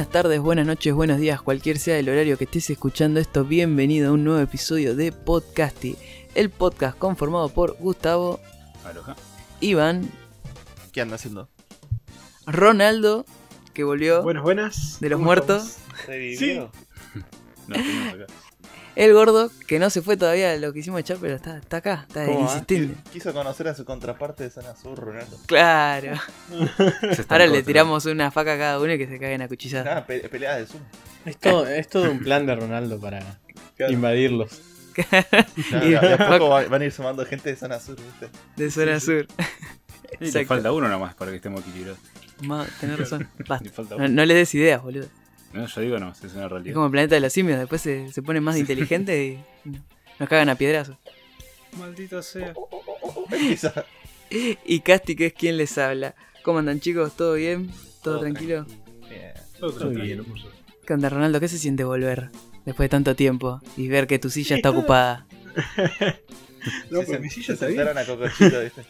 Buenas tardes, buenas noches, buenos días, cualquier sea el horario que estés escuchando esto, bienvenido a un nuevo episodio de Podcasty, el podcast conformado por Gustavo, Aloha. Iván, ¿Qué anda haciendo? Ronaldo, que volvió, Buenas, buenas. de los ¿Cómo muertos, estamos? ¿Revivió? No, acá. El gordo, que no se fue todavía lo que hicimos echar, pero está, está acá, está ¿Cómo va? insistente. Qui- Quiso conocer a su contraparte de Zona Sur, Ronaldo. Claro, ahora le tiramos una faca a cada uno y que se caguen a cuchillar. Nada, pe- peleada de Zoom. Es todo, es todo un plan de Ronaldo para Claro. invadirlos. Nada, Y- de a poco va- van a ir sumando gente de Zona Sur, ¿viste? De zona sur. Y le Exacto. falta uno nomás para que estemos equilibrados. Ma, tenés razón. Basta. Le falta No, no les des ideas, boludo. No, yo digo no, es una Es realidad. como el planeta de los simios, después se, se ponen más inteligentes y no- nos cagan a piedrazos. Maldito sea. Esa- Y Casti, que es quien les habla. ¿Cómo andan chicos? ¿Todo bien? ¿Todo, Todo tranquilo? Todo Todo tranquilo. ¿Qué onda, Ronaldo? ¿Qué se siente volver después de tanto tiempo y ver que tu silla está ocupada? No, Se pero sen- mi silla se está bien. sentaron a Cocochito, ¿viste?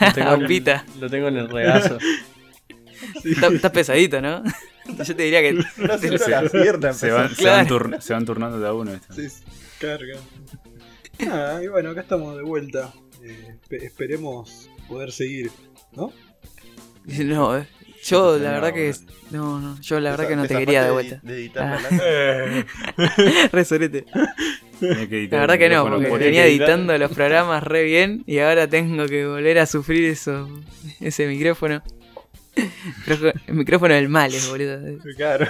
Lo tengo, en lo tengo en el regazo. Está, está pesadito, ¿no? Yo te diría que. No se Se- la pierna, Se van, empezó. se, van Claro. turn- se van turnando de a uno. esto. Sí, sí. Carga. Ah, y bueno, acá estamos de vuelta. Eh, espe- esperemos poder seguir, ¿no? No, eh, yo la verdad que. No, no, yo la verdad que no te quería de vuelta. De, editar Ah. la Resorete. La verdad que no, porque por- venía editando los programas re bien y ahora tengo que volver a sufrir eso, ese micrófono. Micrófono- El micrófono del mal, es, boludo. Claro.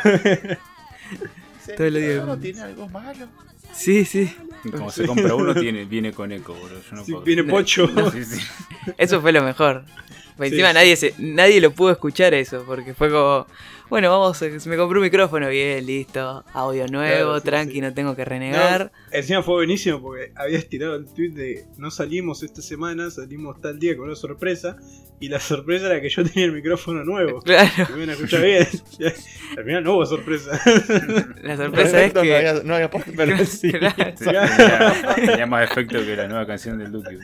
Todo lo digo. "No, tiene algo malo. Sí, sí. Como se compra uno, tiene, viene con eco, bro. Yo no puedo viene No, pocho. Sí, sí. Eso fue lo mejor. Pues Sí, encima sí. nadie se, nadie lo pudo escuchar eso, porque fue como, bueno, vamos, a- me compré un micrófono, bien, listo, audio nuevo, Claro, sí, tranqui, sí. no tengo que renegar. Encima fue buenísimo porque habías tirado el tweet de no salimos esta semana, salimos tal día con una sorpresa. Y la sorpresa era que yo tenía el micrófono nuevo. Claro, Me iban a escuchar bien. Al final no hubo sorpresa. la sorpresa es que... No había, no había post- Claro, Sí, tenía, tenía más efecto que la nueva canción del Duque.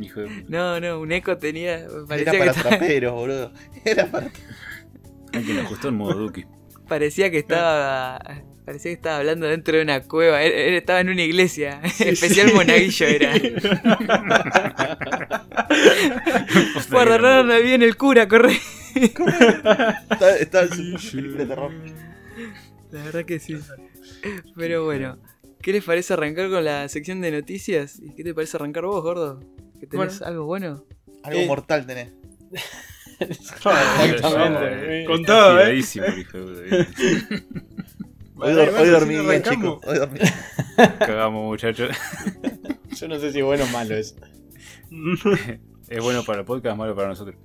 Hijo de puta. No, no, un eco tenía, Era que, para estaba, traperos, boludo. Era para. Hay que le ajustó en modo Duque. parecía que estaba... Parecía que estaba hablando dentro de una cueva, él, él estaba en una iglesia, especial monaguillo era. Guarda, no, no, viene el cura, corre. Su película de terror. La verdad que sí. Pero bueno, ¿qué les parece arrancar con la sección de noticias? ¿Y qué te parece arrancar vos, gordo? ¿Que tenés Bueno. algo bueno? Algo Eh. mortal tenés. Exactamente. Con todo, ¿eh? Hoy, Vale, dormí bien, chicos. Hoy dormí. Cagamos, muchachos. Yo no sé si bueno o malo eso. Es bueno para el podcast, malo para nosotros.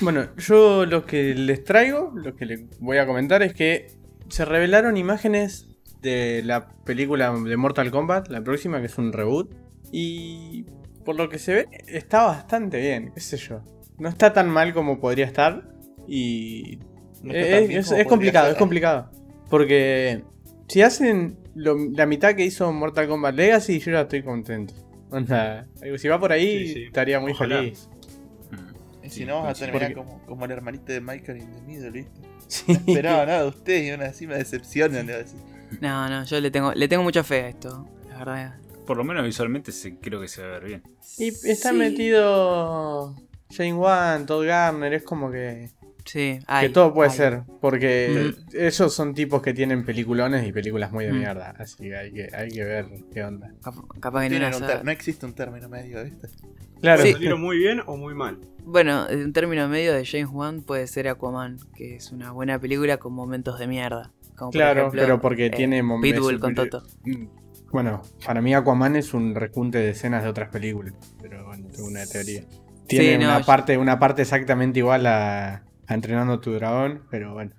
Bueno, yo lo que les traigo, lo que les voy a comentar es que se revelaron imágenes de la película de Mortal Kombat, la próxima, que es un reboot. Y por lo que se ve, está bastante bien, qué sé yo. No está tan mal como podría estar. Y No está es, tan bien es- como es podría complicado, ser. es complicado. Porque si hacen lo- la mitad que hizo Mortal Kombat Legacy, yo ya estoy contento. Onda, si va por ahí, Sí, sí. estaría muy Ojalá. feliz. Y Sí, si no, vas a terminar Porque- como, como el hermanito de Michael in the Middle, ¿viste? Sí. No esperaba nada de ustedes y aún así me decepcionan. le voy a decir. No, no, yo le tengo, le tengo mucha fe a esto, la verdad. Por lo menos visualmente se, creo que se va a ver bien. Y está Sí. metido Jane Wan, Todd Garner, es como que, Sí, que todo puede hay. ser. Porque esos son tipos que tienen peliculones y películas muy de Mm. mierda. Así que hay que, hay que ver qué onda. Cap- capaz que no no existe un término medio, ¿viste? Claro, Sí. ¿Salieron muy bien o muy mal? Bueno, en un término medio de James Wan puede ser Aquaman, que es una buena película con momentos de mierda. Como por claro, ejemplo, pero porque eh, tiene mom- Pitbull con Toto. Mm, Bueno, para mí Aquaman es un rejunte de escenas de otras películas. Pero bueno, tengo una teoría. Tiene no, una, yo- parte, una parte exactamente igual a, a Entrenando a tu dragón, pero bueno.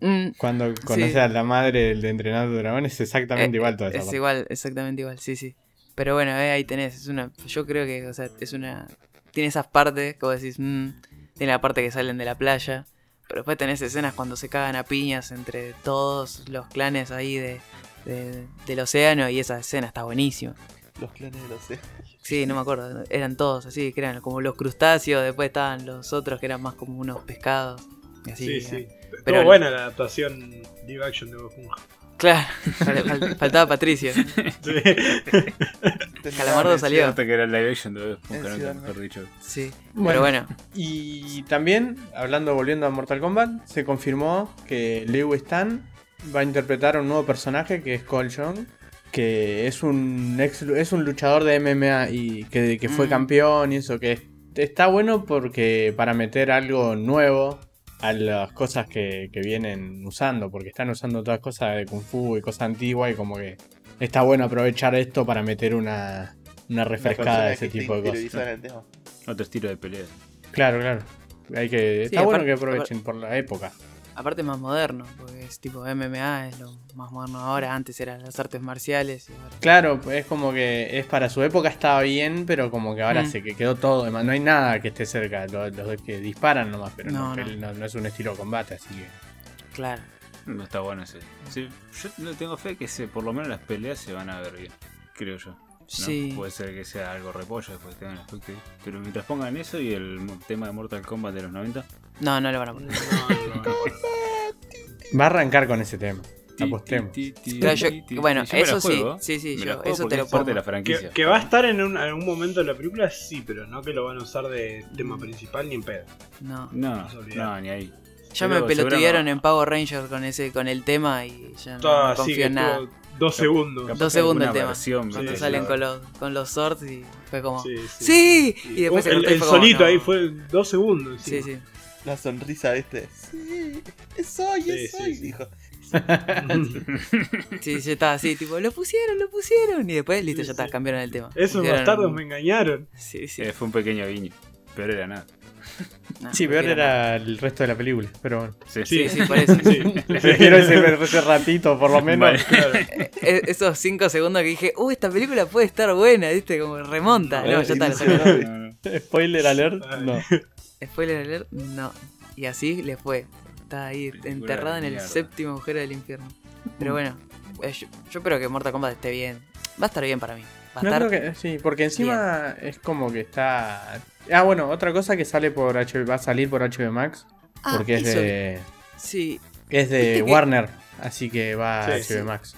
Mm, Cuando conoces Sí. a la madre del de Entrenando a tu dragón es exactamente eh, igual toda esa Es parte. igual, exactamente igual, sí, sí. Pero bueno, eh, ahí tenés, es una, yo creo que, o sea, es una, tiene esas partes que vos decís, mm, tiene la parte que salen de la playa, pero después tenés escenas cuando se cagan a piñas entre todos los clanes ahí de, de- del océano y esa escena está buenísima. Los clanes de los océanos. Sí, no me acuerdo, eran todos así, que eran como los crustáceos, después estaban los otros que eran más como unos pescados. Y así, Sí, sí. eh, Estuvo pero- buena la adaptación live action de Bob Esponja. Claro, fal- fal- faltaba Patricio. Sí. Calamardo salió. Hasta que era live action de Bob Esponja, cierto. mejor dicho. Sí, Bueno. pero bueno, Y también, hablando, volviendo a Mortal Kombat, se confirmó que Lewis Tan va a interpretar a un nuevo personaje que es Cole Young, que es un ex, es un luchador de MMA y que, que fue Mm. campeón y eso, que está bueno porque para meter algo nuevo a las cosas que, que vienen usando, porque están usando todas cosas de Kung Fu y cosas antiguas y como que está bueno aprovechar esto para meter una, una refrescada de ese tipo de cosas. Otro estilo de pelea. Claro, claro. Hay que, está aparte- bueno que aprovechen por la época. Aparte más moderno, porque es tipo MMA, es lo más moderno ahora, antes eran las artes marciales y ahora... Claro, es como que es para su época estaba bien, pero como que ahora Mm. se que quedó todo. No hay nada que esté cerca. Los, los que disparan nomás, pero no, No, no. no- no es un estilo de combate, así que. Claro. No está bueno ese. Sí, yo no tengo fe que se, por lo menos las peleas se van a ver bien. Creo yo. ¿no? Sí. Puede ser que sea algo repollo después tengan el efecto. Pero mientras pongan eso y el tema de Mortal Kombat de los 90. No, no lo van a poner. Va a arrancar con ese tema. Apostemos. yo- ti. bueno, Yo eso sí, sí, sí, yo- eso te lo de pongo. la franquicia. Que, que va a estar en un- algún momento de la película, sí, pero no que lo van a usar de tema principal ni en pedo. No. No, no, ni ahí. Ya Pero me pelotudearon en Power Ranger con ese con el tema y ya no, confío en nada. dos segundos. capaz Dos segundos el tema. versión, Cuando Sí, salen con los, con los swords y fue como... Sí, ¡Sí! sí. Y después se el, cortó y el fue como, solito no. ahí fue dos segundos. Sí, sí. La sonrisa, ¿viste? Sí, es hoy, Sí, es sí, hoy, sí. dijo. Sí, yo estaba así, tipo, lo pusieron, lo pusieron. Y después, listo, Sí, ya está, sí. cambiaron el tema. Esos Pusieron- bastardos me engañaron. Sí, sí. Eh, fue un pequeño guiño. Pero era nada. No, Sí, peor era el resto de la película. Pero bueno. Sí, Sí, sí, por eso. Sí. Prefiero ese, ese ratito, por lo menos. Vale. Claro. Eh, Esos cinco segundos que dije, uh, esta película puede estar buena, ¿viste? Como remonta. No, ya está, lo sacaron. No, no. Spoiler alert. No. Spoiler alert, no. Y así le fue. Está ahí Película enterrada en el mierda. séptimo agujero del infierno. Pero bueno, eh, yo, yo espero que Mortal Kombat esté bien. Va a estar bien para mí. Va a No estar. creo que sí, porque encima es como que está. Ah, bueno, otra cosa que sale por HBO, va a salir por HBO Max, Ah, porque es de Sí, es de que- Warner, así que va a HBO sí. Max.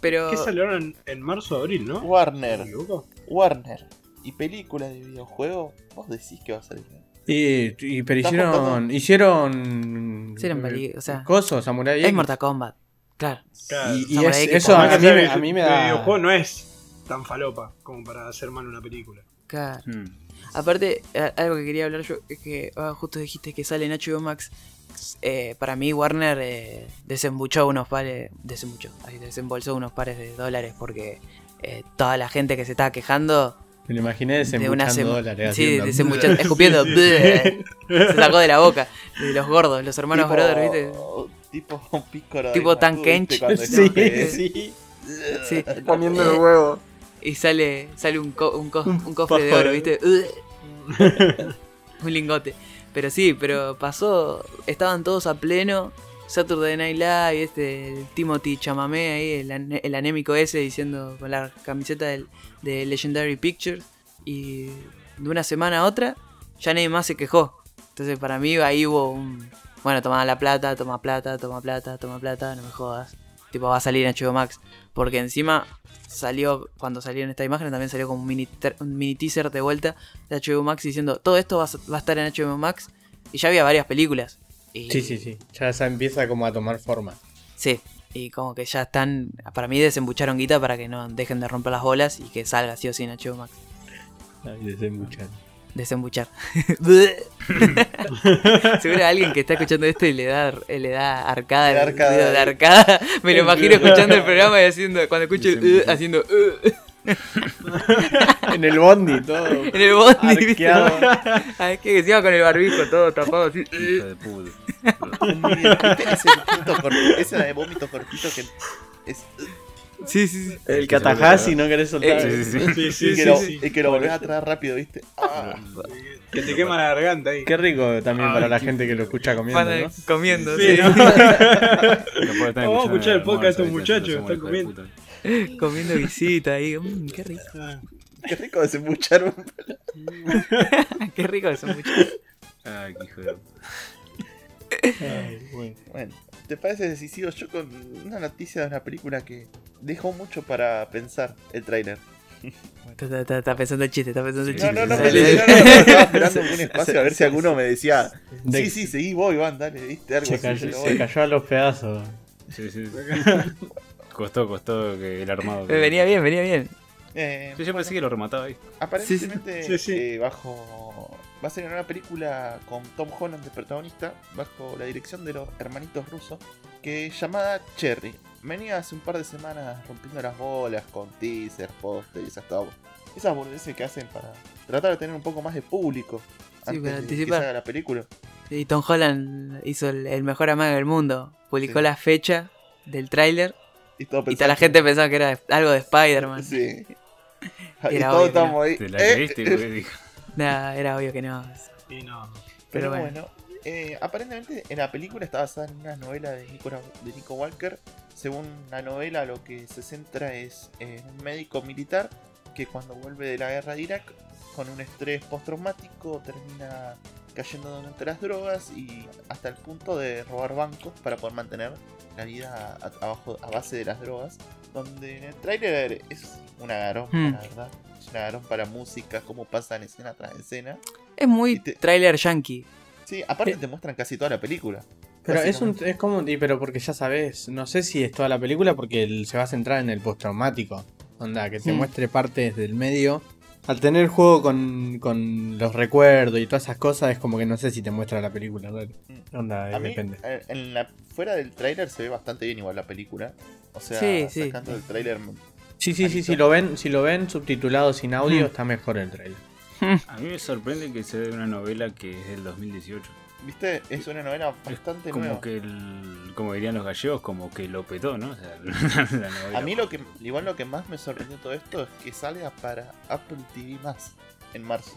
pero. ¿Qué salió en, en marzo abril, no? Warner, ¿Me equivoco? Warner. ¿Y película de videojuego? Vos decís que va a salir. Y, y- pero ¿Estás hicieron hicieron Hicieron peli- o sea, coso, Samurai Es X. Mortal Kombat. Claro. Claro. Y, y es- X eso a mí, me- a mí me de da videojuego no es tan falopa como para hacer mal una película. Claro. Hmm. Aparte, algo que quería hablar yo es que ah, justo dijiste que sale en HBO Max. Eh, para mí, Warner eh, desembuchó unos pares. Desembuchó, ahí, desembolsó unos pares de dólares porque eh, toda la gente que se estaba quejando. Me lo imaginé De desembuchando sema- dólares. Sí, desembuchando, escupiendo. bleh, se sacó de la boca. De los gordos, los hermanos Tipo- Brother, ¿viste? Tipo un pícoro. de Tipo Tan. Kench. Sí, que- sí. Sí. Poniendo Eh, el huevo. Y sale sale un, co- un, co- Un un cofre de oro, ¿viste? un lingote. Pero sí, pero pasó. Estaban todos a pleno. Saturday Night Live, este, el Timothy Chamamé ahí, el anémico ese, diciendo con la camiseta del, de Legendary Pictures. Y de una semana a otra, ya nadie más se quejó. Entonces, para mí, ahí hubo un. Bueno, toma la plata, toma plata, toma plata, toma plata, no me jodas. Tipo, va a salir en HBO Max. Porque encima salió, cuando salió en esta imagen, también salió como un mini, un mini teaser de vuelta de HBO Max diciendo: todo esto va a, va a estar en HBO Max. Y ya había varias películas. Y- Sí, sí, sí. Ya se empieza como a tomar forma. Sí, y como que ya están. Para mí desembucharon guita para que no dejen de romper las bolas y que salga sí o sí en HBO Max. Ay, desembuchar. Desembuchar. Seguro alguien que está escuchando esto y le da, le da arcada, Le da el arcada. de arcada. Me lo imagino escuchando el programa y haciendo, cuando escucho uh, haciendo uh, en el bondi todo. en el bondi, ¿viste? Arqueado. Ay, es que encima con el barbijo todo tapado así. Hijo de ¿viste? Ese vómito cortito, ese de vómito cortito que es. Sí, sí, sí. El que atajás y no querés soltar. Sí, sí, sí. Sí, y sí, que sí, lo, sí. y que lo volvés a traer rápido, ¿viste? Ah, Que te quema la garganta ahí. Qué rico también Ay, para la gente que lo escucha comiendo, ¿no? comiendo, Sí, sí. ¿no? Que Vamos a escuchar el podcast de estos muchachos, están comiendo. comiendo visita ahí. Mm, qué rico. Ah, qué rico desembuchar un qué rico eso, mucho. Ay, qué hijo de Bueno, ¿te parece si sigo yo con una noticia de una película que dejó mucho para pensar el tráiler? Está, está- está pensando el chiste, está pensando el chiste. no, no, me no, no, no, estaba esperando un espacio a ver si alguno me decía, De- sí, sí, seguí vos, Iván, dale, viste algo Se voy. cayó a los pedazos. Sí, sí. Costó, costó que el armado. Eh, Venía bien, venía bien. Eh, yo pensé que lo remataba ahí. Aparentemente Sí, sí. eh, bajo va a ser una película con Tom Holland de protagonista bajo la dirección de los hermanitos rusos que es llamada Cherry. Venía hace un par de semanas rompiendo las bolas con teasers, posters y esas todo. Esas boludeces que hacen para tratar de tener un poco más de público Sí, antes para de que salga la película. Y Tom Holland hizo el, el mejor amago del mundo. Publicó Sí. la fecha del tráiler Y, todo y toda la gente pensaba que era algo de Spider-Man. Sí. Y Y era todos obvio que no. estamos ahí. Te la eh, creíste, eh, güey. Nah, era obvio que no. Y no. Pero, Pero bueno, eh, aparentemente en la película está basada en una novela de Nico, de Nico Walker. Según la novela, lo que se centra es en un médico militar que cuando vuelve de la guerra de Irak, con un estrés postraumático, termina cayendo durante las drogas y hasta el punto de robar bancos para poder mantener la vida a, abajo, a base de las drogas. Donde en el tráiler es una garompa, Hmm. la verdad. Es una garompa la música, cómo pasan escena tras escena. Es muy te- tráiler yankee. Sí, aparte Eh. te muestran casi toda la película. Pero es un es como y pero porque ya sabes, no sé si es toda la película porque se va a centrar en el postraumático. Onda, que te Mm. muestre partes del medio. Al tener juego con, con los recuerdos y todas esas cosas, es como que no sé si te muestra la película. ¿no? Onda, A mí, depende. eh, en la, fuera del tráiler se ve bastante bien igual la película. O sea, Sí, sí. sacando el tráiler. Sí, sí, sí, si lo ven, si lo ven subtitulado sin audio, Mm. está mejor el trailer. A mí me sorprende que se ve una novela que es del 2018. ¿Viste? Es una novela bastante Como nueva. que, el, como dirían los gallegos, como que lo petó, ¿no? O sea, la novela. A mí lo que igual lo que más me sorprendió todo esto es que salga para Apple TV más en marzo.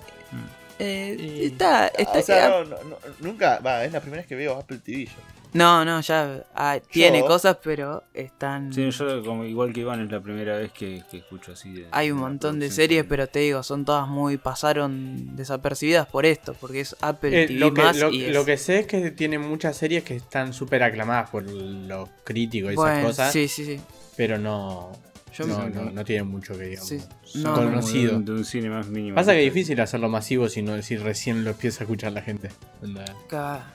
Eh, Y- está, está- o sea, ah, no, no- no- nunca, va, es la primera vez que veo Apple TV yo. No, no, ya ah, tiene Yo- cosas, pero están. Sí, yo como igual que Iván es la primera vez que, que escucho así de... Hay un de montón de series, que- pero te digo, son todas muy. pasaron desapercibidas por esto, porque es Apple Eh, TV lo, que, más lo, y es- lo que sé es que tiene muchas series que están súper aclamadas por los críticos y esas bueno, cosas, sí, sí, sí. pero no, Yo no, me- no, no tienen mucho que digamos. Sí, no, conocido. De un, de un cine más mínimo. Pasa que es difícil hacerlo masivo si, no, si recién lo empieza a escuchar la gente.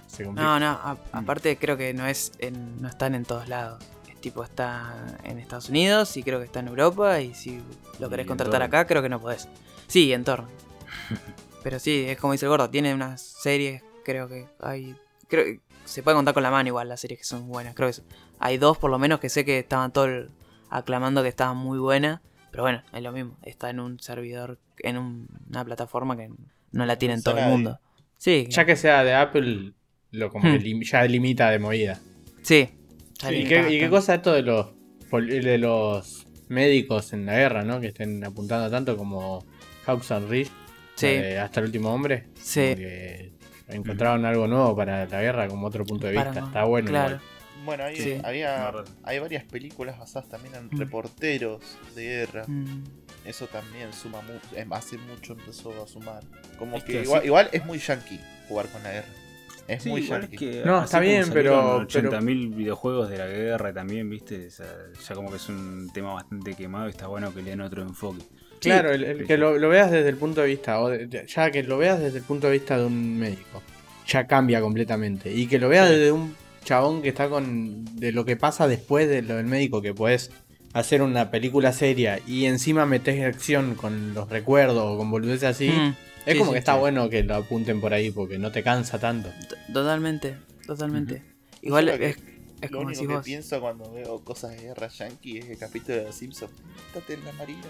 Se. No, no, a- aparte creo que no es en, no están en todos lados. Es tipo está en Estados Unidos y creo que está en Europa y si lo querés contratar acá creo que no podés. Sí, en torno. Pero sí, es como dice el gordo, tiene unas series, creo que hay creo que se puede contar con la mano igual las series que son buenas. Creo que hay dos por lo menos que sé que estaban todos aclamando que estaban muy buenas, pero bueno, es lo mismo, está en un servidor en un- una plataforma que no la tiene en todo el mundo. Sí, Ya que sea de Apple, lo como Hmm. lim- ya limita de movida. sí. ¿Y qué, y qué cosa esto de los, de los médicos en la guerra, ¿no? Que estén apuntando tanto como Hawks and Reach, Sí. de Hasta el último hombre. Sí. encontraron algo nuevo para la guerra como otro punto de vista. Está bueno. Claro. igual. Bueno, hay, Sí. había, hay varias películas basadas también en Mm. reporteros de guerra. Mm, Eso también suma mucho. Hace mucho empezó a sumar. Como Es que, que igual, igual es muy yankee jugar con la guerra. Es Sí, muy yankee. es que No, está bien, pero- salieron pero- 80.000 videojuegos de la guerra también, ¿viste? O sea, ya como que es un tema bastante quemado y está bueno que le den otro enfoque. Claro, el, el que lo, lo veas desde el punto de vista, o de- de- ya que lo veas desde el punto de vista de un médico, ya cambia completamente. Y que lo veas Sí. desde un chabón que está con. de lo que pasa después de lo del médico, que puedes hacer una película seria y encima metes acción con los recuerdos o con boludeces así. mm, es sí, como sí, que está sí. bueno que lo apunten por ahí porque no te cansa tanto. t- Totalmente, totalmente. Igual es, es Lo como único que vos. pienso cuando veo cosas de guerra yankee es el capítulo de los Simpsons. En la marina.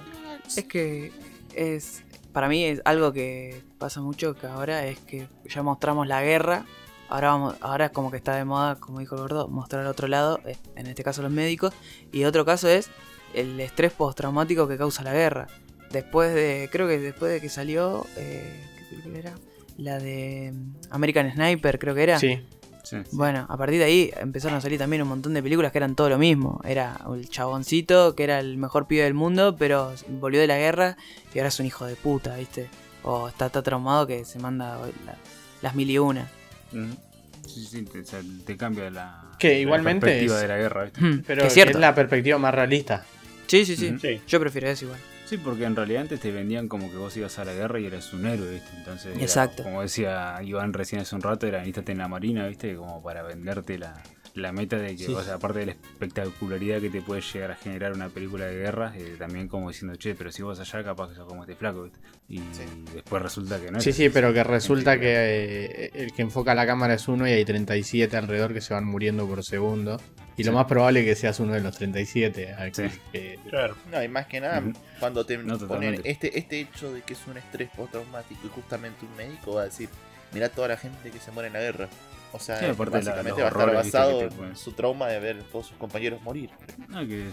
Es que es. Para mí es algo que pasa mucho que ahora es que ya mostramos la guerra. Ahora vamos, ahora es como que está de moda, como dijo el gordo, mostrar otro lado, eh, en este caso los médicos, y otro caso es el estrés postraumático que causa la guerra. Después de, creo que después de que salió, eh, ¿qué película era? La de mm, American Sniper, creo que era. Sí. Sí. Bueno, a partir de ahí empezaron a salir también un montón de películas que eran todo lo mismo. Era el chaboncito que era el mejor pibe del mundo, pero volvió de la guerra y ahora es un hijo de puta, ¿viste? O está tan traumado que se manda la- las mil y una. Sí, sí, te, o sea, te cambia la, Que la igualmente perspectiva es- de la guerra, ¿viste? Pero es, la perspectiva más realista. Sí, sí, sí. Yo prefiero eso igual. Sí, porque en realidad antes te vendían como que vos ibas a la guerra y eras un héroe, ¿viste? Entonces, era, Exacto. como decía Iván recién hace un rato, era en la marina, ¿viste? Como para venderte la, la meta de que, Sí. o sea, aparte de la espectacularidad que te puede llegar a generar una película de guerra, eh, también como diciendo, che, pero si vos allá capaz que sos como este flaco, ¿viste? Y Sí. después resulta que no. Sí, es sí, pero que resulta que eh, el que enfoca la cámara es uno y hay 37 alrededor que se van muriendo por segundo. Y lo más probable es que seas uno de los 37. al Sí. que- Claro. No, y más que nada, cuando te No, ponen este, este hecho de que es un estrés postraumático y justamente un médico va a decir, mirá toda la gente que se muere en la guerra. O sea, Sí, la- básicamente va a estar basado en pueden- su trauma de ver a todos sus compañeros morir. No, que,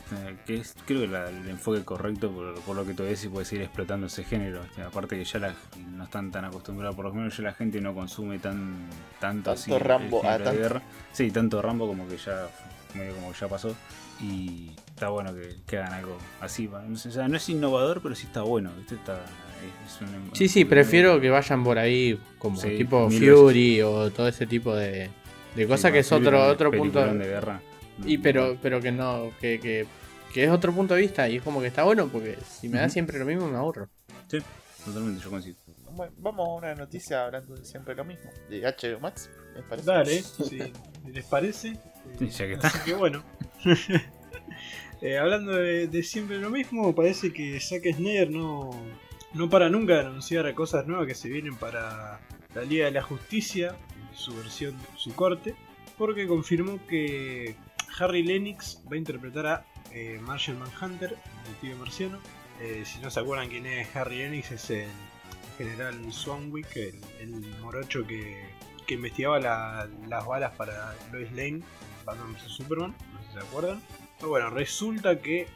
que es, creo que la- el enfoque correcto, por, por lo que tú decís, puede seguir explotando ese género. aparte que ya la- no están tan acostumbrados, por lo menos ya la gente no consume tan tanto, Tanto así Rambo, ah, de guerra. Sí, tanto Rambo como que ya medio como que ya pasó. Y está bueno que, que hagan algo así. o sea, no es innovador, pero sí está bueno. ¿viste? Está, es- un- Sí, sí, prefiero que vayan por ahí como Sí, tipo Fury o todo ese tipo de, de cosas Sí, que es otro, otro punto. de guerra. Y pero, pero que no, que, que, que es otro punto de vista y es como que está bueno porque si me da siempre lo mismo me aburro. Sí, totalmente, yo coincido. Bueno, vamos a una noticia hablando de siempre lo mismo. De HBO Max, ¿les parece? Dale, si les parece. Sí, ya que está. Así que bueno. Eh, hablando de, de siempre lo mismo, parece que Zack Snyder no, no para nunca de anunciar cosas nuevas que se vienen para la Liga de la Justicia, su versión, su corte, porque confirmó que Harry Lennox va a interpretar a eh, Martian Manhunter, el tío marciano. Eh, si no se acuerdan quién es Harry Lennox, es el general Swanwick, el, el morocho que, que investigaba la- las balas para Lois Lane Batman vs Superman, no sé si se acuerdan. Pero bueno, resulta que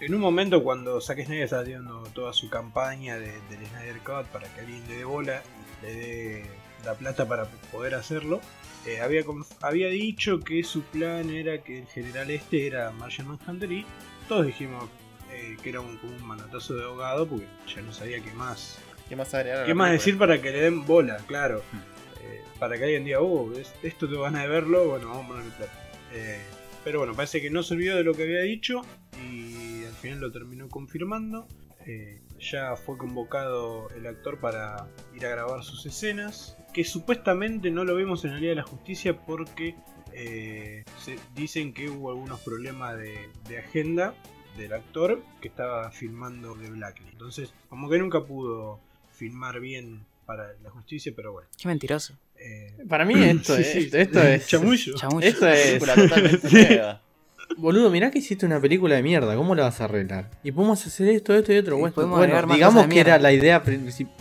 en un momento cuando Zack Snyder estaba haciendo toda su campaña de- del Snyder Cut para que alguien le dé bola y le dé la plata para poder hacerlo, eh, había, había dicho que su plan era que el general este era Martian Manhunter y todos dijimos eh, que era un, como un manotazo de ahogado porque ya no sabía qué más ¿Qué más agregar ¿Qué más decir para que le den bola? Claro. Eh, para que alguien diga, oh, es- esto te van a verlo, bueno, vamos a ponerle plata. Pero bueno, parece que no se olvidó de lo que había dicho y final lo terminó confirmando. Eh, ya fue convocado el actor para ir a grabar sus escenas, que supuestamente no lo vemos en la Liga de la Justicia porque eh, se- dicen que hubo algunos problemas de, de agenda del actor que estaba filmando de Blacklist. Entonces, como que nunca pudo filmar bien para la justicia, pero bueno. Qué mentiroso. Eh, Para mí esto, sí, es, sí, esto es... chamullo. Chamullo. Esto es... Película totalmente nueva. Boludo, mirá que hiciste una película de mierda, ¿cómo la vas a arreglar? Y podemos hacer esto, esto y otro. Y Bueno, podemos bueno, digamos que era la idea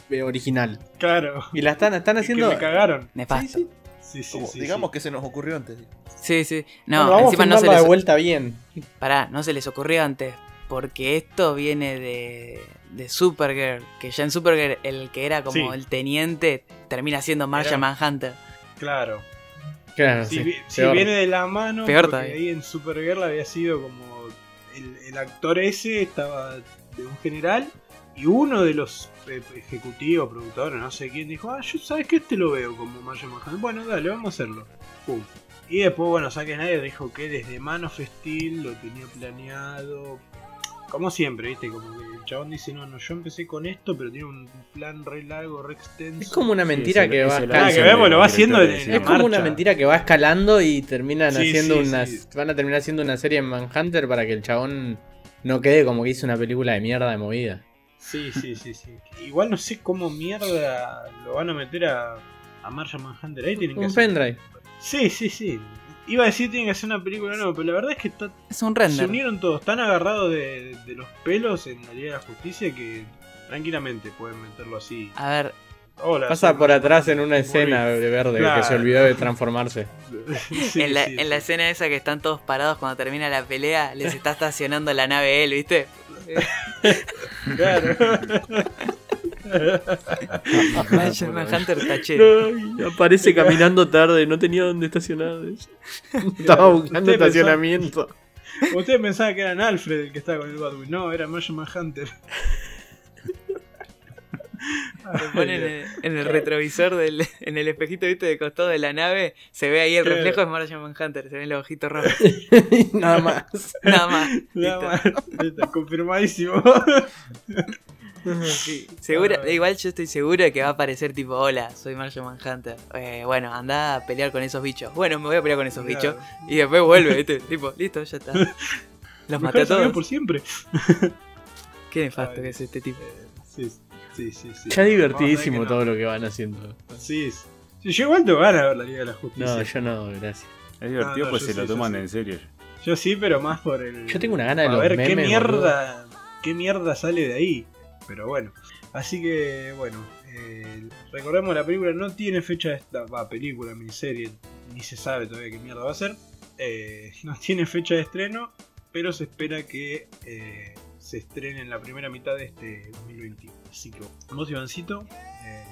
eh, original. Claro. Y la están, están Que haciendo... me cagaron. Nefasto. Sí, Sí, sí. Sí, sí, Como- sí, digamos sí. que se nos ocurrió antes. sí. sí. Bueno, No, vamos encima a no se les. de vuelta bien. Pará, no se les ocurrió antes. Porque esto viene de, de Supergirl. Que ya en Supergirl el que era como Sí. el teniente termina siendo Martian Era- Manhunter. Claro. Claro, Si, sí. viene de la mano, Peor porque ahí en Supergirl había sido como el, el actor ese estaba de un general y uno de los eh, ejecutivos, productores, no sé quién, dijo, ah, yo sabes que este lo veo como Martian Manhunter. Bueno, dale, vamos a hacerlo. Pum. Y después, bueno, Zack Snyder dijo que desde Man of Steel lo tenía planeado. Como siempre, ¿viste? Como que el chabón dice, no, no, yo empecé con esto, pero tiene un plan re largo, re extenso. Es como una mentira que va escalando. Ah, que avance vemos, de lo va los haciendo en-. Es como una mentira que va escalando y terminan Sí, haciendo sí, unas. sí. Van a terminar haciendo una serie en Manhunter para que el chabón no quede como que hizo una película de mierda de movida. Sí, sí, sí, sí. Igual no sé cómo mierda lo van a meter a, a Martian Manhunter. Ahí tienen que Un pendrive. Sí, sí, sí. Iba a decir tienen que hacer una película nueva, pero la verdad es que está- Es un se unieron todos tan agarrados de, de los pelos en la Liga de la Justicia que tranquilamente pueden meterlo así. A ver, Hola, Pasa por atrás en una escena de verde Claro. que se olvidó de transformarse. Sí, en, la, sí, en la sí. escena esa que están todos parados cuando termina la pelea, les está estacionando la nave él, ¿viste? Claro. Martian Manhunter tachero. aparece caminando tarde, no tenía dónde estacionar. Estaba buscando estacionamiento. Ustedes pensaban que eran Alfred el que estaba con el Batwing. No, era Martian Manhunter. Lo ponen en, en el retrovisor del, en el espejito viste de costado de la nave, se ve ahí el Claro. reflejo de Martian Manhunter, se ven los ojitos rojos. Nada más. Nada más. Nada más. Confirmadísimo. Sí, segura, Ah. igual yo estoy seguro de que va a aparecer tipo, hola, soy Martian Manhunter. Eh, bueno, anda a pelear con esos bichos. Bueno, me voy a pelear con esos bichos. Y después vuelve, ¿viste? tipo, listo, ya está. Los maté a todos. por siempre. Qué nefasto Ay. que es este tipo. Eh, Sí, sí, sí. sí. Ya divertidísimo a ver todo lo que van haciendo. que no. Sí, sí. Sí, yo igual tengo ganas de ver la Liga de la Justicia. No, yo no, gracias. Es divertido, No, no, pues se sí, lo toman sí. en serio. Yo sí, pero más por el. Yo tengo una gana de a los ver qué memes, mierda. Qué mierda sale de ahí. Pero bueno. Así que, bueno. eh, recordemos, la película no tiene fecha de esta. Va, película, miniserie. Ni se sabe todavía qué mierda va a ser. Eh, no tiene fecha de estreno. Pero se espera que eh, se estrene en la primera mitad de este 2021. Así que, vos, Ivancito, eh,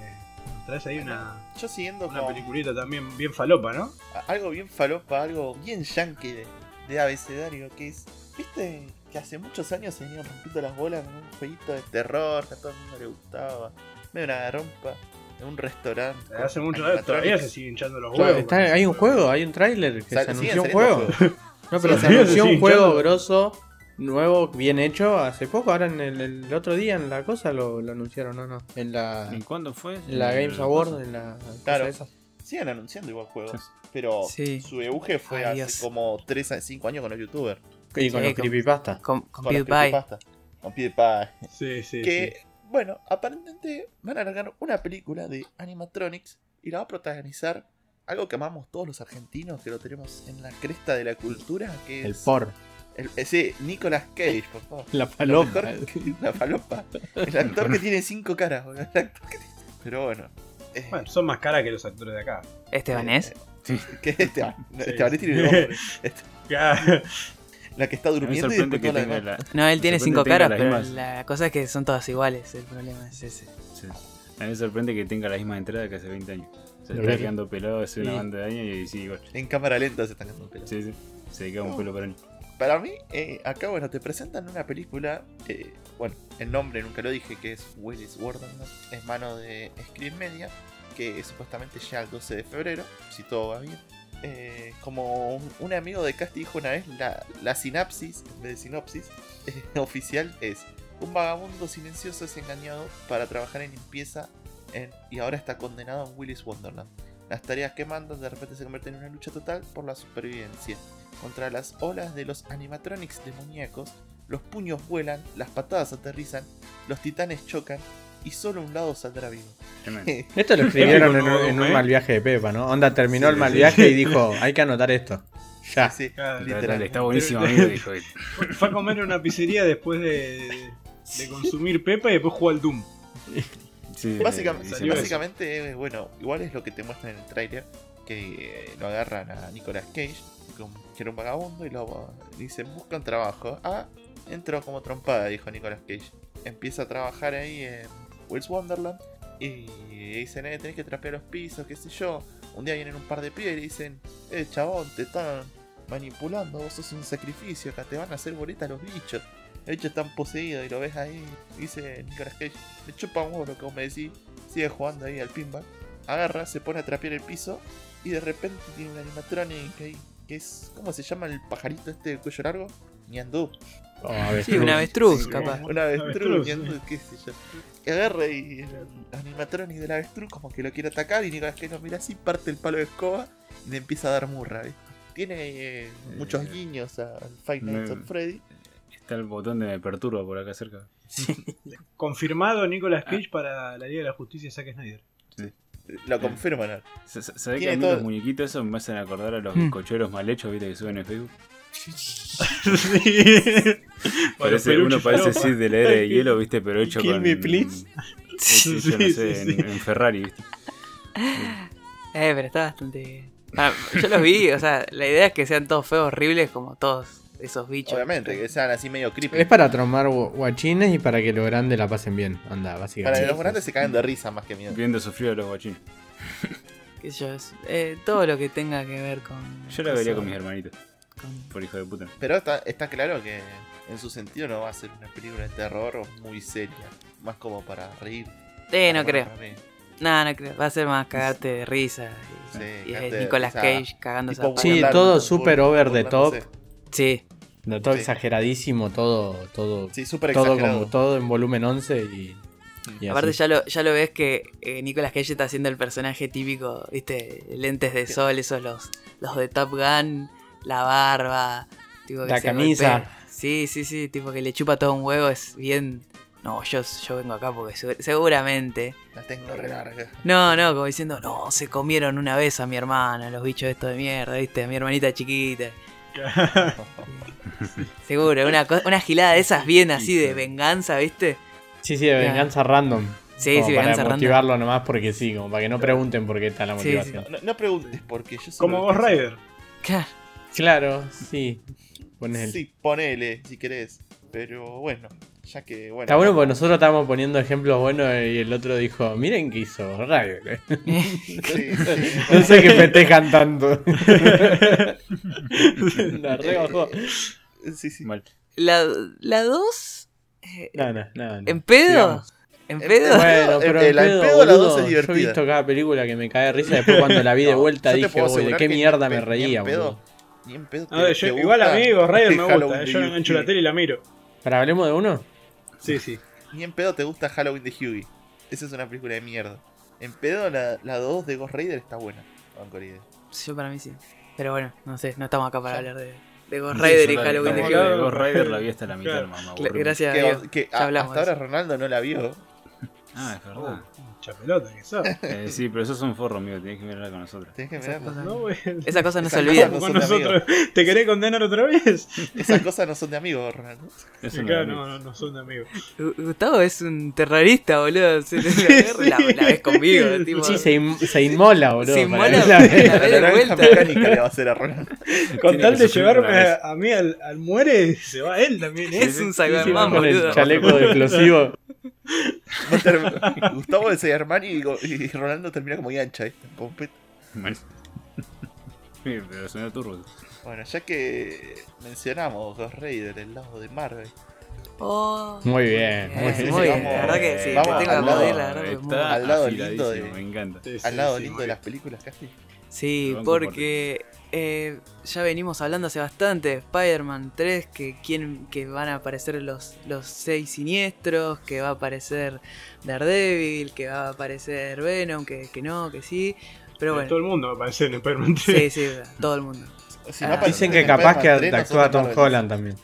traes ahí una, Yo siguiendo una con peliculita también bien falopa, ¿no? algo bien falopa, algo bien yankee de, de abecedario, que es, viste, que hace muchos años se venían rompiendo las bolas con un jueguito de terror que a todo el mundo le gustaba, medio una rompa en un restaurante. Hace con mucho todavía se siguen hinchando los Claro, huevos. está- con hay un juego, hay un tráiler que Sal- se anunció un juego. No, pero Sí, se anunció sí, un juego hinchando. grosso, nuevo, bien hecho, hace poco. Ahora en el, el otro día en la cosa lo, lo anunciaron, ¿no? no En la, ¿Y cuándo fue? en la Games Award, en la Claro. esa. Siguen anunciando igual juegos, Sí. pero Sí. su euge fue Ay, hace Dios. como 3 a 5 años con los youtubers. Y con Sí, los con- creepypasta. Con, con Con PewDiePie. Con PewDiePie. Sí, sí, que, sí. bueno, aparentemente van a largar una película de animatronics y la va a protagonizar algo que amamos todos los argentinos, que lo tenemos en la cresta de la cultura, que es... El por. el- ese Nicolas Cage, por favor. La mejor- la falopa. El actor que tiene cinco caras, boludo, el actor que tiene- Pero bueno. eh, Bueno, son más caras que los actores de acá. Estebanés. que es Esteban. Sí. Esteban tiene un nombre. Este-. La que está durmiendo y después que toda la la, No, él tiene cinco caras, pero mismas. la cosa es que son todas iguales. El problema es ese. sí. A mí me sorprende que tenga la misma entrada que hace 20 años. Se está que- quedando pelado hace una banda de años y sigue igual. En cámara lenta se están quedando pelos. Sí, sí. Se queda un pelo para mí. Para mí, eh, acá, bueno, te presentan una película. eh, bueno, el nombre nunca lo dije, que es Willis Wonderland. Es mano de Screen Media, que supuestamente llega el 12 de febrero, si todo va bien. Eh, como un, amigo de Casti dijo una vez, la, la sinapsis, de sinopsis, eh, oficial es: un vagabundo silencioso es engañado para trabajar en limpieza y ahora está condenado en Willis Wonderland. Las tareas que mandan de repente se convierten en una lucha total por la supervivencia. Contra las olas de los animatronics demoníacos, los puños vuelan, las patadas aterrizan, los titanes chocan y solo un lado saldrá vivo. Esto lo escribieron en, un- en un ¿eh? mal viaje de Pepa, ¿no? Onda terminó Sí, el mal sí. viaje y dijo, hay que anotar esto. Ya. Sí, Claro. Dale, literal. está buenísimo, amigo. Dijo él. Fue a comer en una pizzería después de, de consumir Pepa y después jugó al Doom. Sí, Básicamente, básicamente, eh, bueno, igual es lo que te muestran en el tráiler, que eh, lo agarran a Nicolas Cage, que era un vagabundo, y lo dicen, buscan trabajo. Ah, entró como trompada, dijo Nicolas Cage. Empieza a trabajar ahí en Will's Wonderland, y dicen, eh, tenés que trapear los pisos, qué sé yo. Un día vienen un par de pibes y dicen, eh, chabón, te están manipulando, vos sos un sacrificio, acá te van a hacer bolitas los bichos. El bicho están poseídos y lo ves ahí. Dice Nicolas Cage, me chupa un huevo vos me decís. Sigue jugando ahí al pinball. Agarra, se pone a trapear el piso. Y de repente tiene un animatronic ahí. Que es. ¿Cómo se llama el pajarito este de cuello largo? Ñandú. Oh, Sí, un avestruz, Sí, capaz. Un avestruz, avestruz, qué sé yo. Y agarra y el animatronic del avestruz como que lo quiere atacar. Y Nicolas Cage lo mira así, parte el palo de escoba. Y le empieza a dar murra, ¿viste? Tiene eh, muchos guiños al Five Nights at Freddy. Está el botón de me perturba por acá cerca. Confirmado Nicolas Cage para la Liga de la Justicia Zack Snyder. Lo confirman. ¿Sabés que Tiene a mí todo- los muñequitos esos me hacen acordar a los Hmm. bizcocheros mal hechos, viste, que suben en Facebook? Sí. Parece, Bueno, uno parece. Sid de la era de hielo, viste, pero hecho Kill con... me, please. Sí, sí, yo no Sí, sé, sí, en, sí. en Ferrari, viste. Eh, pero está bastante. Ah, yo los vi, o sea, la idea es que sean todos feos, horribles, como todos esos bichos. Obviamente, que sean así medio creepy. Es para tromar gu- guachines y para que los grandes la pasen bien. Anda, Para básicamente. que los grandes se caen de risa más que miedo. Viendo sufrir a los guachines. Qué sé yo, es- eh, todo lo que tenga que ver con. Yo la vería con mis hermanitos, por hijo de puta. Pero está, está claro que en su sentido no va a ser una película de terror muy seria. Más como para reír. Eh, no creo. No, no creo. Va a ser más cagarte de risa. Y, Sí, y es cagarte de Nicolas risa, Cage cagándose a Tipo palo. Sí, todo super over the top. Sí, No, todo Sí. exageradísimo, todo, todo, Sí, súper todo como todo en volumen 11 y, y Aparte así. ya lo, ya lo ves que eh, Nicolas Cage está haciendo el personaje típico, viste, lentes de sol, esos los, los de Top Gun, la barba, tipo que La se camisa. golpea. Sí, sí, sí, tipo que le chupa todo un huevo, es bien... No, yo, yo vengo acá porque segu- seguramente... La tengo re larga. No, no, como diciendo, no, se comieron una vez a mi hermana, los bichos estos de mierda, viste, a mi hermanita chiquita. Seguro, una, una gilada de esas bien así de venganza, viste. Sí, sí, de venganza random. Sí, Como sí, para venganza random. motivarlo nomás porque sí, como para que no pregunten por qué está la Sí, motivación. No, no preguntes por qué. Yo solo Como Ghost Rider. Claro. Claro, sí. Ponele. Sí, ponele si querés. Pero bueno, ya que bueno. Está bueno porque nosotros estábamos poniendo ejemplos buenos y el otro dijo, miren qué hizo Rider. Sí, sí. No sé qué festejan tanto. la re bajó. Sí, sí. Mal. La, la 2... eh, No, no, no. no. ¿En pedo? ¿En pedo? Bueno, pero El- en el pedo, pedo, la dos boludo, es Yo he divertida. visto cada película que me cae de risa. Después cuando la vi de vuelta dije, uy, ¿de qué mierda me reía, en pedo, boludo? Ni en pedo. A ver, te- yo- te igual a gusta mí Ghost Rider me gusta. Yo engancho la Hughie. tele y la miro. ¿Para hablemos de uno? Sí, sí. Ni en pedo te gusta Halloween de Hughie. Esa es una película de mierda. En pedo la, la 2 de Ghost Rider está buena. Idea. Yo para mí sí. Pero bueno, no sé, no estamos acá para Ya. hablar de, de Ghost Sí, Rider y Halloween de de Ghost Rider la vi hasta la mitad, Claro. mamá. Cla- aburrí Gracias a Que, Dios. que ya a- hablamos hasta ahora Ronaldo no la vio. Ah, es verdad. Mucha pelota que sos. Eh, sí, pero eso es un forro, amigo. Tenés que mirarla con nosotros. Tenés que Esas mirarla. cosas- No, güey. Esa cosa no se olvida. Con de nosotros. ¿Te querés condenar otra vez? Esas cosas no son de amigos, no Claro, no, no, no son amigos. Gu- Gustavo es un terrorista, boludo. Se le- la, la- la ves conmigo, tipo. Sí, se, in- se inmola, boludo. Se inmola, la ve La de vuelta. mecánica le va a hacer a Ronaldo. Con tal de llevarme vez. a, a mí al, al muere, se va él también. ¿eh? Es un Cyberman, Sí, con boludo. el chaleco de explosivo. A Gustavo es Armani y, y Ronaldo termina como pero suena turbo. Bueno, ya que mencionamos Ghost Raider, el lado de Marvel. Oh, Muy bien, bien, muy muy bien. Vamos- La verdad que sí, vamos te tengo que al lado- la verdad. que muy- Al lado lindo de- Me encanta. Al lado sí, lindo de las películas casi. Sí, porque eh, ya venimos hablando hace bastante de Spider-Man 3, que, quién- que van a aparecer los, los seis siniestros, que va a aparecer Daredevil, que va a aparecer Venom, que, que no, que sí. Pero Todo bueno, el mundo va a aparecer en Spider-Man 3. sí, sí, todo el mundo. Si Ah. no Dicen en que capaz que Spider-Man 3, no son actúa de Tom. Holland también.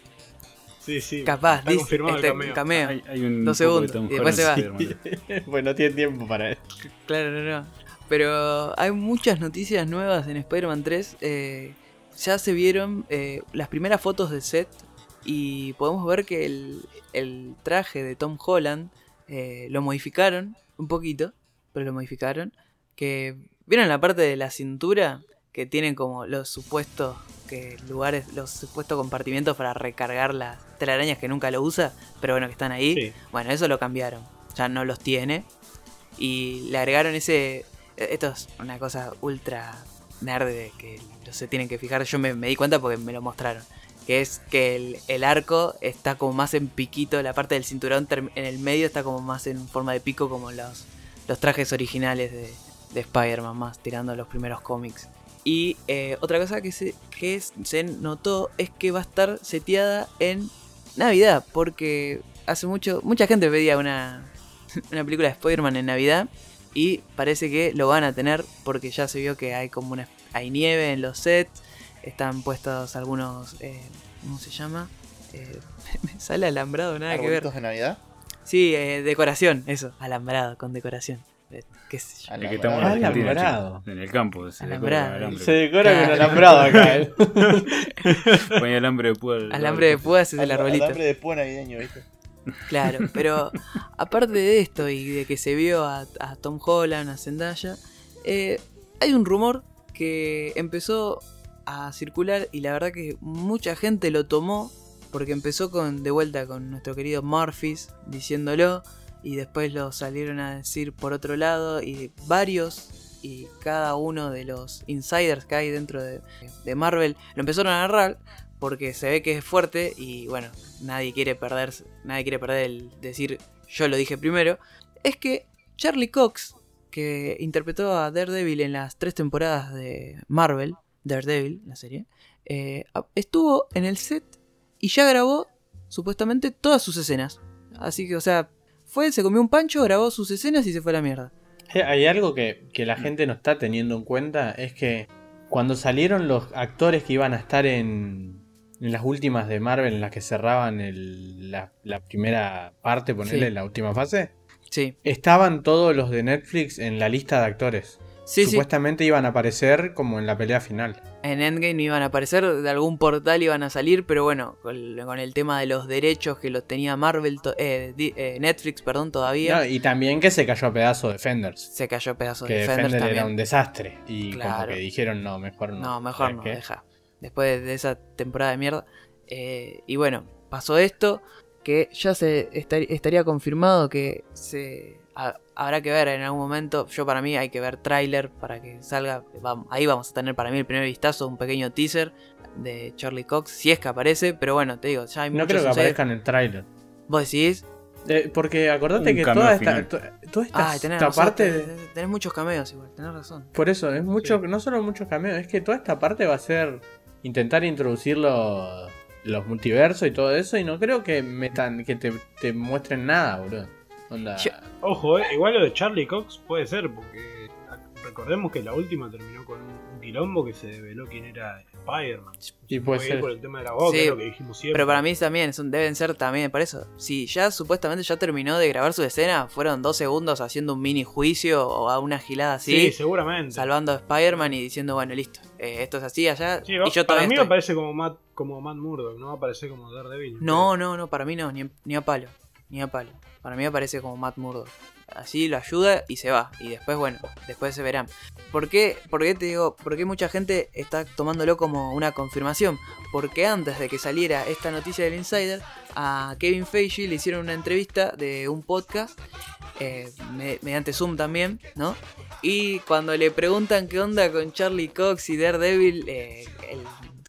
Sí, sí. Capaz, Está dice, el este, cameo. cameo. Hay, hay un Dos de segundos, Tom y después se va. Pues no tiene tiempo para eso. Claro, no, no. Pero hay muchas noticias nuevas en Spider-Man 3. eh, ya se vieron eh, las primeras fotos del set y podemos ver que el, el traje de Tom Holland eh, lo modificaron un poquito, pero lo modificaron. Que vieron la parte de la cintura que tienen como los supuestos que lugares, los supuestos compartimientos para recargar las telarañas que nunca lo usa, pero bueno que están ahí. Sí. Bueno, eso lo cambiaron. Ya no los tiene. Y le agregaron ese. Esto es una cosa ultra nerd que se tienen que fijar. Yo me, di cuenta porque me lo mostraron. Que es que el, el arco está como más en piquito. La parte del cinturón en el medio está como más en forma de pico, como los, los trajes originales de, de Spider-Man, más tirando los primeros cómics. Y eh, otra cosa que, se, que se notó es que va a estar seteada en Navidad, porque hace mucho, mucha gente pedía una, una película de Spider-Man en Navidad y parece que lo van a tener porque ya se vio que hay como una hay nieve en los sets, están puestos algunos, eh, ¿cómo se llama? Eh, me sale alambrado, nada que ver. De Navidad. Sí, eh, decoración, eso, alambrado con decoración. Eh, qué sé yo. El que estamos en. Argentina, En el campo. Se Alambrado. decora con alambre. Se decora con alambrado acá. ¿eh? Ponía alambre de púa. Alambre de púas es el arbolito. Alambre de púa navideño, ¿viste? Claro, pero aparte de esto y de que se vio a, a Tom Holland, a Zendaya, eh, hay un rumor que empezó a circular y la verdad que mucha gente lo tomó porque empezó con de vuelta con nuestro querido Murphys diciéndolo y después lo salieron a decir por otro lado y varios y cada uno de los insiders que hay dentro de, de Marvel lo empezaron a agarrar porque se ve que es fuerte y bueno, nadie quiere perder, nadie quiere perder el decir yo lo dije primero, es que Charlie Cox, que interpretó a Daredevil en las tres temporadas de Marvel, Daredevil, la serie, eh, estuvo en el set y ya grabó supuestamente todas sus escenas. Así que, o sea, fue, se comió un pancho, grabó sus escenas y se fue a la mierda. Eh, Hay algo que, que la gente no está teniendo en cuenta, es que cuando salieron los actores que iban a estar en, en las últimas de Marvel, en las que cerraban el- la, la primera parte, ponerle Sí. la última fase, Sí, estaban todos los de Netflix en la lista de actores. sí. Supuestamente iban a aparecer como en la pelea final. En Endgame iban a aparecer, de algún portal iban a salir, pero bueno, con, con el tema de los derechos que los tenía Marvel, eh, eh, Netflix, perdón, todavía, No, y también que se cayó a pedazo Defenders. se cayó pedazo Que de Defenders Defender también. era un desastre. Y como que dijeron, no, mejor no. No, mejor ¿Sabes no, deja. Después de esa temporada de mierda. Eh, y bueno, pasó esto, que ya se estar- estaría confirmado que se ha- habrá que ver en algún momento. Yo para mí hay que ver tráiler para que salga. Ahí vamos a tener para mí el primer vistazo, un pequeño teaser de Charlie Cox, si es que aparece. Pero bueno, te digo, ya hay No creo que aparezca en el tráiler. Vos decís, Eh, porque acordate Un que toda esta, final. to- toda esta, ah, tenés, esta razón, parte... tenés, muchos cameos igual, tenés razón. Por eso, es mucho, Sí. no solo muchos cameos, es que toda esta parte va a ser intentar introducir los, los multiversos y todo eso, y no creo que metan, que te, te muestren nada, boludo. Onda. Ojo, eh, igual lo de Charlie Cox puede ser, porque recordemos que la última terminó con un, un quilombo que se develó quién era Spider-Man. Y puede Fue ir ser. por el tema de la boca, Sí, es lo que dijimos siempre. Pero para mí también son, deben ser también, para eso. Si ya supuestamente ya terminó de grabar su escena, fueron dos segundos haciendo un mini juicio o a una gilada Sí, así, seguramente. salvando a Spider-Man y diciendo, bueno, listo, eh, esto es así allá. Sí, y va- yo para mí me estoy. parece como Matt, como Matt Murdock, no va a parecer como Daredevil. No, no, no, para mí no, ni, ni a palo, ni a palo. Para mí me parece como Matt Murdock. Así lo ayuda y se va. Y después, bueno, después se verán. ¿Por qué, por qué te digo? ¿Por qué mucha gente está tomándolo como una confirmación? Porque antes de que saliera esta noticia del Insider, a Kevin Feige le hicieron una entrevista de un podcast, eh, me- mediante Zoom también, ¿no? Y cuando le preguntan qué onda con Charlie Cox y Daredevil, eh,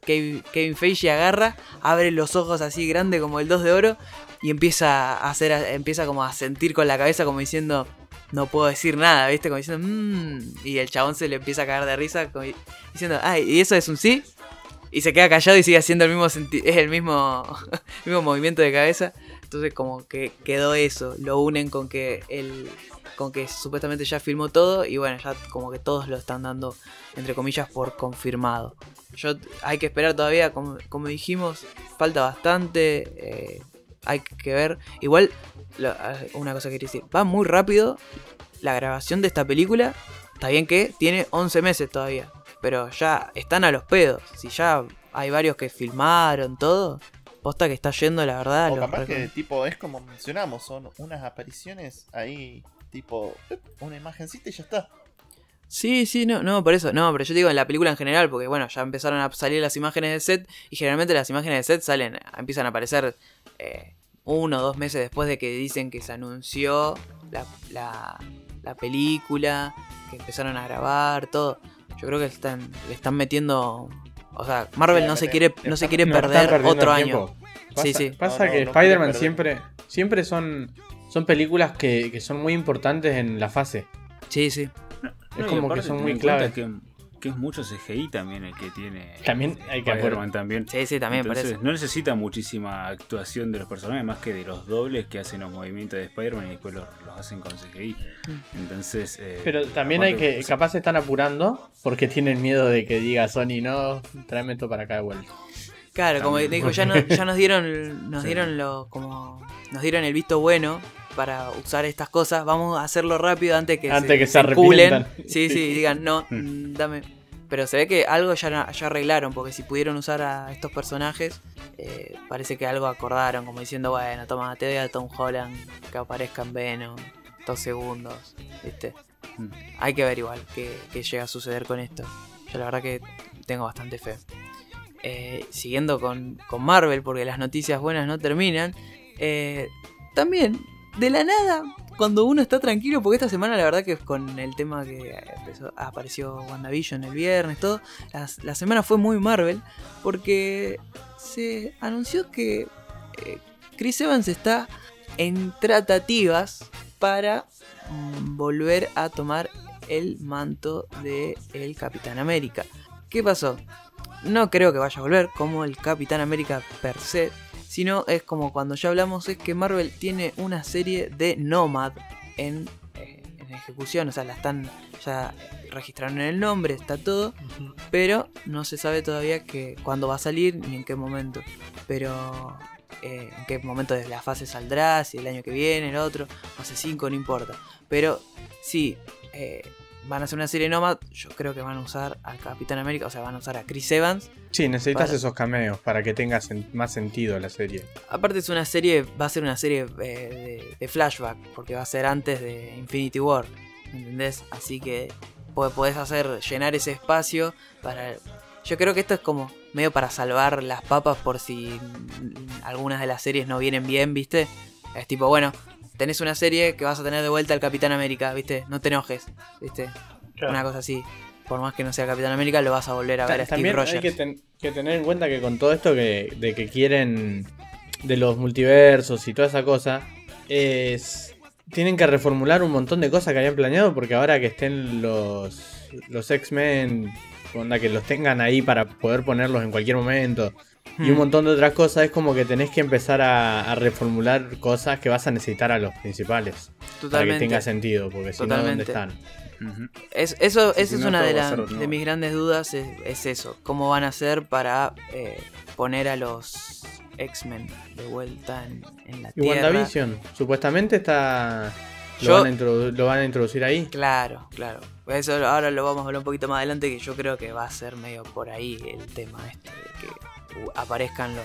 Kevin Feige agarra, abre los ojos así grande como el 2 de oro y empieza a hacer, empieza como a sentir con la cabeza como diciendo, no puedo decir nada, ¿viste? Como diciendo, mmm, y el chabón se le empieza a cagar de risa como diciendo, ay, ¿y eso es un sí? Y se queda callado y sigue haciendo el mismo, es el mismo, mismo movimiento de cabeza. Entonces como que quedó eso, lo unen con que el con que supuestamente ya filmó todo y bueno, ya como que todos lo están dando entre comillas por confirmado. Yo hay que esperar todavía, como, como dijimos, falta bastante, eh, hay que ver. Igual, lo- una cosa que quería decir, va muy rápido la grabación de esta película. Está bien que tiene 11 meses todavía, pero ya están a los pedos. Si ya hay varios que filmaron todo, posta que está yendo, la verdad. O los capaz que tipo es como mencionamos, son unas apariciones ahí, tipo, una imagencita y ya está. Sí, sí, no, no, por eso, no, pero yo digo en la película en general, porque bueno, ya empezaron a salir las imágenes de set y generalmente las imágenes de set salen, empiezan a aparecer eh, uno o dos meses después de que dicen que se anunció la, la, la película, que empezaron a grabar, todo. Yo creo que están, le están metiendo, o sea, Marvel no se quiere, no se quiere perder otro año. Pasa, Sí, sí. pasa No, que no, Spider-Man siempre, siempre son, son películas que, que son muy importantes en la fase. Sí, sí. Es como que son muy claves. Que, que es mucho CGI también el que tiene. También hay que Spider-Man también. Sí, sí, también Entonces, parece. no necesita muchísima actuación de los personajes, más que de los dobles que hacen los movimientos de Spider-Man y después los, los hacen con CGI. Entonces. eh, Pero también hay que, capaz se están apurando porque tienen miedo de que diga Sony, no, tráeme esto para acá de vuelta. Claro, como También. dijo, ya, no- ya nos dieron, nos Sí. dieron lo, como, nos dieron el visto bueno para usar estas cosas. Vamos a hacerlo rápido antes que Antes que se arrepientan. Sí, sí, digan no, Mm. mm, dame. Pero se ve que algo ya, ya arreglaron, porque si pudieron usar a estos personajes, eh, parece que algo acordaron, como diciendo, bueno, toma, te doy a Tom Holland que aparezca en Venom, dos segundos, ¿viste? Mm. Hay que ver igual qué, qué llega a suceder con esto. Yo la verdad que tengo bastante fe. Eh, siguiendo con, con Marvel, porque las noticias buenas no terminan. eh, también, de la nada, cuando uno está tranquilo, porque esta semana la verdad que con el tema que empezó- apareció WandaVision el viernes, todo, la, semana fue muy Marvel, porque se anunció que eh, Chris Evans está en tratativas para mm, volver a tomar el manto de el Capitán América. ¿Qué pasó? No creo que vaya a volver como el Capitán América per se, sino es como cuando ya hablamos, es que Marvel tiene una serie de Nomad en, eh, en ejecución, o sea, la están ya registraron en el nombre, está todo, pero no se sabe todavía que cuándo va a salir ni en qué momento. Pero eh, en qué momento de la fase saldrá, si el año que viene, el otro, fase 5, no importa. Pero sí, eh, van a hacer una serie Nomad, yo creo que van a usar a Capitán América, o sea, van a usar a Chris Evans. Sí, necesitas Para- esos cameos para que tenga sen- más sentido la serie. Aparte es una serie, va a ser una serie eh, de, de flashback, porque va a ser antes de Infinity War, ¿entendés? Así que po- podés hacer, llenar ese espacio para... Yo creo que esto es como medio para salvar las papas por si mm, algunas de las series no vienen bien, ¿viste? Es tipo, bueno, tenés una serie que vas a tener de vuelta al Capitán América, ¿viste? No te enojes, ¿viste? Claro. Una cosa así. Por más que no sea Capitán América, lo vas a volver a ver a Steve También Rogers. hay que, ten- que tener en cuenta que con todo esto que, de que quieren de los multiversos y toda esa cosa, es tienen que reformular un montón de cosas que habían planeado porque ahora que estén los, los X-Men, onda que los tengan ahí para poder ponerlos en cualquier momento y un Hmm. montón de otras cosas, es como que tenés que empezar a, a reformular cosas que vas a necesitar a los principales para que Totalmente. tenga sentido, porque si no, ¿dónde Totalmente. están? Es, eso Sí, esa si es no, una de, la- ser de nuevo. mis grandes dudas, es, es eso. ¿Cómo van a hacer para eh, poner a los X-Men de vuelta en, en la Y Tierra? WandaVision, supuestamente está. Lo, Yo- van a introdu- lo van a introducir ahí. Claro, claro. Eso ahora lo vamos a hablar un poquito más adelante, que yo creo que va a ser medio por ahí el tema este, de que uh, aparezcan los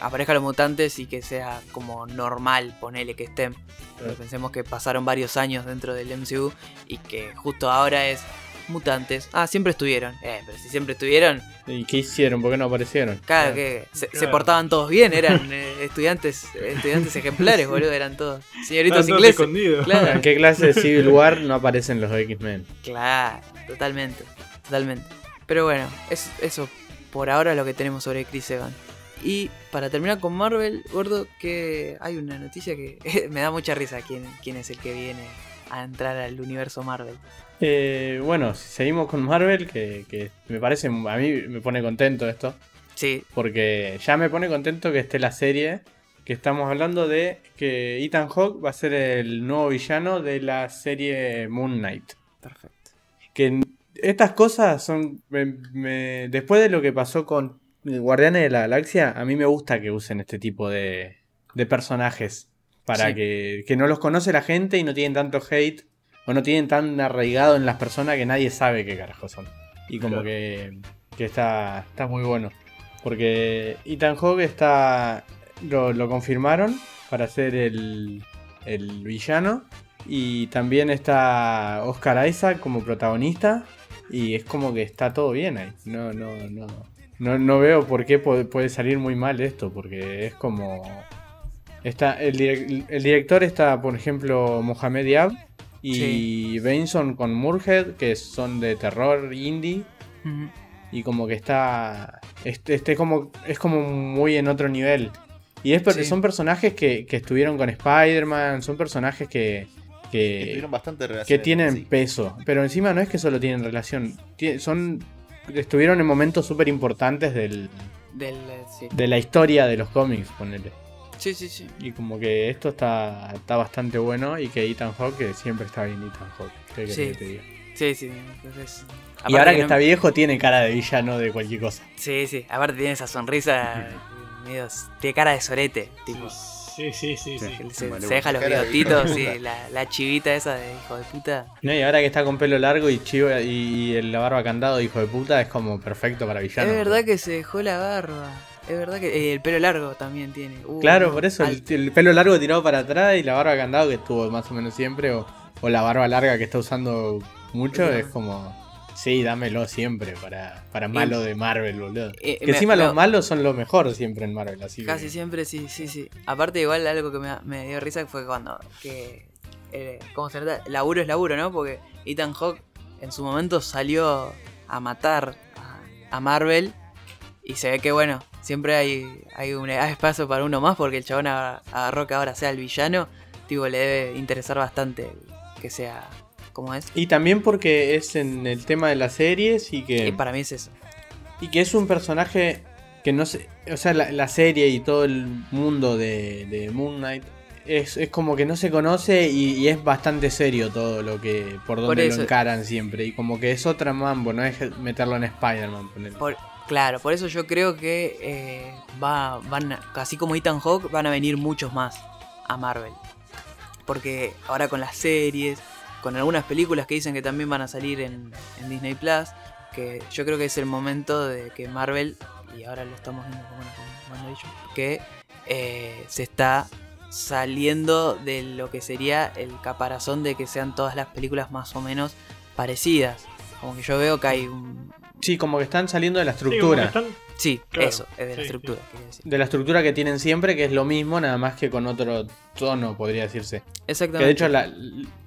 aparezcan los mutantes y que sea como normal, ponele que estén. Pero pensemos que pasaron varios años dentro del MCU y que justo ahora es mutantes. Ah, siempre estuvieron. Eh, pero si siempre estuvieron, ¿Y qué hicieron? ¿Por qué no aparecieron? Claro, que se, portaban todos bien, eran eh, estudiantes estudiantes ejemplares, boludo, eran todos señoritos Están ingleses. Claro, ¿En qué clase de Civil War no aparecen los X-Men? claro, totalmente, totalmente. Pero bueno, es eso por ahora lo que tenemos sobre Chris Evans. Y para terminar con Marvel, gordo, que hay una noticia que me da mucha risa quién, quién es el que viene a entrar al universo Marvel. Eh, bueno, si seguimos con Marvel, que, que me parece, a mí me pone contento esto, Sí, porque ya me pone contento que esté la serie, que estamos hablando de que Ethan Hawke va a ser el nuevo villano de la serie Moon Knight. perfecto. que estas cosas son me- me- después de lo que pasó con Guardianes de la Galaxia a mí me gusta que usen este tipo de, de personajes para Sí. que, que no los conoce la gente y no tienen tanto hate o no tienen tan arraigado en las personas que nadie sabe qué carajo son y como Claro. que, que está, está muy bueno porque Ethan Hawke está lo, lo confirmaron para ser el, el villano y también está Oscar Isaac como protagonista. Y es como que está todo bien ahí. No, no, no. No, no veo por qué puede, salir muy mal esto. Porque es como. Está, el, direc- el director está, por ejemplo, Mohamed Diab. Y Benson con Murhead, que son de terror indie. Y como que está. Este, este como, es como muy en otro nivel. Y es, Sí. son personajes que, que estuvieron con Spider-Man. Son personajes que. Que que tuvieron bastante relación. que tienen peso. Pero encima no es que solo tienen relación. son. Estuvieron en momentos súper importantes del, Del, eh, sí. de la historia de los cómics, ponele. sí, sí, sí. Y como que esto está, está bastante bueno. Y que Ethan Hawke, que siempre está bien Ethan Hawke. ¿qué querés Sí. que te diga? Sí, sí. Entonces, Y ahora que no- está viejo, tiene cara de villano de cualquier cosa. Sí, sí. Aparte tiene esa sonrisa. medio- tiene cara de sorete. Tipo, Sí, sí, sí, sí. Sí. se, deja los bigotitos y la, la chivita esa de hijo de puta. No, y ahora que está con pelo largo y chivo y, y la barba candado, hijo de puta, es como perfecto para villano. es verdad que se dejó la barba. Es verdad que eh, el pelo largo también tiene. Uh, Claro, por eso, el, el pelo largo tirado para atrás y la barba candado que estuvo más o menos siempre, o, o la barba larga que está usando mucho, es como, sí, dámelo siempre para, para malo de Marvel, boludo. Eh, que me- encima me- los malos son lo mejor siempre en Marvel, así Casi que- siempre sí, sí, sí. Aparte igual algo que me, me dio risa fue cuando que eh, ¿cómo se nota? Laburo es laburo, ¿no? Porque Ethan Hawke en su momento salió a matar a, a Marvel y se ve que bueno, siempre hay hay un hay espacio para uno más porque el chabón aga- agarró que ahora sea el villano, tipo le debe interesar bastante que sea como es. Y también porque es en el tema de las series y que, Y para mí es eso. y que es un personaje que no sé. O sea, la, la serie y todo el mundo de, de Moon Knight es, es como que no se conoce y, y es bastante serio todo lo que. por donde lo encaran siempre. Y como que es otra mambo, no es meterlo en Spider-Man. Por- claro, por eso yo creo que eh, va, van, a- así como Ethan Hawke, van a venir muchos más a Marvel. Porque ahora con las series, con algunas películas que dicen que también van a salir en, en Disney Plus, que yo creo que es el momento de que Marvel, y ahora lo estamos viendo con, bueno, con WandaVision, que eh, se está saliendo de lo que sería el caparazón de que sean todas las películas más o menos parecidas. Como que yo veo que hay un, Sí, como que están saliendo de la Sí, como estructura. están- Sí, Claro, eso, es de la sí, estructura, decir. De la estructura que tienen siempre, que es lo mismo, nada más que con otro tono, podría decirse. Exactamente. Que de hecho, la-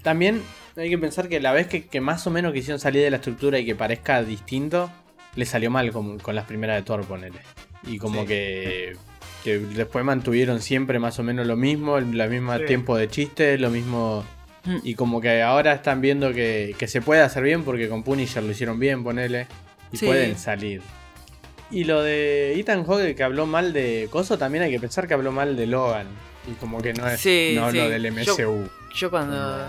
también hay que pensar que la vez que, que más o menos quisieron salir de la estructura y que parezca distinto, le salió mal con, con las primeras de Thor, ponele. Y como Sí. que, que después mantuvieron siempre más o menos lo mismo, el la misma Sí. tiempo de chistes, lo mismo. Mm. Y como que ahora están viendo que, que se puede hacer bien porque con Punisher lo hicieron bien, ponele. Y Sí. pueden salir. Y lo de Ethan Hawke que habló mal de Coso, también hay que pensar que habló mal de Logan. Y como que no es Sí, no sí. del Yo- MCU. Yo cuando...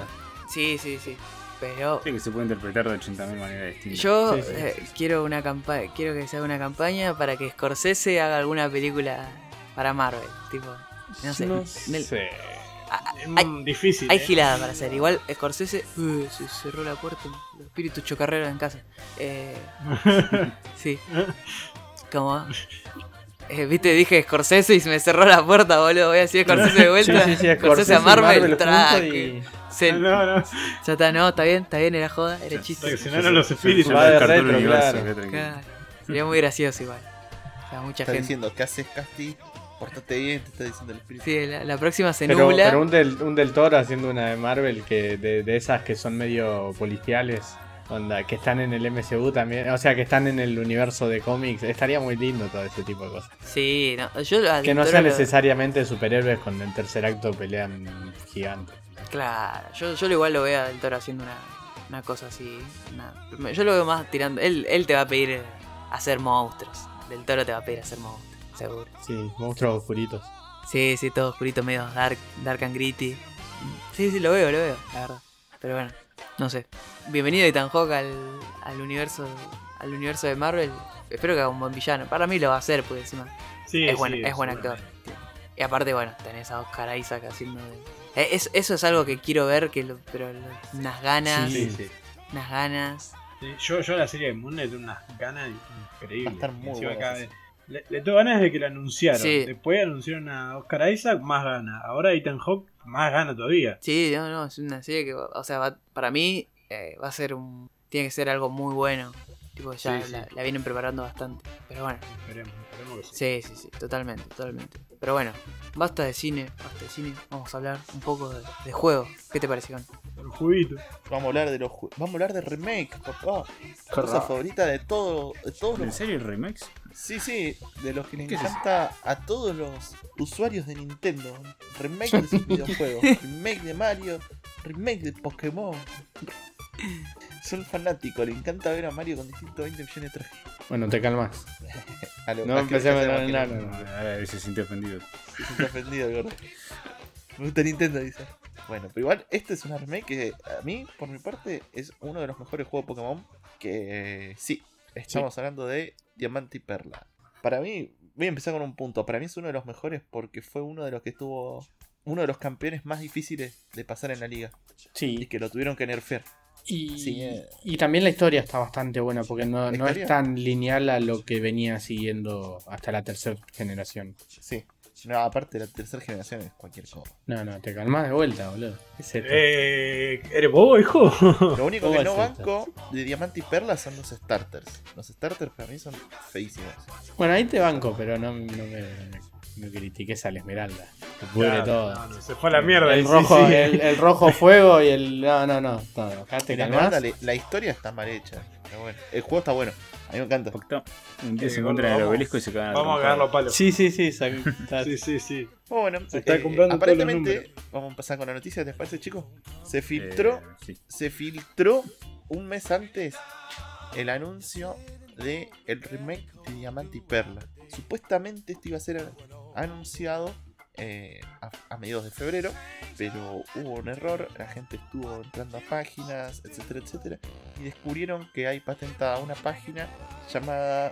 Sí, sí, sí. Pero Sí, que se puede interpretar de 80.000 maneras distintas. yo Sí, sí, eh, sí, quiero una campaña, quiero que se haga una campaña para que Scorsese haga alguna película para Marvel. Tipo, no sé. No sé. Ah, es hay, mm, difícil. hay ¿eh? gilada para hacer. Igual Scorsese uh, se cerró la puerta, los espíritus chocarreros en casa. Eh, sí. Como eh, viste, dije Scorsese y se me cerró la puerta, boludo. Voy a decir Scorsese de vuelta. Sí, sí, sí, Scorsese a y Marvel, juntos tra, y- que- se- No, no. Ya está, no, está bien, está bien, era joda, era chiste. Traicionaron los espíritus. Va de retro, claro. Sería muy gracioso igual. O sea, mucha Está gente. diciendo, ¿qué haces, Casti? Portate bien, te está diciendo el espíritu. Sí, la, la próxima se Pero, nubla. pero un, del, un del Toro haciendo una de Marvel que de, de esas que son medio policiales, onda, que están en el MCU también, o sea, que están en el universo de cómics, estaría muy lindo todo ese tipo de cosas. Sí, no, yo Que no sean lo- necesariamente superhéroes cuando en tercer acto pelean gigantes. Claro, yo, yo lo igual lo veo al Toro haciendo una, una cosa así. una- yo lo veo más tirando. Él, él te va a pedir eh, hacer monstruos. Del Toro te va a pedir hacer monstruos, seguro. Sí, monstruos oscuritos. Sí, sí, todo oscurito, medio dark, dark and gritty. Sí, sí, lo veo, lo veo, la verdad. Pero bueno, no sé. Bienvenido Ethan Hawke al, al universo al universo de Marvel. Espero que haga un buen villano. Para mí lo va a hacer, porque encima Sí, es buen, sí, es buen actor. Y aparte, bueno, tenés a Oscar Isaac haciendo de... Eh, es- eso es algo que quiero ver, que lo- pero lo- unas ganas, Sí, sí. unas ganas. Sí, Yo, yo la serie de Moon Knight tengo unas ganas increíbles. Va a estar muy Le, le tengo ganas de que la anunciaron. Sí. Después anunciaron a Oscar Isaac, más ganas. Ahora Ethan Hawke, más ganas todavía. Sí, no, no, es una serie que, o sea, va- para mí eh, va a ser un... Tiene que ser algo muy bueno. Tipo, ya Sí, sí. La, la vienen preparando bastante. Pero bueno, Esperemos, esperemos que sí. sí, sí, sí, totalmente, totalmente. Pero bueno, basta de cine, basta de cine. Vamos a hablar un poco de, de juegos. ¿Qué te parece, Iván? El juguito. Vamos a hablar de los Vamos a hablar de remake, papá. Cosa favorita de todo, de todos ¿En los serio el remakes? Sí, sí, de los que les ¿Qué es encanta a todos los usuarios de Nintendo. Remake de sus videojuegos, remake de Mario, remake de Pokémon. Son fanáticos, le encanta ver a Mario con distintos 20 millones de trajes. Bueno, te calmas. A lo- No a que empecemos, le no, no, no, no. Ahora se siente ofendido. Se siente ofendido, gordo. Me gusta Nintendo, dice. Bueno, pero igual este es una remake que a mí, por mi parte, es uno de los mejores juegos de Pokémon. Que sí, estamos hablando de Diamante y Perla. Para mí, voy a empezar con un punto. Para mí es uno de los mejores porque fue uno de los que estuvo. Uno de los campeones más difíciles de pasar en la liga. Y Sí. que lo tuvieron que nerfear. Y, Sí, eh. y también la historia está bastante buena porque no, ¿La no es tan lineal a lo que venía siguiendo hasta la tercera generación. Sí. No, aparte la tercera generación es cualquier cosa. No, no, te calmas de vuelta, boludo. ¿Qué es esto? Eh, ¿Eres bobo, hijo? Lo único ¿Cómo que no es esto? banco de Diamante y Perla son los starters. Los starters para mí son feísimos. Bueno, ahí te banco, pero no, no me, no critiques a la Esmeralda. Te pudre Claro, todo. no, no, se fue a la mierda. el, sí, rojo, sí. el, el rojo fuego y el. No, no, no. te la, historia está mal hecha. Bueno, el juego está bueno. A mí me encanta. Octa- Un día se encuentran en el vamos- obelisco y se cagan a Vamos a trompadas. cagarlo a palo. Sí, sí, sí. está- Sí, sí, sí. Oh, bueno, Se está eh, comprando todos los aparentemente, vamos a empezar con la noticia, ¿les parece, chicos? Se filtró, Eh, sí. se filtró un mes antes el anuncio de el remake de Diamante y Perla. Supuestamente esto iba a ser anunciado eh, a, mediados de febrero, pero hubo un error, la gente estuvo entrando a páginas, etcétera, etcétera, y descubrieron que hay patentada una página llamada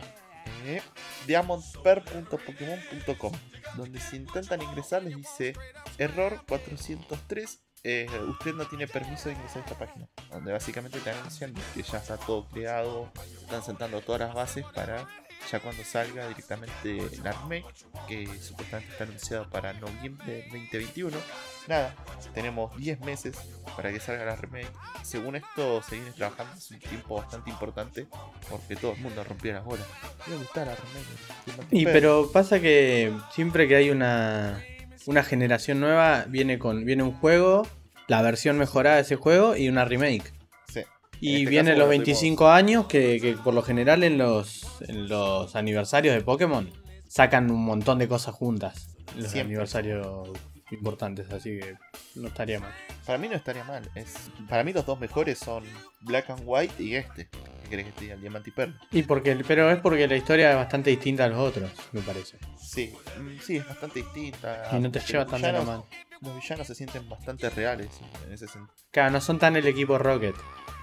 eh, diamondper.pokemon.com, donde si intentan ingresar les dice error 403. eh, usted no tiene permiso de ingresar a esta página. Donde básicamente te anuncian que ya está todo creado, están sentando todas las bases para ya cuando salga directamente la remake, que supuestamente está anunciado para noviembre del 2021. Nada, tenemos 10 meses para que salga la remake. Según esto, se viene trabajando hace un tiempo bastante importante porque todo el mundo rompía las bolas. ¿Dónde está la remake? de Y pero pasa que siempre que hay una, una generación nueva, viene con viene un juego, la versión mejorada de ese juego y una remake. Y este vienen los bueno, 25 años que, que por lo general en los, en los aniversarios de Pokémon sacan un montón de cosas juntas. Los Siempre. aniversarios importantes, así que no estaría mal. Para mí no estaría mal. Es, para mí los dos mejores son Black and White y este. ¿Qué querés que te diga? El Diamante y Perla. Y porque, pero es porque la historia es bastante distinta a los otros, me parece. Sí, mm, sí, es bastante distinta. Y no te lleva los tanto la mano. Los villanos se sienten bastante reales en ese sentido. Claro, no son tan el equipo Rocket.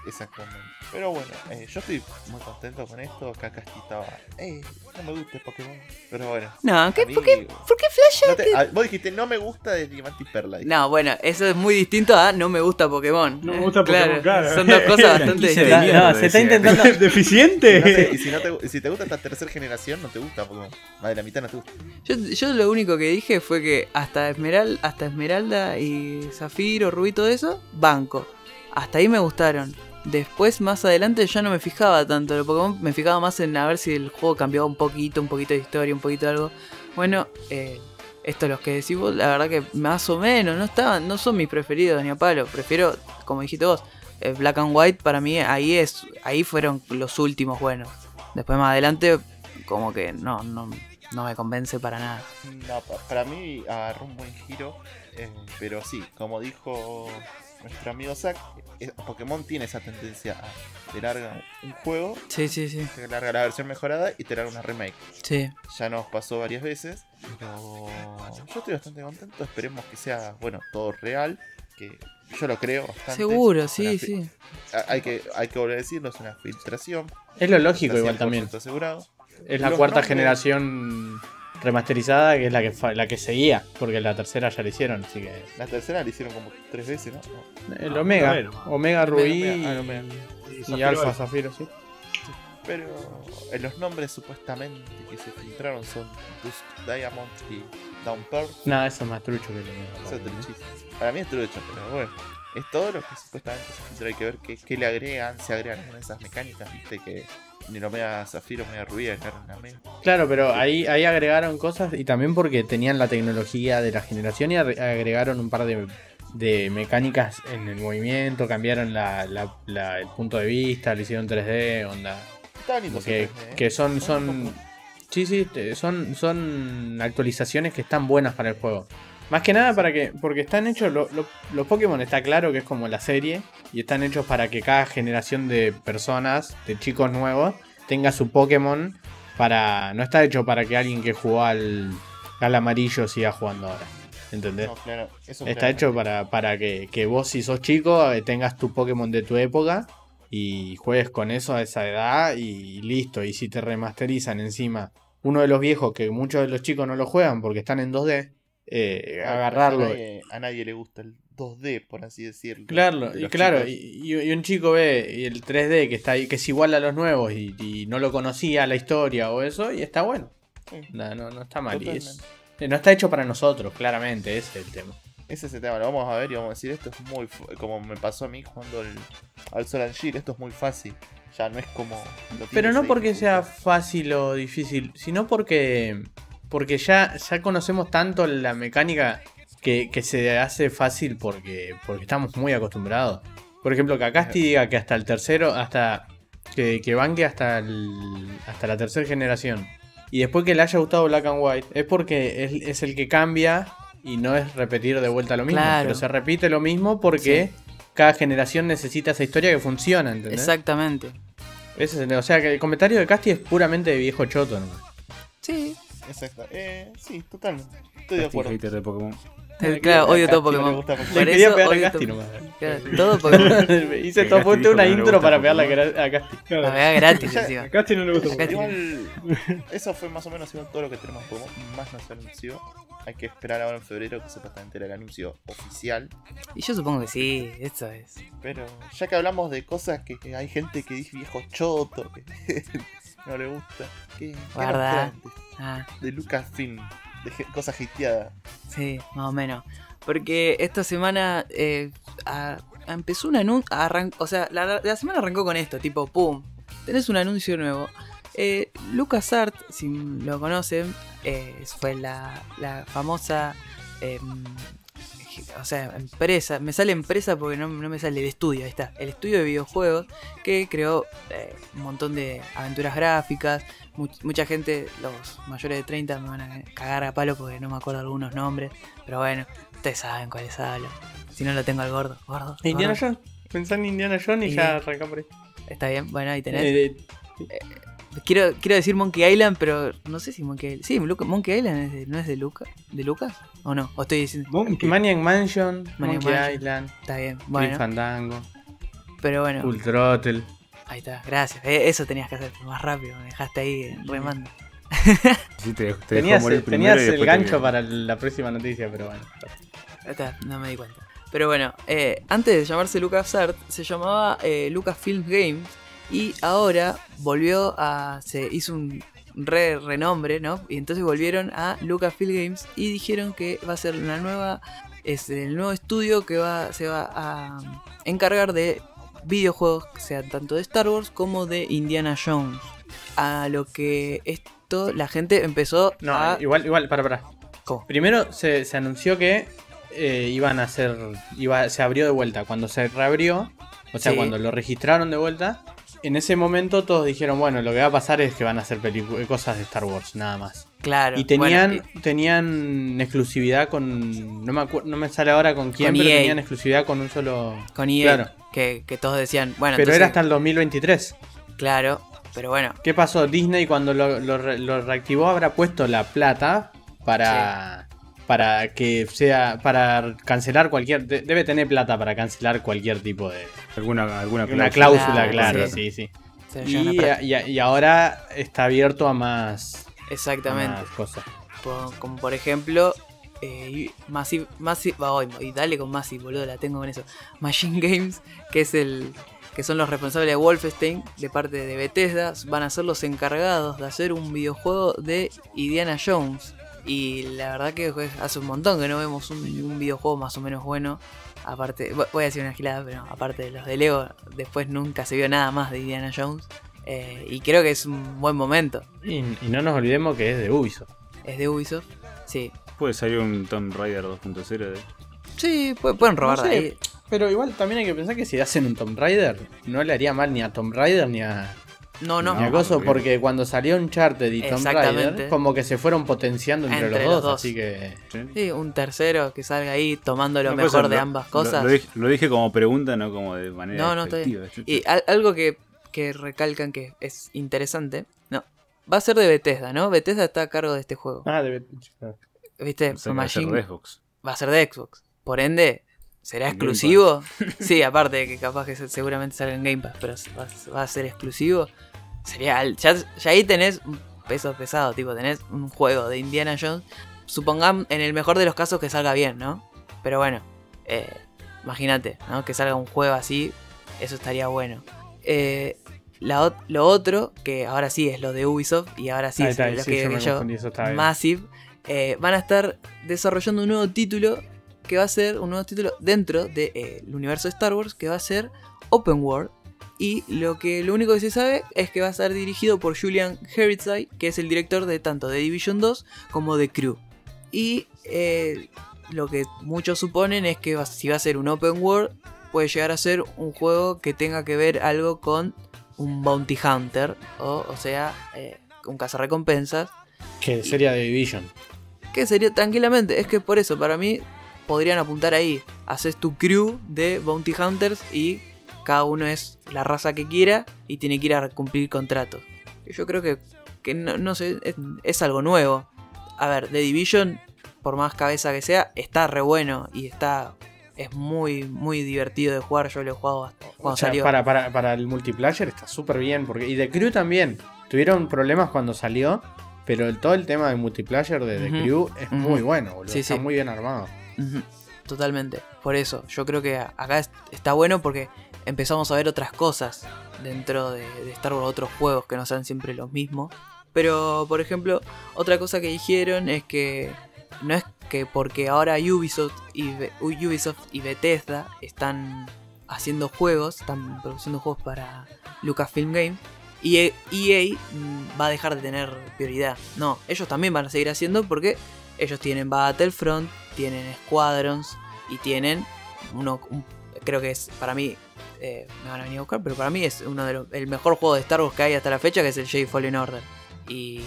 Exactamente. Pero bueno, eh, yo estoy muy contento con esto. Acá Casti estaba. Eh, no me gusta Pokémon. Pero bueno. No, ¿qué, ¿por, qué, ¿por qué Flash? no te- ah, vos dijiste, no me gusta de Diamante y Perla. dijiste. No, bueno, eso es muy distinto a no me gusta Pokémon. No me gusta Pokémon, claro. Son dos cosas bastante distintas. No, se está intentando. No sé, ¿Deficiente? y si, no te, si te gusta esta tercera generación, no te gusta Pokémon. Más de la mitad no te gusta. Yo, yo lo único que dije fue que hasta, Esmeral, hasta Esmeralda y Zafiro, Rubí, todo eso, banco. Hasta ahí me gustaron. Después, más adelante, ya no me fijaba tanto en los Pokémon, me fijaba más en a ver si el juego cambiaba un poquito, un poquito de historia, un poquito de algo. Bueno, eh, estos los que decís vos, la verdad que más o menos, no estaban, no son mis preferidos ni a palo. Prefiero, como dijiste vos, eh, Black and White para mí ahí es, ahí fueron los últimos buenos. Después más adelante, como que no, no, no me convence para nada. No, pa- para mí agarró un buen giro. eh, pero sí, como dijo nuestro amigo Zack, eh, Pokémon tiene esa tendencia a te larga un juego, Sí, sí, sí. te larga la versión mejorada y te larga una remake. Sí. Ya nos pasó varias veces, pero yo estoy bastante contento. Esperemos que sea, bueno, todo real. Que yo lo creo bastante. Seguro, sí, sí. Hay que, hay que volver a decirlo, es una filtración. Es lo lógico igual 100% también. asegurado. Es la Los cuarta nombres- generación remasterizada que es la que fa- la que seguía, porque la tercera ya la hicieron, así que La tercera la hicieron como tres veces, ¿no? No. el Omega, bueno. Omega Rubí Omega, ah, Omega. y, Zafiro Alfa. Zafiro, sí. Pero eh, los nombres supuestamente que se filtraron son Dusk Diamond y Down Pearl. Nada, eso es más trucho que el Eso es Omega. truchísimo. Para mí es trucho, pero bueno. Es todo lo que supuestamente se filtró. Hay que ver qué, qué le agregan. Se agregan esas mecánicas, viste, que ni lo Omega Zafiro, Omega Rubí. Claro, pero ahí, ahí agregaron cosas y también porque tenían la tecnología de la generación y agre- agregaron un par de, de mecánicas en el movimiento, cambiaron la, la- la- el punto de vista, lo hicieron 3D, onda. Que, ese 3D, ¿eh? que son, son, sí, sí, son, son actualizaciones que están buenas para el juego. Más que nada para que, porque están hechos, lo- lo- los Pokémon está claro que es como la serie, y están hechos para que cada generación de personas, de chicos nuevos, tenga su Pokémon para, no está hecho para que alguien que jugó al, al amarillo siga jugando ahora. ¿Entendés? No, claro, eso Está hecho para, para que, que vos, si sos chico, eh, tengas tu Pokémon de tu época y juegues con eso a esa edad y listo. Y si te remasterizan encima uno de los viejos que muchos de los chicos no lo juegan porque están en 2D, eh, agarrarlo. A nadie, a nadie le gusta el 2D, por así decirlo. Claro, De y claro, y, un chico ve el 3D que está ahí, que es igual a los nuevos y, y no lo conocía la historia o eso, y está bueno. Sí. No, no, no está mal. y es- no está hecho para nosotros, claramente, ese es el tema. Ese es el tema, lo vamos a ver y vamos a decir, esto es muy, como me pasó a mí jugando el, al Sol and Shield, esto es muy fácil. Ya no es como... lo Pero no porque sea fácil o difícil, sino porque, porque ya, ya conocemos tanto la mecánica que, que se hace fácil porque, porque estamos muy acostumbrados. Por ejemplo, que Acasti diga que hasta el tercero, hasta que, que banque hasta, el- hasta la tercera generación. Y después que le haya gustado Black and White, es porque es, es el que cambia y no es repetir de vuelta lo mismo. Claro. Pero se repite lo mismo porque cada generación necesita esa historia que funciona, ¿entendés? Exactamente. Ese es el- o sea que el comentario de Casti es puramente de viejo choto nomás. Sí. Exacto. Eh, sí, totalmente. Estoy de acuerdo. hater de Pokémon. Eh, Claro, odio todo Pokémon. Por quería eso pegar a to- nomás. Claro, todo Pokémon. Hice todo dijo una intro para pegarle a. Gra- a gratis encima. Casti no le gusta. Igual, eso fue más o menos todo lo que tenemos Pokémon. Más no se anunció. Hay que esperar ahora en febrero que supuestamente era el anuncio oficial. Y yo supongo que sí, esto es. Pero ya que hablamos de cosas que, que hay gente que dice viejo choto, que no le gusta. ¿Qué, qué traen de, Ah, de Lucasfilm? De cosas hateadas. sí, más o menos. Porque esta semana eh, a- empezó un anuncio. O sea, la, la semana arrancó con esto: tipo, pum, tenés un anuncio nuevo. Eh, LucasArts, si lo conocen, eh, fue la, la famosa. O sea, empresa, me sale empresa porque no, no me sale el estudio, ahí está, el estudio de videojuegos que creó eh, un montón de aventuras gráficas, Much- mucha gente, los mayores de 30 me van a cagar a palo porque no me acuerdo algunos nombres, pero bueno, ustedes saben cuáles hablo. Si no lo tengo al gordo, gordo. Indiana. Jones. Pensá en Indiana Jones y Y- ya arranca por ahí. Está bien, bueno, ahí tenés. Eh, Quiero, quiero decir Monkey Island, pero no sé si Monkey Island. Sí, Luca- Monkey Island es de- no es de Luca, de Lucas o no, o estoy diciendo. Monkey. Maniac Mansion, Maniac Monkey Mansion. Island, Está bien, bueno, Fandango, pero bueno, Full Throttle. ahí está, gracias. Eh, Eso tenías que hacer más rápido, me dejaste ahí remando. Sí, te, te dejó Tenías, morir tenías primero y el te gancho para la próxima noticia, pero bueno. Ahí está, no me di cuenta. Pero bueno, eh, antes de llamarse LucasArts, se llamaba eh, Lucasfilm Games. Y ahora volvió a. Se hizo un re renombre, ¿no? Y entonces volvieron a Lucasfilm Games y dijeron que va a ser una nueva. Es el nuevo estudio que va, se va a encargar de videojuegos, que sean tanto de Star Wars como de Indiana Jones. A lo que esto la gente empezó No, a. igual, igual, para, para. ¿Cómo? Primero se, se anunció que eh, iban a hacer. Iba, se abrió de vuelta. Cuando se reabrió, o sea, Sí. cuando lo registraron de vuelta, en ese momento todos dijeron: Bueno, lo que va a pasar es que van a hacer cosas de Star Wars, nada más. Claro. Y tenían, bueno, tenían exclusividad con. No me, no me sale ahora con quién, Con pero EA. tenían exclusividad con un solo. con EA, claro. que, que todos decían, bueno, pero entonces- era hasta el 2023. Claro, pero bueno, ¿Qué pasó? Disney cuando lo, lo re- lo reactivó habrá puesto la plata para, para que sea para cancelar cualquier de- debe tener plata para cancelar cualquier tipo de Alguna, alguna una cláusula. cláusula, Claro, claro, sí. sí, a Y, y- y ahora está abierto a más, a Exactamente. más cosas. Como por ejemplo, eh, Massive, Massive, ah, y dale con Massive, boludo, la tengo con eso. Machine Games, que es el que son los responsables de Wolfenstein, de parte de Bethesda, van a ser los encargados de hacer un videojuego de Indiana Jones. Y la verdad que pues, hace un montón que no vemos un, un videojuego más o menos bueno. Aparte, vo- voy a decir una gilada, pero aparte de los de Lego, después nunca se vio nada más de Indiana Jones. Eh, y creo que es un buen momento. Y, y no nos olvidemos que es de Ubisoft. Es de Ubisoft. Sí. Puede salir un Tomb Raider 2.0 de... Sí, pu- pueden robar No de sé, ahí. Pero igual también hay que pensar que si hacen un Tomb Raider, no le haría mal ni a Tomb Raider ni a, No, no. No, Coso, porque- porque cuando salió Uncharted y Tomb. Raider, como que se fueron potenciando entre, Entre los, los dos, dos. así que... ¿Sí? Sí, un tercero que salga ahí tomando lo mejor cosa, de lo- ambas cosas. Lo, dije, lo dije como pregunta, no como de manera No, no, efectiva. Y al- algo que, que recalcan que es interesante. No. Va a ser de Bethesda, ¿no? Bethesda está a cargo de este juego. Ah. ¿Viste? O sea, que va a ser de Xbox. va a ser de Xbox. Por ende, ¿será exclusivo? sí, aparte de que capaz que se- seguramente salga en Game Pass, pero va a ser exclusivo. Sería ya, ya ahí tenés un peso pesado, tipo, tenés un juego de Indiana Jones. Supongamos, en el mejor de los casos, que salga bien, ¿no? Pero bueno, eh, imagínate, ¿no? Que salga un juego así, eso estaría bueno. Eh, la lo otro, que ahora sí es lo de Ubisoft, y ahora sí es está, lo sí, que yo que yo, eso. Massive, eh, van a estar desarrollando un nuevo título que va a ser un nuevo título dentro del universo de Star Wars que va a ser Open World. Y lo que lo único que se sabe es que va a estar dirigido por Julian Herritzai, que es el director de tanto de Division 2 como de Crew. Y eh, lo que muchos suponen es que si va a ser un Open World, puede llegar a ser un juego que tenga que ver algo con un bounty hunter, o, o sea, eh, un cazarrecompensas, Que sería de Division. que sería tranquilamente, es que por eso, para mí, podrían apuntar ahí. Haces tu crew de bounty hunters y cada uno es la raza que quiera y tiene que ir a cumplir contratos. Yo creo que, que no, no sé, es, es algo nuevo. A ver, The Division, por más cabeza que sea, está re bueno y está. Es muy, muy divertido de jugar. Yo lo he jugado hasta cuando O sea, salió. para, para, para el multiplayer está súper bien. Porque, y The Crew también. Tuvieron problemas cuando salió. Pero el- todo el tema del multiplayer de The. Crew es muy bueno, boludo. Sí, está sí. muy bien armado. Totalmente. Por eso, yo creo que acá es- está bueno porque empezamos a ver otras cosas dentro de, de Star Wars, otros juegos que no sean siempre los mismos. Pero, por ejemplo, otra cosa que dijeron es que no es que porque ahora Ubisoft y, Ubisoft y Bethesda están haciendo juegos, están produciendo juegos para Lucasfilm Games, y E- EA mm, va a dejar de tener prioridad. No, ellos también van a seguir haciendo porque ellos tienen Battlefront, tienen Squadrons y tienen uno, un- creo que es para mí, eh, me van a venir a buscar, pero para mí es uno de los, el mejor juego de Star Wars que hay hasta la fecha, que es el Jedi Fallen Order. Y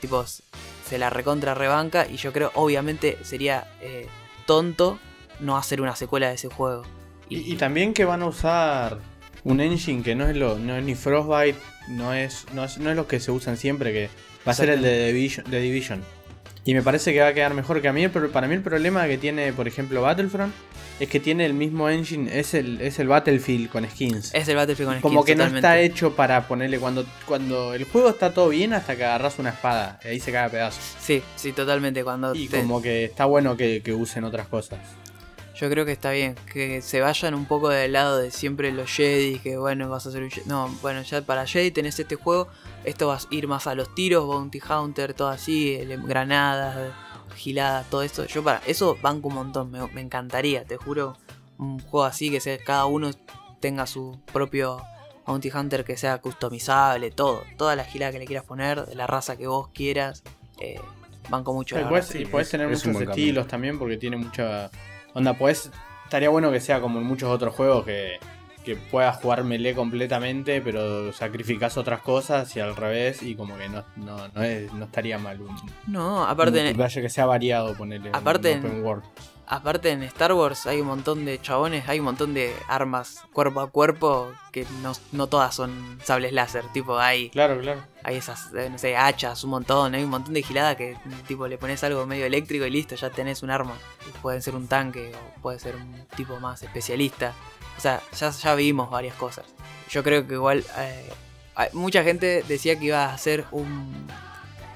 tipo, se la recontra rebanca y yo creo, obviamente, sería eh, tonto no hacer una secuela de ese juego. Y, y también que van a usar un engine que no es lo no es ni Frostbite, no es, no es, no es lo que se usan siempre, que va a ser el de Division, de Division. Y me parece que va a quedar mejor que a mí. Pero para mí el problema que tiene, por ejemplo, Battlefront es que tiene el mismo engine, es el, es el Battlefield con skins. es el Battlefield con Como skins, que no está hecho para ponerle cuando, cuando el juego está todo bien hasta que agarras una espada. Y ahí se cae a pedazos. Sí, sí, totalmente. Cuando Y te- como que está bueno que, que usen otras cosas. Yo creo que está bien, que se vayan un poco del lado de siempre los Jedi, que bueno, vas a hacer un Jedi. No, bueno, ya para Jedi tenés este juego, esto vas a ir más a los tiros, Bounty Hunter, todo así, granadas, giladas, todo esto. Yo para eso banco un montón, me, me encantaría, te juro, un juego así que sea, cada uno tenga su propio Bounty Hunter que sea customizable, todo, toda la gilada que le quieras poner, de la raza que vos quieras, eh, banco mucho. Y la puedes, y sí, podés es- tener es muchos estilos también porque tiene mucha onda. Podés, estaría bueno que sea como en muchos otros juegos que, que puedas jugar melee completamente, pero sacrificás otras cosas y al revés y como que no, no, no, es- no estaría mal un, No, un aparte... multiplayer que sea variado, ponerle Aparte un en- open world. Aparte en Star Wars hay un montón de chabones, hay un montón de armas cuerpo a cuerpo que no, no todas son sables láser, tipo hay, Claro, claro. hay esas, eh, no sé, hachas, un montón, hay un montón de gilada que tipo le pones algo medio eléctrico y listo, ya tenés un arma. Puede ser un tanque o puede ser un tipo más especialista. Sea, ya, ya vimos varias cosas. Yo creo que igual eh, mucha gente decía que iba a hacer un...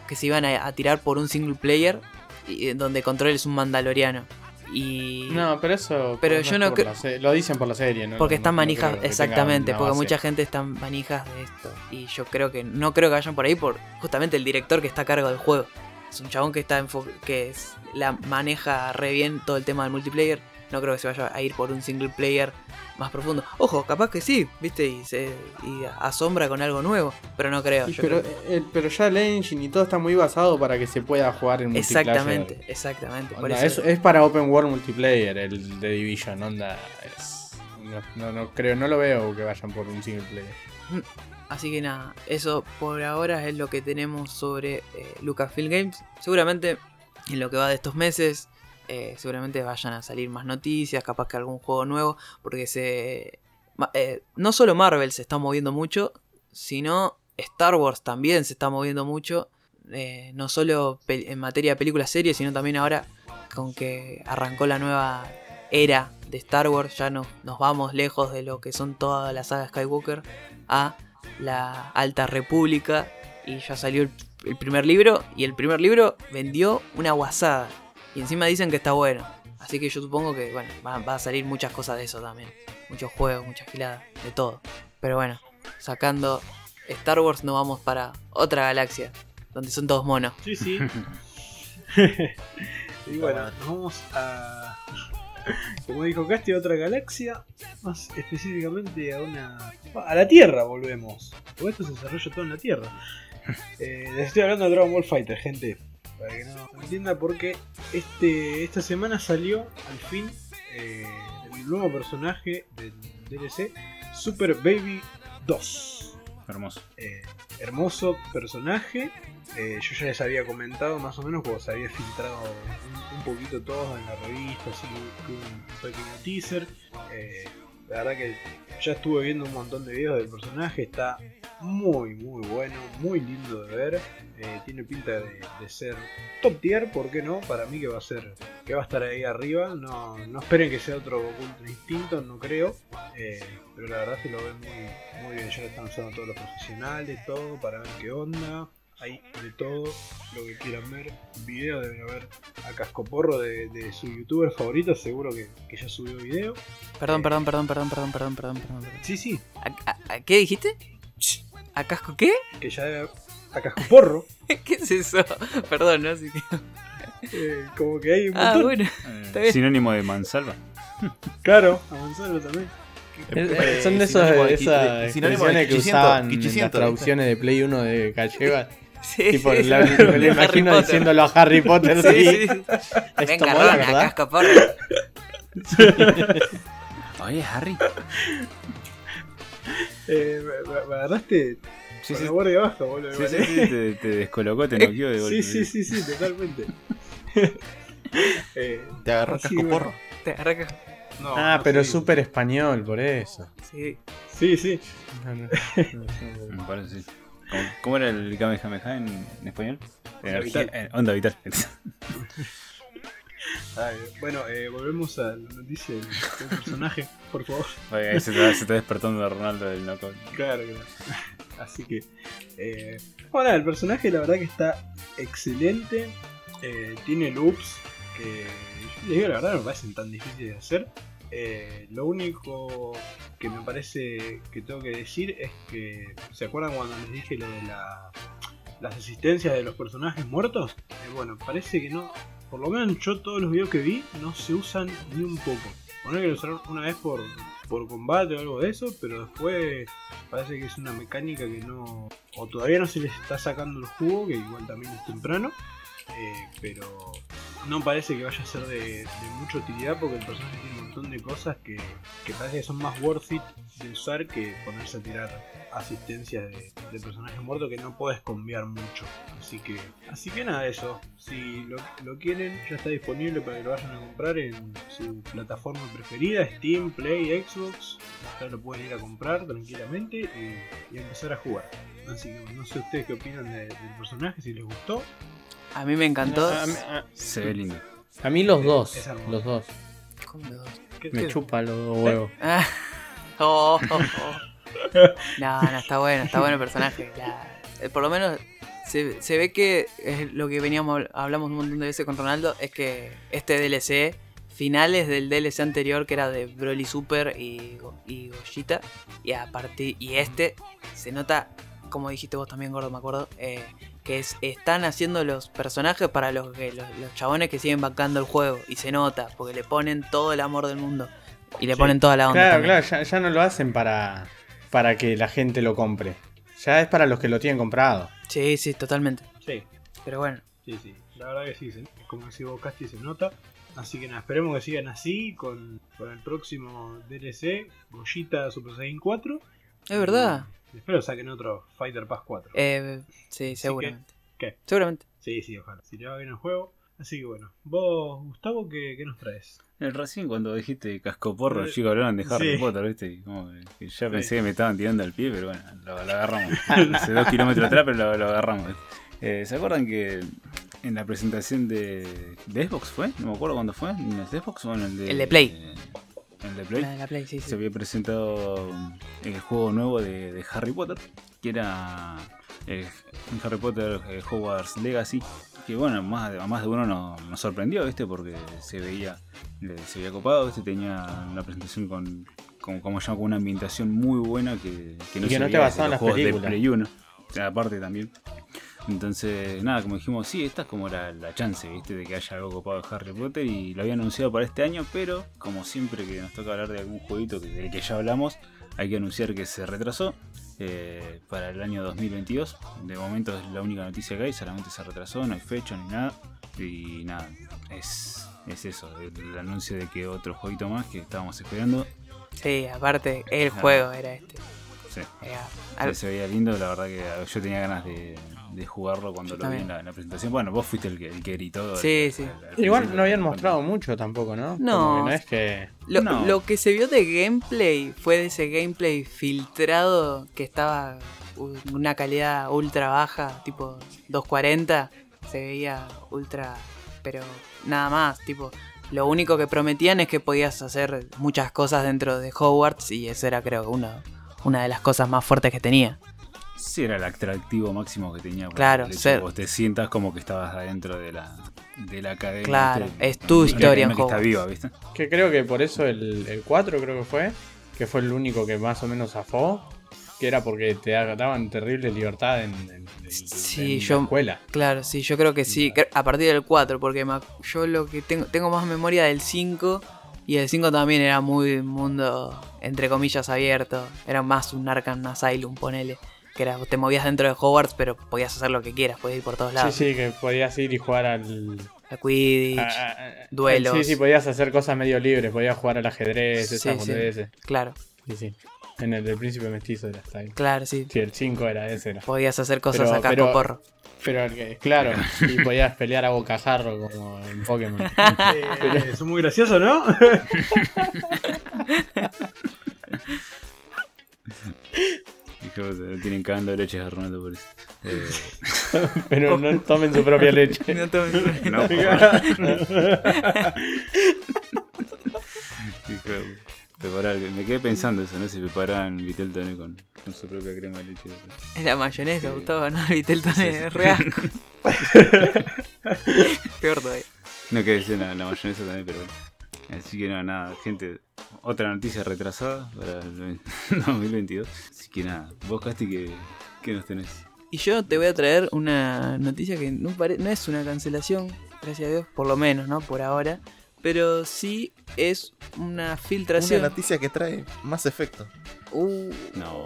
que se iban a, a tirar por un single player y, donde controles un mandaloriano. Y... No, pero eso. Pero no yo es no Lo dicen por la serie, ¿no? Porque No- están manijas, exactamente, porque mucha gente están manijas de esto. Y yo creo que no creo que vayan por ahí por justamente el director que está a cargo del juego. Es un chabón que está enfo- que es- la maneja re bien todo el tema del multiplayer. No creo que se vaya a ir por un single player más profundo. Ojo, capaz que sí, viste, y se y asombra con algo nuevo, pero no creo. Sí, yo pero, creo eh, pero ya el engine y todo está muy basado para que se pueda jugar en que- multiplayer. exactamente, exactamente. Es, es para Open World Multiplayer el de Division, onda. es- no, no, no creo, no lo veo que vayan por un single player. Así que nada, eso por ahora es lo que tenemos sobre eh, Lucasfilm Games. Seguramente en lo que va de estos meses, eh, seguramente vayan a salir más noticias, capaz que algún juego nuevo, porque se eh, no solo Marvel se está moviendo mucho, sino Star Wars también se está moviendo mucho. eh, no solo en materia de películas, series, sino también ahora con que arrancó la nueva era de Star Wars, ya no, nos vamos lejos de lo que son todas las sagas Skywalker a la Alta República y ya salió el, el primer libro y el primer libro vendió una guasada y encima dicen que está bueno. Así que yo supongo que bueno, va, va a salir muchas cosas de eso también. Muchos juegos, muchas giladas, de todo. Pero bueno, sacando Star Wars nos vamos para otra galaxia, donde son todos monos. Sí, sí. y bueno, nos vamos a. Como dijo Casti, a otra galaxia. Más específicamente a una. A la Tierra volvemos. Porque esto se desarrolla todo en la Tierra. Eh, les estoy hablando de Dragon Ball Fighter, gente. Para que no entienda, porque este, esta semana salió al fin eh, el nuevo personaje del DLC, Super Baby 2. Hermoso. Eh, hermoso personaje. Eh, yo ya les había comentado más o menos cuando se había filtrado un, un poquito todo en la revista, así que un pequeño teaser. La verdad que ya estuve viendo un montón de videos del personaje, está muy muy bueno, muy lindo de ver. Eh, tiene pinta de, ser top tier, ¿por qué no? Para mí que va a ser, que va a estar ahí arriba. No, no esperen que sea otro Ultra Instinto, no creo. Eh, pero la verdad que lo ven muy, muy bien. Ya lo están usando todos los profesionales, todo, para ver qué onda. Hay de todo lo que quieran ver. Video deben haber a Cascoporro de, de su youtuber favorito, seguro que, que ya subió video. Perdón, perdón, perdón, perdón, perdón, perdón, perdón, perdón. perdón. Sí, sí, ¿A, a- a qué dijiste? ¿A casco qué? que ya debe a Cascoporro. ¿Qué es eso? Perdón, ¿no? Así que... eh, como que hay un Ah, bueno. Eh, sinónimo de mansalva. Claro, avanzarlo también. Eh, Son de esos, de esas expresiones que 500, usaban en 500, las traducciones de Play 1 de Calleva. Sí, tipo, sí, la- sí. me lo Harry imagino Potter. diciéndolo a Harry Potter. Sí, Venga, mola, Ron, a ¿verdad? cascoporro. Oye, Harry. Eh, me, me- agarraste Sí, con sí. guardia baja, boludo. Sí, sí, sí, te, te descolocó, te noqueó de golpe. sí, sí, sí, sí, totalmente. eh, Te agarró casco porro. Te arranca. no, Ah, no pero súper español, por eso. Sí. Sí, sí. No, no. Me parece, sí. ¿Cómo, cómo era el Kamehameha en, en español? Energía, vital. eh, onda vital. Ay, bueno, eh, volvemos a la noticia del, del personaje, por favor. Oye, ahí se está, se está despertando Ronaldo del knockout. Claro, claro. Así que. Eh, bueno, el personaje la verdad que está excelente. Eh, tiene loops que. Les digo la verdad, no me parecen tan difíciles de hacer. Eh, lo único que me parece que tengo que decir es que. ¿Se acuerdan cuando les dije lo de la, las asistencias de los personajes muertos? Eh, bueno, parece que no. Por lo menos yo todos los videos que vi no se usan ni un poco. Poner que lo usaron una vez por, por combate o algo de eso, pero después parece que es una mecánica que no. O todavía no se les está sacando el jugo, que igual también es temprano. Eh, pero no parece que vaya a ser de, mucha utilidad porque el personaje tiene un montón de cosas que, parece que son más worth it de usar que ponerse a tirar asistencias de, de personajes muertos que no puedes cambiar mucho. Así que, así que nada, eso. Si lo, quieren, ya está disponible para que lo vayan a comprar en su plataforma preferida, Steam, Play, Xbox. Ya lo pueden ir a comprar tranquilamente y, y empezar a jugar. Así que no sé ustedes qué opinan de- del personaje, si les gustó. A mí me encantó. A, mí- a- Se ve lindo. a mí los dos. Los dos. ¿Cómo me doy? ¿Qué- Me qué- chupa los dos huevos. Ah. Oh, oh, oh. No, no, está bueno, está bueno el personaje. La- eh, por lo menos se, se ve que es lo que veníamos hablamos un montón de veces con Ronaldo, es que este DLC, finales del DLC anterior que era de Broly Super y, y Gogeta, y a partir y este se nota, como dijiste vos también, gordo, me acuerdo, eh, que es, están haciendo los personajes para los, que- los, los chabones que siguen bancando el juego y se nota porque le ponen todo el amor del mundo y le Sí. ponen toda la onda. Claro, también. claro, ya, ya no lo hacen para, para que la gente lo compre. Ya es para los que lo tienen comprado. Sí, sí, totalmente. Sí, Pero bueno, sí, sí. La verdad que sí, se- como decís vos, Casti, se nota. Así que nada, esperemos que sigan así con, con el próximo DLC, Gogeta Super Saiyan 4. es verdad. Y espero saquen otro Fighter Pass 4. Eh, sí, seguramente. ¿Qué? Seguramente. Sí, sí, ojalá. Si le va bien el juego. Así que bueno. Vos, Gustavo, ¿qué, qué nos traes? El recién cuando dijiste cascoporro, Eh, chicos hablaban de Harry sí. Potter, ¿viste? Y como que- ya pensé que me estaban tirando al pie, pero bueno, lo, lo agarramos. Hace dos kilómetros atrás, pero lo, lo agarramos. Eh, ¿Se acuerdan que en la presentación de, de Xbox fue? No me acuerdo cuándo fue. ¿En el de Xbox o en el de, El de Play. En el Play. La Play, sí, se sí. había presentado el juego nuevo de, de Harry Potter, que era eh, un Harry Potter eh, Hogwarts Legacy, que bueno, más de, a más de uno nos, nos sorprendió, ¿viste? Porque se veía, eh, se veía copado, ¿viste? Tenía una presentación con, con, como se llama, con una ambientación muy buena que, que no Y que se no te veía en los las juegos de. Play 1, o sea, aparte también. Entonces, nada, como dijimos, sí, esta es como la, la chance, ¿viste? De que haya algo copado de Harry Potter y lo había anunciado para este año, pero como siempre que nos toca hablar de algún jueguito que, del que ya hablamos, hay que anunciar que se retrasó eh, para el año 2022. De momento es la única noticia que hay, solamente se retrasó, no hay fecha ni nada. Y nada, es, es eso, el, el anuncio de que otro jueguito más que estábamos esperando. Sí, aparte, el Ah. juego era este. Sí. Era se veía lindo, la verdad que yo tenía ganas de, de jugarlo cuando lo vi en la, en la presentación. Bueno, vos fuiste el que, el que gritó. Sí, sí. al- al Igual no habían mostrado mucho tampoco, ¿no? No. Como que no es que. Lo, No. lo que se vio de gameplay fue de ese gameplay filtrado que estaba una calidad ultra baja, tipo 240. Se veía ultra, pero nada más. Tipo, lo único que prometían es que podías hacer muchas cosas dentro de Hogwarts y esa era, creo, una, una de las cosas más fuertes que tenía. Sí, era el atractivo máximo que tenía. Claro, el hecho ser- Vos te sientas como que estabas adentro de la, de la academia. Claro, es tu historia en que está viva, ¿viste? Que creo que por eso el, el 4 creo que fue, que fue el único que más o menos zafó, que era porque te da- daban terrible libertad en, en- en- Sí, en yo- la escuela. Claro, sí, yo creo que sí. A partir del 4, porque yo lo que tengo, tengo más memoria del 5. Y el 5 también era muy mundo, entre comillas, abierto. Era más un Arkham Asylum, ponele. Que era, te movías dentro de Hogwarts, pero podías hacer lo que quieras, podías ir por todos Sí, lados. sí, que podías ir y jugar al... A Quidditch, a- a- a- duelos. Sí, sí, podías hacer cosas medio libres, podías jugar al ajedrez, Sí, esas sí. claro, Sí, sí. En el del príncipe mestizo era hasta ahí. claro, sí. Sí, el 5 era ese. Era. Podías hacer cosas Pero- acá pero- porro. Pero el que- claro, y podías pelear a bocajarro como en Pokémon. Eh, es muy gracioso, ¿no? Eh, tienen cagando leches a Ronaldo por eso. Eh, Pero no tomen su propia leche. No tomes- no, por favor. Dije, preparar- me quedé pensando eso, ¿no? Si preparaban Vitel Toné con, con su propia crema de leche. Es la mayonesa, Sí. Gustavo, ¿no? El Viteltoné Sí, sí. es re asco. Peor todavía. No que decir la, la mayonesa también, pero bueno. Así que no, nada, gente. Otra noticia retrasada para el 2022. Así que nada, vos, Casti, ¿qué, qué nos tenés? Y yo te voy a traer una noticia que no, pare- no es una cancelación, gracias a Dios, por lo menos, ¿no? Por ahora. Pero sí es una Una filtración. noticia que trae más efecto. Uh, No,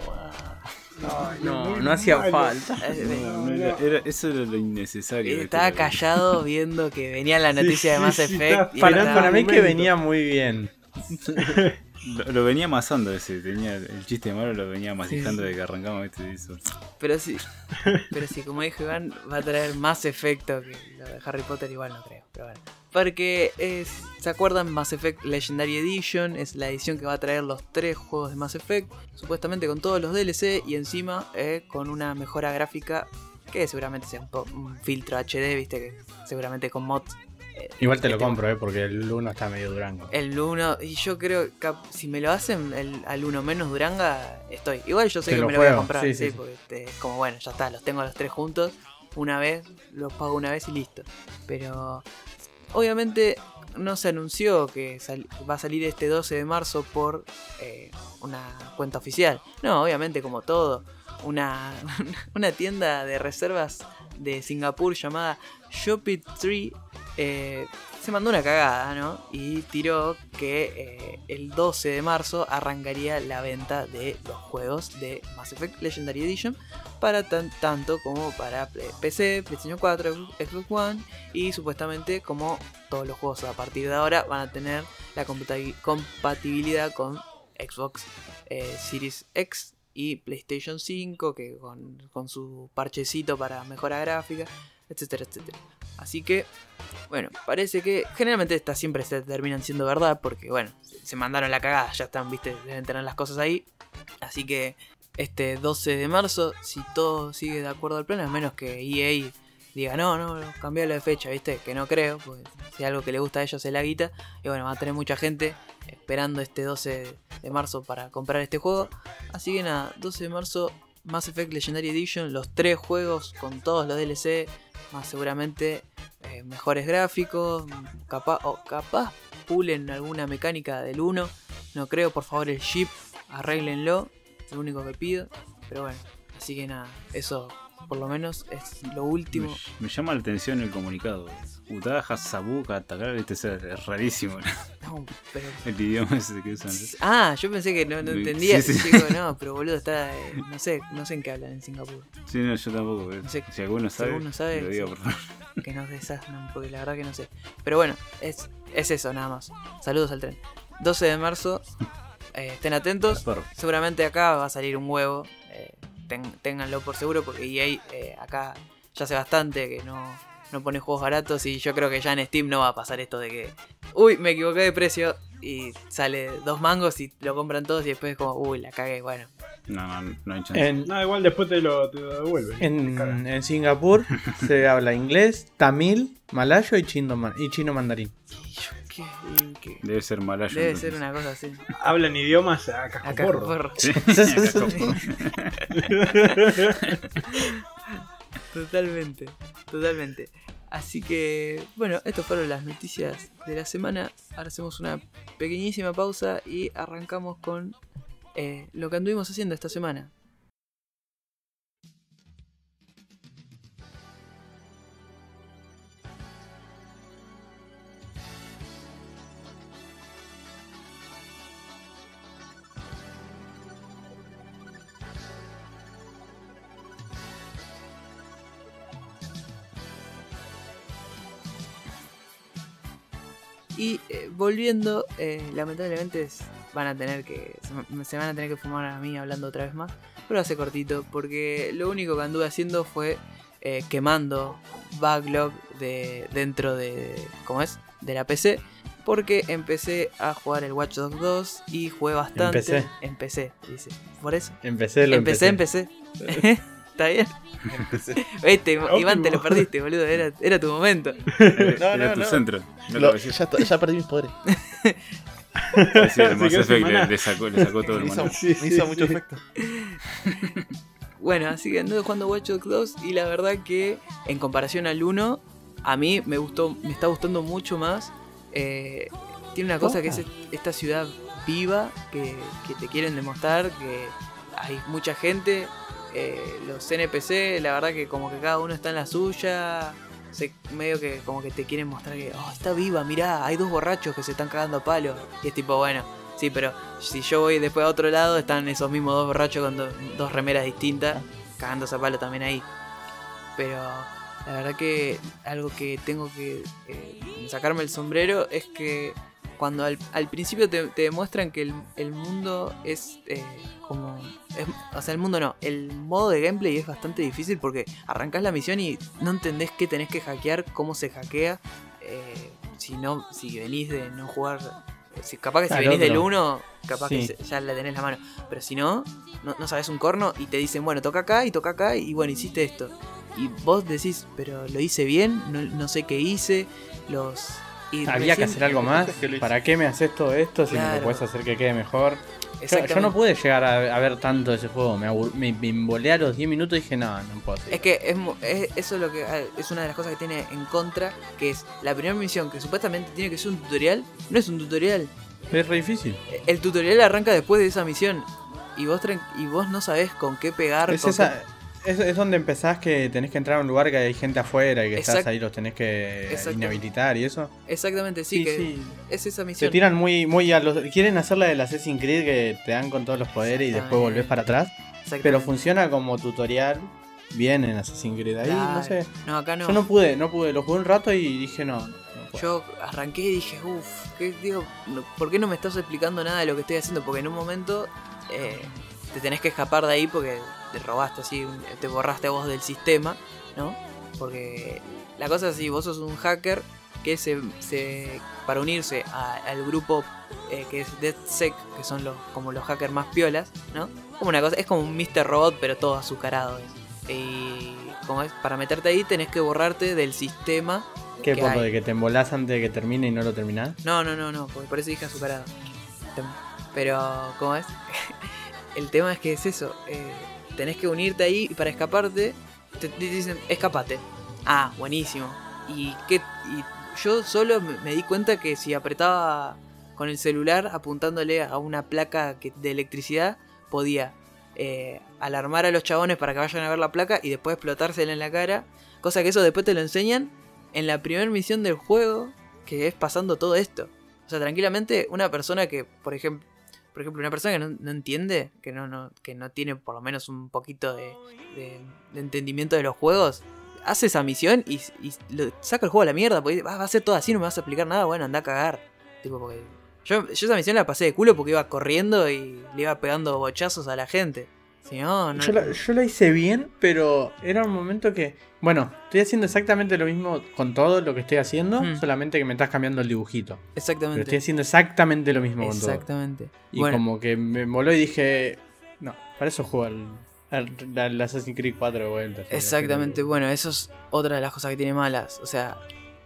No, no hacía falta. no, no era- era- eso era lo innecesario. estaba Lo- callado viendo que venía la noticia de Mass sí, Effect. Para, estaba- para mí que venía muy bien. Lo, lo venía amasando ese, tenía el chiste malo lo venía masticando sí. de que arrancamos este eso. Pero sí, pero sí, como dijo Iván, va a traer más efecto que lo de Harry Potter, igual no creo. Pero bueno. Porque es, ¿se acuerdan? Mass Effect Legendary Edition es la edición que va a traer los tres juegos de Mass Effect, supuestamente con todos los DLC y encima eh, con una mejora gráfica que seguramente sea un, un filtro HD, viste que seguramente con mods. Eh, Igual te lo este- compro, eh, porque el 1 está medio durango. El 1, y yo creo que si me lo hacen el, al 1 menos Duranga, estoy. Igual yo sé Te que lo me lo voy a comprar, sí, sí, sí, sí. porque este, es como bueno, ya está, los tengo los tres juntos, una vez, los pago una vez y listo. Pero obviamente no se anunció que va a salir este 12 de marzo por eh, una cuenta oficial. No, obviamente como todo, una, una tienda de reservas de Singapur llamada Shopee Tree eh, se mandó una cagada, ¿no? Y tiró que eh, el 12 de marzo arrancaría la venta de los juegos de Mass Effect Legendary Edition para tan- tanto como para PC, PlayStation 4, Xbox One y supuestamente como todos los juegos a partir de ahora van a tener la compati- compatibilidad con Xbox eh, Series X y PlayStation 5 que con, con su parchecito para mejora gráfica, etcétera, etcétera. Así que, bueno, parece que generalmente estas siempre se terminan siendo verdad porque, bueno, se- mandaron la cagada, ya están, viste, deben tener las cosas ahí. Así que este 12 de marzo, si todo sigue de acuerdo al plan, a menos que EA diga, no, no, cambialo de fecha, viste, que no creo, porque si algo que le gusta a ellos es la guita, y bueno, va a tener mucha gente esperando este 12 de marzo para comprar este juego. Así que nada, 12 de marzo, Mass Effect Legendary Edition, los tres juegos con todos los DLC, más seguramente eh, mejores gráficos, capaz, o capaz pulen alguna mecánica del 1. No creo, por favor, el chip, arréglenlo, es lo único que pido. Pero bueno, así que nada, eso por lo menos es lo último. Me llama la atención el comunicado. Utaja, Sabuka, atacar, este es, rarísimo No, pero el idioma ese que usan. Ah, yo pensé que no, entendía. sí, sí. Chico, no, pero boludo, está. eh, no sé, no sé en qué hablan en Singapur. Sí, no, yo tampoco. pero sé, si alguno si sabe, alguno sabe, lo diga, sí. por favor. Que nos desasnan, porque la verdad que no sé. Pero bueno, es, es eso nada más. Saludos al tren. 12 de marzo, eh, estén atentos. Seguramente acá va a salir un huevo. eh, ten- ténganlo por seguro porque EA eh, acá ya hace bastante que no, no pone juegos baratos y yo creo que ya en Steam no va a pasar esto de que, uy, me equivoqué de precio y sale dos mangos y lo compran todos y después es como, uy, la cagué, bueno. No, no, no hay chance. En, No, igual después te lo, te lo devuelven. En, en Singapur se habla inglés, tamil, malayo y chino, y chino mandarín. Y yo, ¿qué? Debe ser malayo. Debe entonces. ser una cosa así. Hablan idiomas a Acá cascoporro. Sí, acá como- Totalmente, totalmente. Así que, bueno, estas fueron las noticias de la semana. Ahora hacemos una pequeñísima pausa y arrancamos con eh, lo que anduvimos haciendo esta semana. Volviendo, eh, lamentablemente es- van a tener que. Se van a tener que fumar a mí hablando otra vez más. Pero hace cortito, porque lo único que anduve haciendo fue eh, quemando backlog de dentro de. ¿Cómo es? De la PC. Porque empecé a jugar el Watch Dogs 2 y jugué bastante. Empecé. Empecé, dice. Por eso. Empecé, lo Empecé, empecé. empecé. ¿Está bien? Empecé. Viste. Iván, te lo perdiste, boludo. Era, era tu momento. Era No, no, tu no. centro. No Lo- lo ya, ya perdí mis poderes. Sí, el Mass Effect le, le sacó, le sacó todo el maná. Sí, me hizo sí. mucho efecto. Bueno, así que anduve jugando Watch Dogs 2 y la verdad que en comparación al 1, a mí me gustó, me está gustando mucho más. Eh, tiene una cosa que es esta ciudad viva que, que te quieren demostrar, que hay mucha gente. Eh, los NPC, la verdad que como que cada uno está en la suya. Medio que como que te quieren mostrar que oh, está viva, mirá, hay dos borrachos que se están cagando a palos. Y es tipo, bueno, sí, pero si yo voy después a otro lado, están esos mismos dos borrachos con do- dos remeras distintas, cagándose a palo también ahí. Pero la verdad que algo que tengo que eh, sacarme el sombrero es que cuando al, al principio te, te demuestran que el, el mundo es eh, como... es- o sea, el mundo no, el modo de gameplay es bastante difícil porque arrancás la misión y no entendés qué tenés que hackear, cómo se hackea. eh, si no, si venís de no jugar... Si, capaz que si venís del otro. 1, capaz Sí. que ya le tenés la mano. Pero si no, no, no sabes un corno y te dicen, bueno, toca acá y toca acá y bueno, hiciste esto. Y vos decís, pero lo hice bien, no, no sé qué hice, los... y Había que hacer algo más. ¿Para qué me haces todo esto si me Claro. lo puedes hacer que quede mejor? Yo, no pude llegar a, a ver tanto ese juego. Me, me, me embolé a los 10 minutos y dije, no, no puedo seguir. Es que es, es- eso es lo que ah, es una de las cosas que tiene en contra, que es la primera misión que supuestamente tiene que ser un tutorial, no es un tutorial. Es re difícil. El tutorial arranca después de esa misión y vos y vos no sabés con qué pegar. Es, con esa, es, es donde empezás que tenés que entrar a un lugar que hay gente afuera y que estás ahí, los tenés que inhabilitar y eso. Exactamente, sí, que sí. es esa Se misión. tiran muy, muy a los. Quieren hacer la del Assassin's Creed que te dan con todos los poderes y después volvés para atrás. Pero funciona como tutorial bien en Assassin's Creed. Ahí, no sé. No, acá no. Yo no pude, no pude. Lo jugué un rato y dije no. Yo arranqué y dije, uff, digo, ¿por qué no me estás explicando nada de lo que estoy haciendo? Porque en un momento eh, te tenés que escapar de ahí porque te robaste así, te borraste vos del sistema, ¿no? Porque la cosa es así, vos sos un hacker que se, se- para unirse a- al grupo eh, que es DeadSec, que son los como los hackers más piolas, ¿no? Como una cosa, es como un Mr. Robot, pero todo azucarado. Y como es, para meterte ahí tenés que borrarte del sistema ¿Qué por de que te embolás antes de que termine y no lo terminás? no, no, no, no, porque por eso dije azucarado. Pero, ¿cómo es? El tema es que es eso. eh, tenés que unirte ahí y para escaparte te, dicen, escapate. Ah, buenísimo. Y, qué, y yo solo me, me di cuenta que si apretaba con el celular apuntándole a una placa que- de electricidad, podía eh, alarmar a los chabones para que vayan a ver la placa y después explotársela en la cara. Cosa que eso después te lo enseñan en la primera misión del juego, que es pasando todo esto. O sea, tranquilamente una persona que, por ejemplo, por ejemplo, una persona que no, entiende, que no, no, que no tiene por lo menos un poquito de, entendimiento de los juegos, hace esa misión y, saca el juego a la mierda, porque "Ah, va a ser todo así, no me vas a explicar nada, bueno, anda a cagar. Tipo, porque Yo, yo esa misión la pasé de culo porque iba corriendo y le iba pegando bochazos a la gente. Si no, no. Yo la, yo la hice bien, pero era un momento que. Bueno, estoy haciendo exactamente lo mismo con todo lo que estoy haciendo, Mm. solamente que me estás cambiando el dibujito. Pero estoy Exactamente. haciendo exactamente lo mismo con todo. Exactamente. Y bueno, como que me moló y dije. No, para eso juego al, al- Assassin's Creed 4 de vuelta. exactamente. Bueno, eso es otra de las cosas que tiene malas. O sea,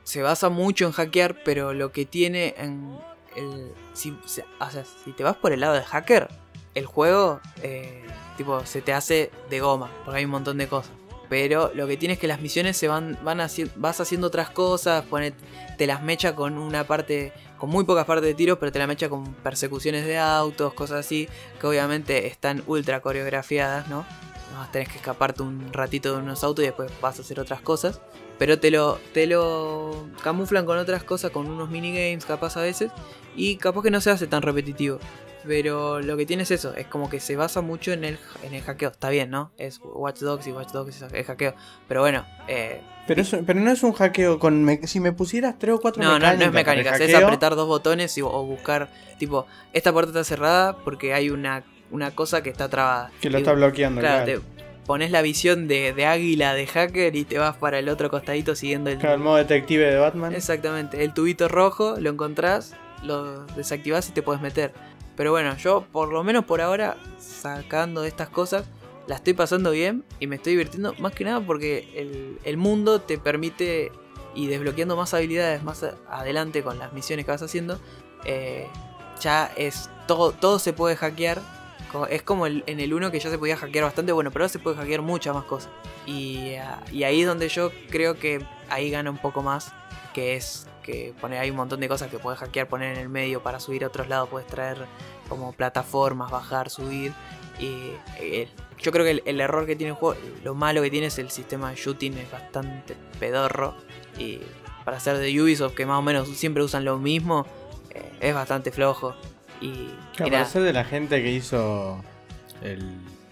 se basa mucho en hackear, pero lo que tiene en el. Si, o sea, si te vas por el lado de hacker, el juego, eh, tipo, se te hace de goma, porque hay un montón de cosas. Pero lo que tiene es que las misiones se van, van haci- vas haciendo otras cosas, te las mecha con una parte, con muy pocas partes de tiros, pero te la mecha con persecuciones de autos, cosas así, que obviamente están ultra coreografiadas, ¿no? No, tenés que escaparte un ratito de unos autos y después vas a hacer otras cosas. Pero te lo, te lo camuflan con otras cosas, con unos minigames capaz a veces. Y capaz que no se hace tan repetitivo. Pero lo que tiene es eso, es como que se basa mucho en el, en el hackeo. Está bien, ¿no? Es Watch Dogs y Watch Dogs es, es hackeo. Pero bueno, eh, Pero, eso- pero no es un hackeo con. me- si me pusieras 3 o 4 no, no, mecánicas. no es mecánica, es apretar dos botones y- o buscar, tipo, esta puerta está cerrada porque hay una, una cosa que está trabada. Que lo Y- está bloqueando, Claro, claro. te pones la visión de, de águila de hacker y te vas para el otro costadito siguiendo el, Claro, el modo detective de Batman. Exactamente, el tubito rojo, lo encontrás, lo desactivás y te puedes meter. Pero bueno, yo por lo menos por ahora, sacando estas cosas, la estoy pasando bien y me estoy divirtiendo más que nada porque el, el mundo te permite y desbloqueando más habilidades más adelante con las misiones que vas haciendo, eh, ya es todo, todo se puede hackear. Es como en el 1 que ya se podía hackear bastante, bueno, pero ahora se puede hackear muchas más cosas. Y, ah, y ahí es donde yo creo que ahí gana un poco más, que es que pone, hay un montón de cosas que puedes hackear, poner en el medio para subir a otros lados, puedes traer como plataformas, bajar, subir. Y eh, yo creo que el, el error que tiene el juego, lo malo que tiene es el sistema de shooting, es bastante pedorro. Y para ser de Ubisoft, que más o menos siempre usan lo mismo, eh, es bastante flojo. Y, Claro, para ser de la gente que hizo el,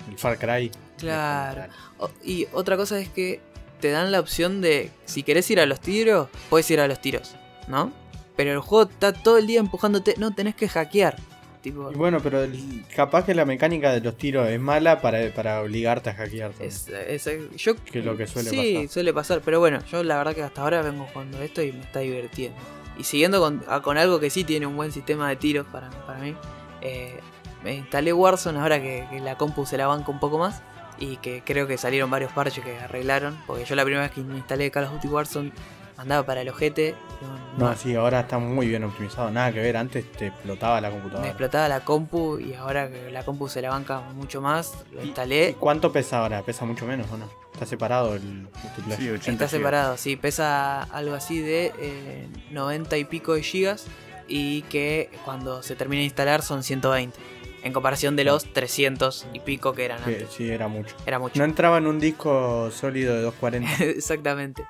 el Far Cry. Claro. O- Y otra cosa es que te dan la opción de, si querés ir a los tiros, puedes ir a los tiros, ¿no? Pero el juego está todo el día empujándote, no, tenés que hackear. Tipo, Y bueno, pero el- capaz que la mecánica de los tiros es mala para, para obligarte a hackear. es, es- yo, Que es lo que suele sí, pasar. suele pasar, pero bueno, yo la verdad que hasta ahora vengo jugando esto y me está divirtiendo. Y siguiendo con algo que sí tiene un buen sistema de tiros para, para mí, eh, me instalé Warzone ahora que, que la compu se la banca un poco más y que creo que salieron varios parches que arreglaron, porque yo la primera vez que me instalé Call of Duty Warzone andaba para el ojete, no- No, no- sí, ahora está muy bien optimizado. Nada que ver, antes te explotaba la me computadora. explotaba la compu y ahora que la compu se la banca mucho más, lo ¿Y instalé. cuánto pesa ahora? ¿Pesa mucho menos o no? Está separado el multiplayer. Sí, 80 Está gigas. separado, sí, pesa algo así de eh, 90 y pico de gigas y que cuando se termina de instalar son 120. En comparación de los 300 y pico que eran Sí, antes. sí, era mucho. Era mucho. No entraba en un disco sólido de 240. Exactamente.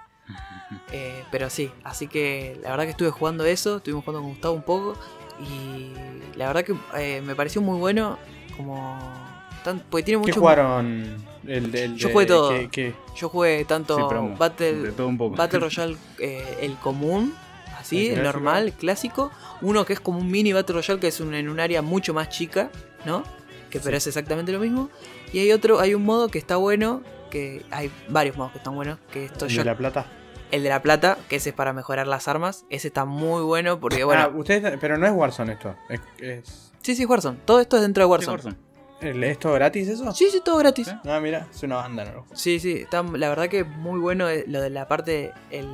Eh, pero sí, así que la verdad que estuve jugando eso, estuvimos jugando con Gustavo un poco y la verdad que eh, me pareció muy bueno como... Tan, porque tiene ¿Qué mucho... jugaron? El, el Yo de- jugué todo. ¿qué- qué? Yo jugué tanto Sí, Battle, De todo un poco. Battle Royale, eh, el común, así, El normal, clásico. Uno que es como un mini Battle Royale, que es un- en un área mucho más chica, ¿no? Que pero es exactamente lo mismo. Y hay otro, hay un modo que está bueno, que hay varios modos que están buenos, que esto ¿El yo, de la plata? el de la plata, que ese es para mejorar las armas. Ese está muy bueno porque, bueno, Ah, ustedes, pero no es Warzone esto. Es, es- sí, sí, Warzone. Todo esto es dentro de Sí, Warzone. Warzone. ¿el- ¿Esto gratis eso? Sí, sí, todo gratis. Sí. Ah, mira, es una banda, ¿no? Sí, sí, está, la verdad que muy bueno eh, lo de la parte, el,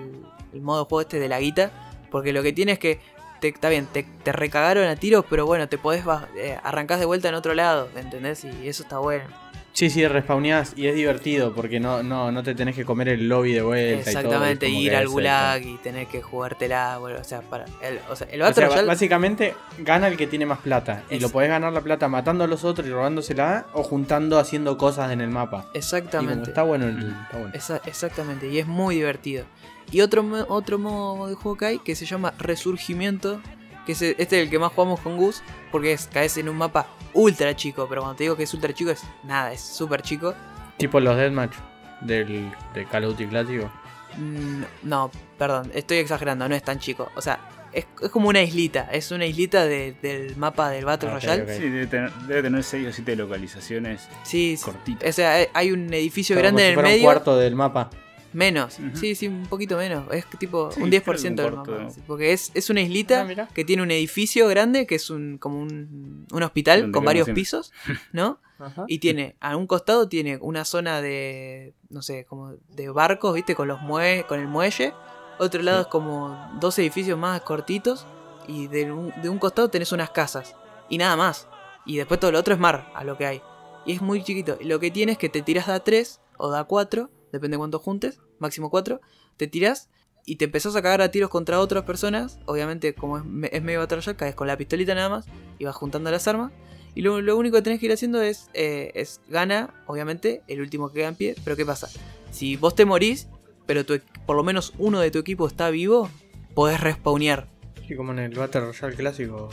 el modo de juego este de la guita, porque lo que tiene es que, te, está bien, te, te recagaron a tiros, pero bueno, te podés eh, arrancás de vuelta en otro lado, ¿entendés? Y eso está bueno. Sí, sí, respawneás y es divertido porque no, no, no te tenés que comer el lobby de vuelta. Exactamente, y todo, ir al gulag y tener que jugártela, bueno, o sea, para el, o sea, el O Battle sea, Royale- básicamente gana el que tiene más plata. Y lo podés ganar la plata matando a los otros y robándosela o juntando haciendo cosas en el mapa. Y como exactamente. está bueno el. Está bueno. Esa- exactamente, y es muy divertido. Y otro, otro modo de juego que hay que se llama Resurgimiento, que es el- este es el que más jugamos con Gus, porque es, caes en un mapa ultra chico, pero cuando te digo que es ultra chico es nada, es súper chico. Tipo los deathmatch del de Call of Duty clásico. Mm, No, perdón, estoy exagerando, no es tan chico. O sea, es, es como una islita. Es una islita de- del mapa del Battle Ah, Royale. ok. Sí, debe tener, debe tener 6 o 7 localizaciones Sí, sí. cortitas. O sea, hay- hay un edificio grande si en el fuera un medio. cuarto del mapa. Menos. Sí, sí, un poquito menos. Es tipo Sí, un creo 10% que del mapa. Porque es, es una islita Ah, que tiene un edificio grande que es un como un, un hospital Donde con varios pisos, ¿no? Ajá. Y tiene, a un costado tiene una zona de, no sé, como de barcos, ¿viste? Con los mue con el muelle. Otro lado es como dos edificios más cortitos. Y de un, de un costado tenés unas casas. Y nada más. Y después todo lo otro es mar, a lo que hay. Y es muy chiquito. Lo que tienes es que te tiras de a 3 o de a 4, depende de cuánto juntes, máximo 4. Te tiras y te empezás a cagar a tiros contra otras personas. Obviamente, como es, me- es medio Royale, caes con la pistolita nada más. Y vas juntando las armas. Y lo, único que tenés que ir haciendo es, eh, es gana, obviamente, el último que queda en pie. Pero ¿qué pasa? Si vos te morís, pero por lo menos uno de tu equipo está vivo, podés respawnear. Sí, como en el Battle Royale clásico.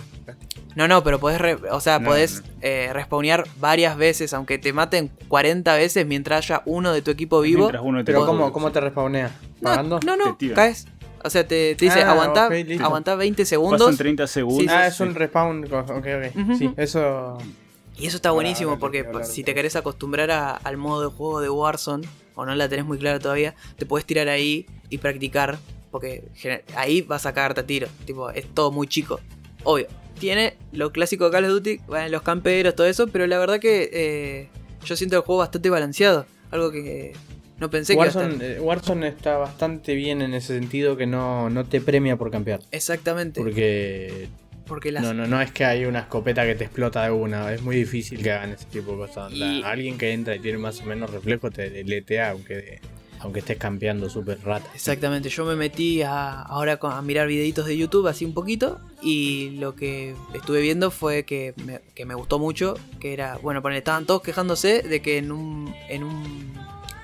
No, no, pero podés, re- o sea, No, podés no. eh, respawnear varias veces, aunque te maten 40 veces mientras haya uno de tu equipo vivo. Mientras uno te Pero ¿cómo, cómo te respawnea? No, ¿Pagando? no, no, activa. caes. O sea, te, te dice Ah, aguantá, ok, listo. aguantá 20 Pasan segundos. 30 segundos. Sí, ah, es sí. un respawn. Ok, ok. Sí, eso. Y eso está buenísimo Ahora porque hablar si te querés acostumbrar a- al modo de juego de Warzone, o no la tenés muy clara todavía, te puedes tirar ahí y practicar. Porque ahí vas a cagarte a tiro. Tipo, es todo muy chico. Obvio. Tiene lo clásico de Call of Duty, bueno, los camperos, todo eso, pero la verdad que eh, yo siento el juego bastante balanceado. Algo que no pensé que eh, Warzone está bastante bien en ese sentido que no, no te premia por campear. Exactamente. Porque porque las, no, no, no es que hay una escopeta que te explota de una. Es muy difícil que hagan ese tipo de cosas. Y- Alguien que entra y tiene más o menos reflejo te deletea aunque, aunque estés campeando súper rata. Exactamente, yo me metí a, ahora a mirar videitos de YouTube así un poquito y lo que estuve viendo fue que me, que me gustó mucho, que era, bueno, poner, estaban todos quejándose de que en un, en un,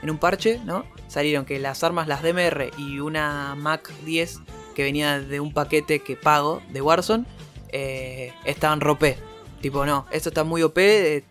en un parche, ¿no? Salieron que las armas, las DMR y una Mac 10 que venía de un paquete que pago de Warzone, eh, estaban ropé. Tipo, no, esto está muy OP, eh,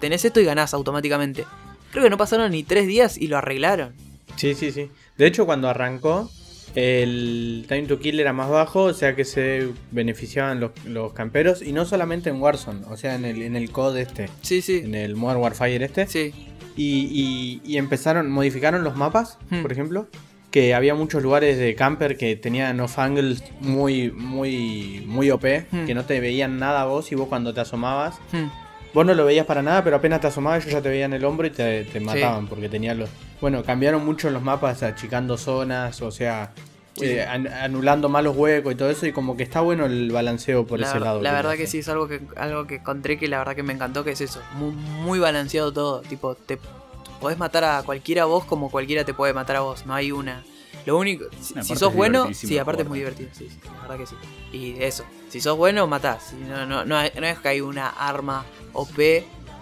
tenés esto y ganás automáticamente. Creo que no pasaron ni tres días y lo arreglaron. Sí, sí, sí. De hecho, cuando arrancó, el time to kill era más bajo, o sea que se beneficiaban los, los camperos. Y no solamente en Warzone, o sea, en el, en el COD este, Sí, sí. en el Modern Warfare este. Sí, Y, y- y empezaron, modificaron los mapas, Hmm. por ejemplo. Que había muchos lugares de camper que tenían off angles muy, muy, muy OP, Hmm. que no te veían nada a vos y vos cuando te asomabas, Hmm. Vos no lo veías para nada, pero apenas te asomabas ellos ya te veían el hombro y te, te mataban porque tenían los... Bueno, cambiaron mucho los mapas, achicando zonas, o sea, eh, an- anulando malos huecos y todo eso y como que está bueno el balanceo por la, ese lado. la verdad que sí es algo que algo que encontré que la verdad que me encantó que es eso muy, muy balanceado todo tipo te podés matar a cualquiera vos como cualquiera te puede matar a vos no hay una lo único si, es sos bueno sí aparte es muy divertido sí, sí, la verdad que sí y eso si sos bueno matás Si no, no, no, hay- no es que hay una arma OP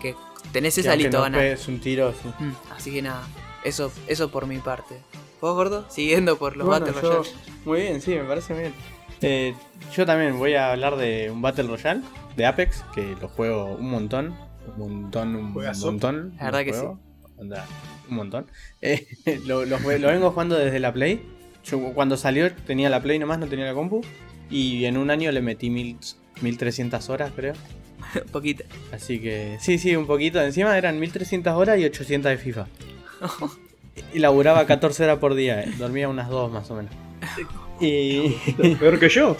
que tenés Que esa listo no ganar pegues un tiro, sí. Mm, así que nada eso eso por mi parte ¿Vos, gordo? Siguiendo por los Bueno, Battle yo- Royale. Muy bien, sí, me parece bien. Eh, yo también voy a hablar de un Battle Royale de Apex, que lo juego un montón. Un montón, un montón. La verdad que juego. Onda, un montón. Eh, lo, lo vengo jugando desde la Play. Yo cuando salió tenía la Play nomás, no tenía la compu. Y en un año le metí mil, 1300 horas, creo. poquito Así que sí, sí, un poquito. Encima eran 1300 horas y 800 de FIFA. Y laburaba 14 horas por día, eh. dormía unas 2 más o menos. Y, Peor que yo.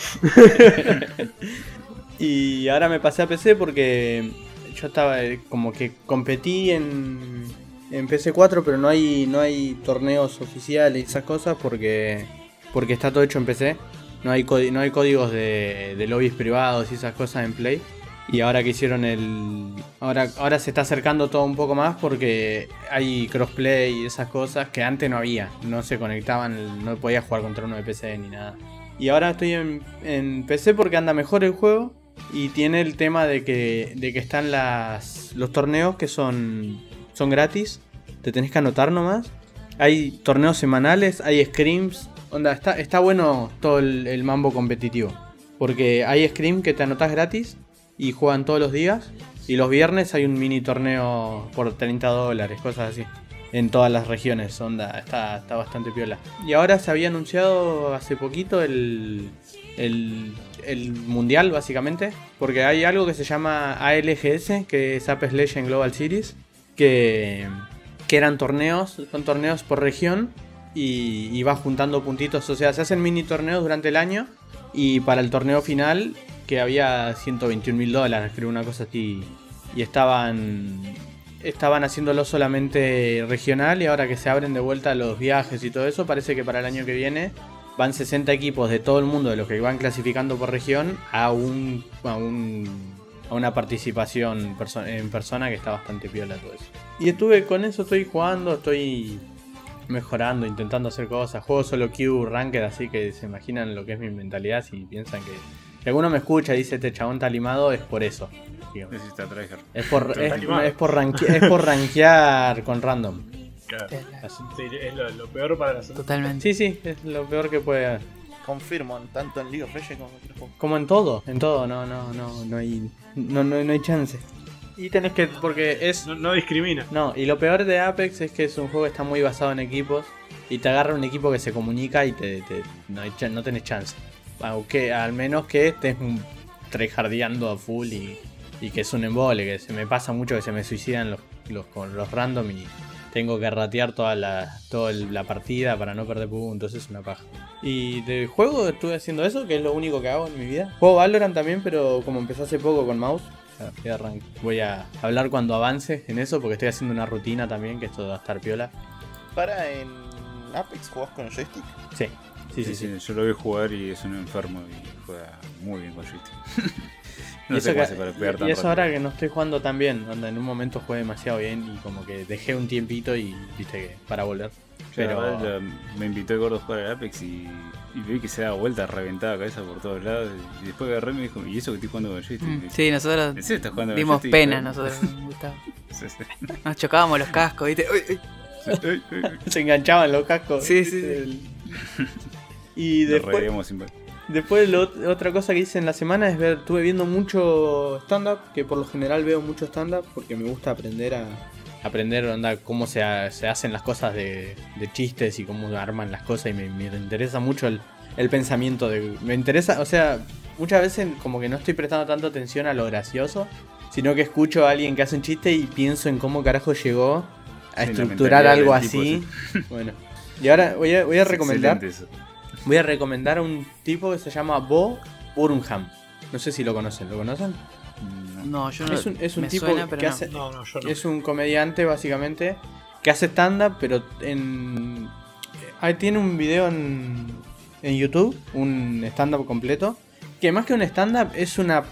y ahora me pasé a PC porque yo estaba eh, como que competí en, en PC4, pero no hay, no hay torneos oficiales y esas cosas porque, porque está todo hecho en PC. No hay, no hay códigos de, de lobbies privados y esas cosas en Play. Y ahora que hicieron el. Ahora, ahora se está acercando todo un poco más porque hay crossplay y esas cosas que antes no había. No se conectaban, no podía jugar contra uno de PC ni nada. Y ahora estoy en, en PC porque anda mejor el juego. Y tiene el tema de que, de que están las, los torneos que son, son gratis. Te tenés que anotar nomás. Hay torneos semanales, hay scrims. Onda, está, está bueno todo el, el mambo competitivo. Porque hay scrim que te anotas gratis y juegan todos los días. Y los viernes hay un mini torneo por 30 dólares, cosas así. En todas las regiones, onda, está, está bastante piola. Y ahora se había anunciado hace poquito el, el, el mundial, básicamente. Porque hay algo que se llama ALGS, que es Apex Legends Global Series, que, que eran torneos, son torneos por región y, y vas juntando puntitos. O sea, se hacen mini torneos durante el año y para el torneo final, que había 121 mil dólares, creo, una cosa así. Y estaban estaban haciéndolo solamente regional y ahora que se abren de vuelta los viajes y todo eso, parece que para el año que viene van 60 equipos de todo el mundo de los que van clasificando por región a un a, un, a una participación perso- en persona que está bastante piola todo eso. Y estuve con eso, estoy jugando, estoy mejorando, intentando hacer cosas. Juego solo Q Ranked, así que se imaginan lo que es mi mentalidad si piensan que... Si alguno me escucha y dice este chabón está limado, es por eso. digamos. Es por, es, es por, ranque- es por rankear con random. Claro. Es la- Así. Sí, es lo, lo peor para la salud. Totalmente. Sí, sí, es lo peor que puede haber. Confirmo, tanto en League of Legends como en otros juegos. Como en todo, en todo, no, no, no, no hay, no, no, no hay chance. Y tenés que, porque es, No, no discrimina. no, y lo peor de Apex es que es un juego que está muy basado en equipos y te agarra un equipo que se comunica y te, te- no, hay no tenés chance. Aunque al menos que estés un- tryhardeando a full y, y que es un embole, que se me pasa mucho que se me suicidan los, los, con los random y tengo que ratear toda la, toda la partida para no perder puntos, es una paja. Y de juego estuve haciendo eso, que es lo único que hago en mi vida. Juego Valorant también, pero como empecé hace poco con mouse, arranqué. voy a hablar cuando avance en eso, porque estoy haciendo una rutina también, que esto va a estar piola. Para en Apex jugás con el joystick. Sí, sí, sí. sí. Yo lo vi jugar y es un enfermo y juega muy bien con joystick. Y no eso, sé cómo pegar tan y eso ahora que no estoy jugando tan bien, onda, en un momento jugué demasiado bien y como que dejé un tiempito y viste que para volver. Pero me invitó el gordo a jugar al Apex y, y vi que se daba vuelta, reventaba cabeza por todos lados. Y después agarré y me dijo, ¿y eso que estoy jugando con joystick? Mm, Sí, nosotros ¿En serio estás jugando con el dimos pena nosotros. Sí, sí. Nos chocábamos los cascos, ¿viste? Uy, uy. Se enganchaban los cascos. Sí, sí, El- Y Nos después. Después lo- otra cosa que hice en la semana es ver, estuve viendo mucho stand-up, que por lo general veo mucho stand-up porque me gusta aprender a aprender onda, cómo se, ha- se hacen las cosas de, de chistes y cómo arman las cosas y me, me interesa mucho el, el pensamiento de... Me interesa, o sea, muchas veces como que no estoy prestando tanto atención a lo gracioso, sino que escucho a alguien que hace un chiste y pienso en cómo carajo llegó a Sí, estructurar algo así. Bueno, y ahora voy a, voy a recomendar... excelente. Voy a recomendar a un tipo que se llama Bo Burnham. No sé si lo conocen, ¿lo conocen? No. No, yo no. Es un- es un me tipo suena, pero que no. hace- No, no, yo no. Es un comediante básicamente que hace stand-up, pero en... Ahí tiene un video en, en YouTube, un stand-up completo, que más que un stand-up es una,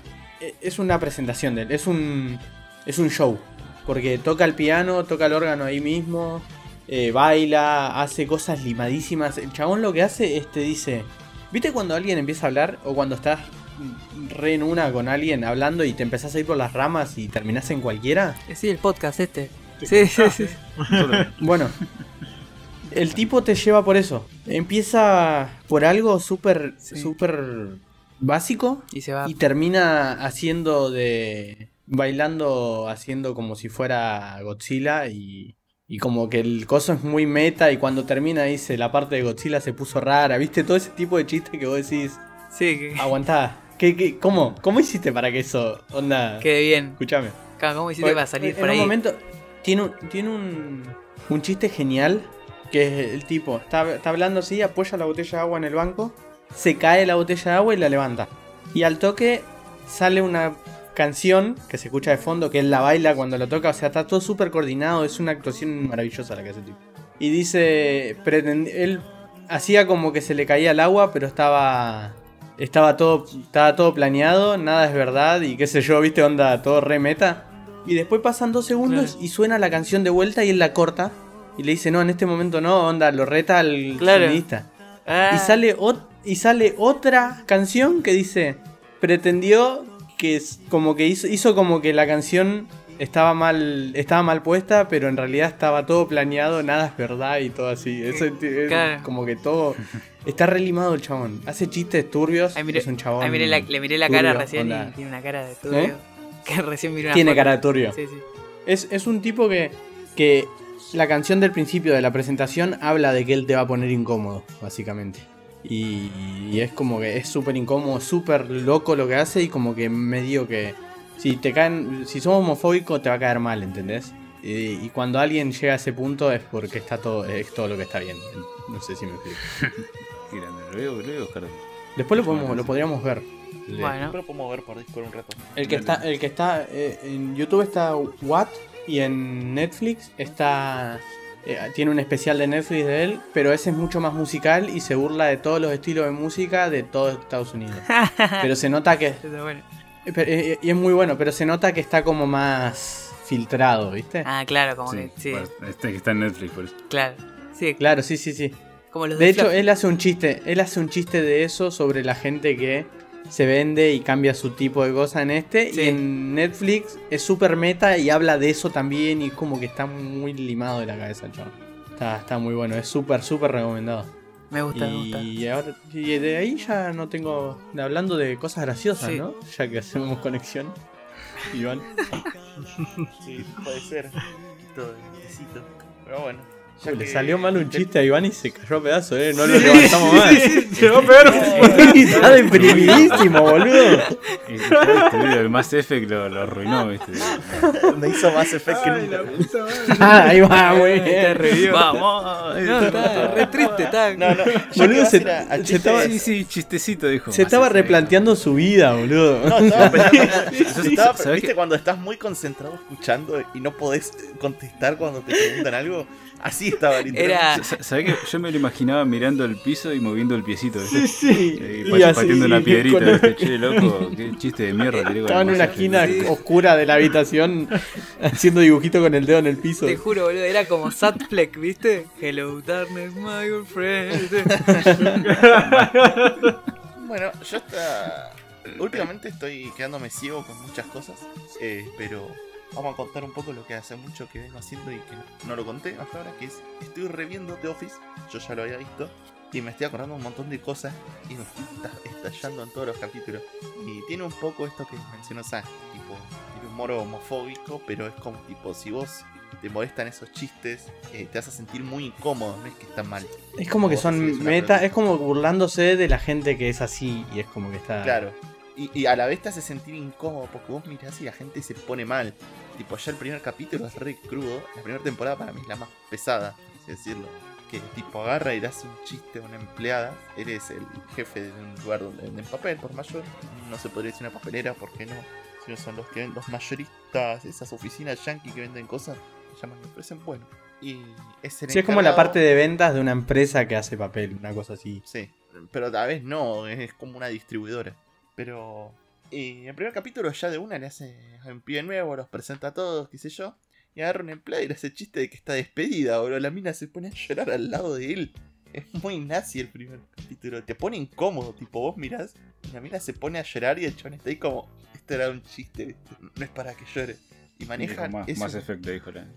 es una presentación de él, es un, es un show. Porque toca el piano, toca el órgano ahí mismo, eh, baila, hace cosas limadísimas. El chabón lo que hace es te dice, ¿viste cuando alguien empieza a hablar o cuando estás re en una con alguien hablando y te empezás a ir por las ramas y terminás en cualquiera? Eh, Sí, el podcast este. Te Sí, sí, sí. Bueno, el tipo te lleva por eso. Empieza por algo súper, Sí. súper básico Y se va. y termina haciendo de. bailando, haciendo como si fuera Godzilla y. Y como que el coso es muy meta y cuando termina dice la parte de Godzilla se puso rara, ¿viste? Todo ese tipo de chiste que vos decís, Sí, que aguantá, ¿qué, qué, cómo, ¿cómo hiciste para que eso, onda, quede bien. escúchame? ¿Cómo hiciste para salir en por un ahí? momento tiene un, tiene un, un chiste genial que es el tipo está, está hablando así, apoya la botella de agua en el banco, se cae la botella de agua y la levanta. Y al toque sale una canción que se escucha de fondo que él la baila cuando lo toca, o sea, está todo súper coordinado, es una actuación maravillosa la que hace el tipo. Y dice, pretend- él hacía como que se le caía el agua, pero estaba estaba todo estaba todo planeado, nada es verdad y qué sé yo, viste, onda todo re meta. Y después pasan dos segundos Claro. y suena la canción de vuelta y él la corta y le dice, "No, en este momento no, onda, lo reta al Claro. sonidista." Ah, Y sale y sale otra canción que dice, "Pretendió que es como que hizo, hizo como que la canción estaba mal estaba mal puesta, pero en realidad estaba todo planeado, nada es verdad y todo así." Eso es Claro. como que todo Está relimado el chabón. Hace chistes turbios. Miré, es un chabón. ahí miré la, le miré la turbio, cara recién onda. y tiene una cara de turbio. ¿Eh? Que recién miré una Tiene foto. cara de turbio. Sí, sí. Es, es un tipo que, que la canción del principio de la presentación habla de que él te va a poner incómodo, básicamente. Y, y es como que es súper incómodo, súper loco lo que hace y como que medio que... Si te caen, si sos homofóbico te va a caer mal, ¿entendés? Y, y cuando alguien llega a ese punto es porque está todo, es todo lo que está bien. No sé si me explico. Lo voy a, lo buscar. Después lo, podemos, lo podríamos ver. Bueno, Pero podemos ver por Discord un rato. El que está, el que está eh, en YouTube está What y en Netflix está eh, tiene un especial de Netflix de él, pero ese es mucho más musical y se burla de todos los estilos de música de todo Estados Unidos. Pero se nota que eh, pero, eh, y es muy bueno, pero se nota que está como más filtrado, ¿viste? Ah, claro, como Sí, que sí, bueno, este que está en Netflix, por eso. claro. Sí, Claro, sí, sí, sí. como los De hecho, él hace un chiste, él hace un chiste de eso sobre la gente que se vende y cambia su tipo de cosa en este. Sí. Y en Netflix es súper meta y habla de eso también y es como que está muy limado de la cabeza el chaval. Está, está muy bueno, es súper, súper recomendado. Me gusta, me gusta. Y ahora, y de ahí ya no tengo. Hablando de cosas graciosas, Sí. ¿no? Ya que hacemos conexión. Iván. Sí, puede ser. Todo. Pero bueno. Ya Uy, le salió mal un chiste a Iván y se cayó a pedazos, ¿eh? No lo levantamos más. Se va a pegar un Está deprimidísimo, boludo. Este del Mass Effect lo, lo arruinó, ¿viste? Me hizo más efecto que nunca. Ah, ahí va, bien. ¡Vamos! No, está re triste, está. No, no. Boludo, se- estaba- Sí, sí, chistecito, dijo. Se Mass estaba Effect. replanteando su vida, boludo. No, estaba pensando. estaba- ¿Sabés ¿Viste cuando estás muy concentrado escuchando y no podés contestar cuando te preguntan algo? Así estaba literalmente. Era. Sa- ¿Sabés que yo me lo imaginaba mirando el piso y moviendo el piecito? ¿viste? Sí, sí. Y Y así, una piedrita, con- ¿viste? Che, loco, qué chiste de mierda Estaba en una esquina Sí. oscura de la habitación haciendo dibujito con el dedo en el piso. Te juro, boludo, era como Sad Fleck, ¿viste? Hello, darkness, my old friend. Bueno, yo está. Últimamente estoy quedándome ciego con muchas cosas, eh, pero vamos a contar un poco lo que hace mucho que vengo haciendo y que no, lo conté hasta ahora, que es estoy reviendo The Office, yo ya lo había visto, y me estoy acordando un montón de cosas y me estoy esta- estallando en todos los capítulos. Y tiene un poco esto que mencionó Sam, tipo, tiene humor homofóbico, pero es como tipo, si vos te molestan esos chistes, eh, te vas a sentir muy incómodo, no es que está mal. Es como que son meta, es como burlándose de la gente que es así y es como que está. Claro. Y, y a la vez te hace sentir incómodo porque vos mirás y la gente se pone mal. Tipo, ya el primer capítulo es re crudo. La primera temporada para mí es la más pesada, así decirlo. Que tipo agarra y le hace un chiste a una empleada. Eres el jefe de un lugar donde venden papel, por mayor. No se podría decir una papelera, porque no? Si no son los que ven, los mayoristas, esas oficinas yankee que venden cosas, se llaman, parecen bueno. Y es el Sí, es como la parte de ventas de una empresa que hace papel, una cosa así. Sí, pero a la vez no, es como una distribuidora. Pero eh, el primer capítulo ya de una le hace a un pibe nuevo, los presenta a todos, qué sé yo. Y agarra un empleado y le hace chiste de que está despedida, bro. La mina se pone a llorar al lado de él. Es muy nazi el primer capítulo. Te pone incómodo, tipo vos mirás, y la mina se pone a llorar y el chabón está ahí como, esto era un chiste, no es para que llore. Y Dijo, manejan, Más, Effect, dijo la.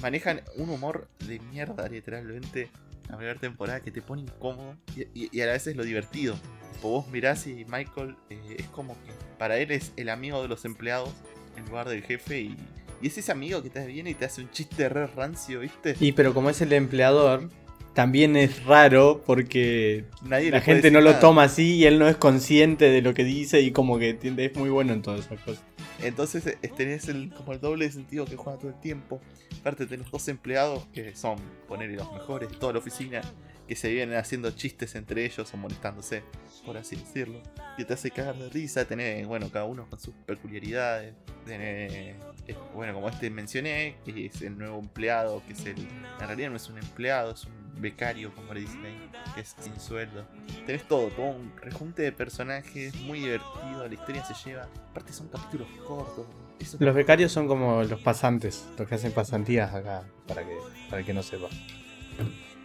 manejan un humor de mierda, literalmente. La primera temporada que te pone incómodo y, y- y a la vez es lo divertido. Tipo, vos mirás y Michael eh, es como que para él es el amigo de los empleados en lugar del jefe y, y es ese amigo que te viene y te hace un chiste re rancio, ¿viste? Y pero como es el empleador, también es raro porque Nadie la gente no lo toma así y él no es consciente de lo que dice y como que es muy bueno en todas esas cosas. Entonces eh, tenés el, como el doble de sentido que juega todo el tiempo. Aparte tenés dos empleados que son, ponerle los mejores de toda la oficina, que se vienen haciendo chistes entre ellos o molestándose, por así decirlo. Que te hace cagar de risa, tenés, bueno, cada uno con sus peculiaridades. Tenés, eh, bueno, como este mencioné, que es el nuevo empleado, que es el... En realidad no es un empleado, es un becario, como le dicen ahí, que es sin sueldo. Tenés todo, todo un rejunte de personajes, muy divertido, la historia se lleva. Aparte son capítulos cortos. Eso Los becarios son como los pasantes, los que hacen pasantías acá, para que, para que no sepa.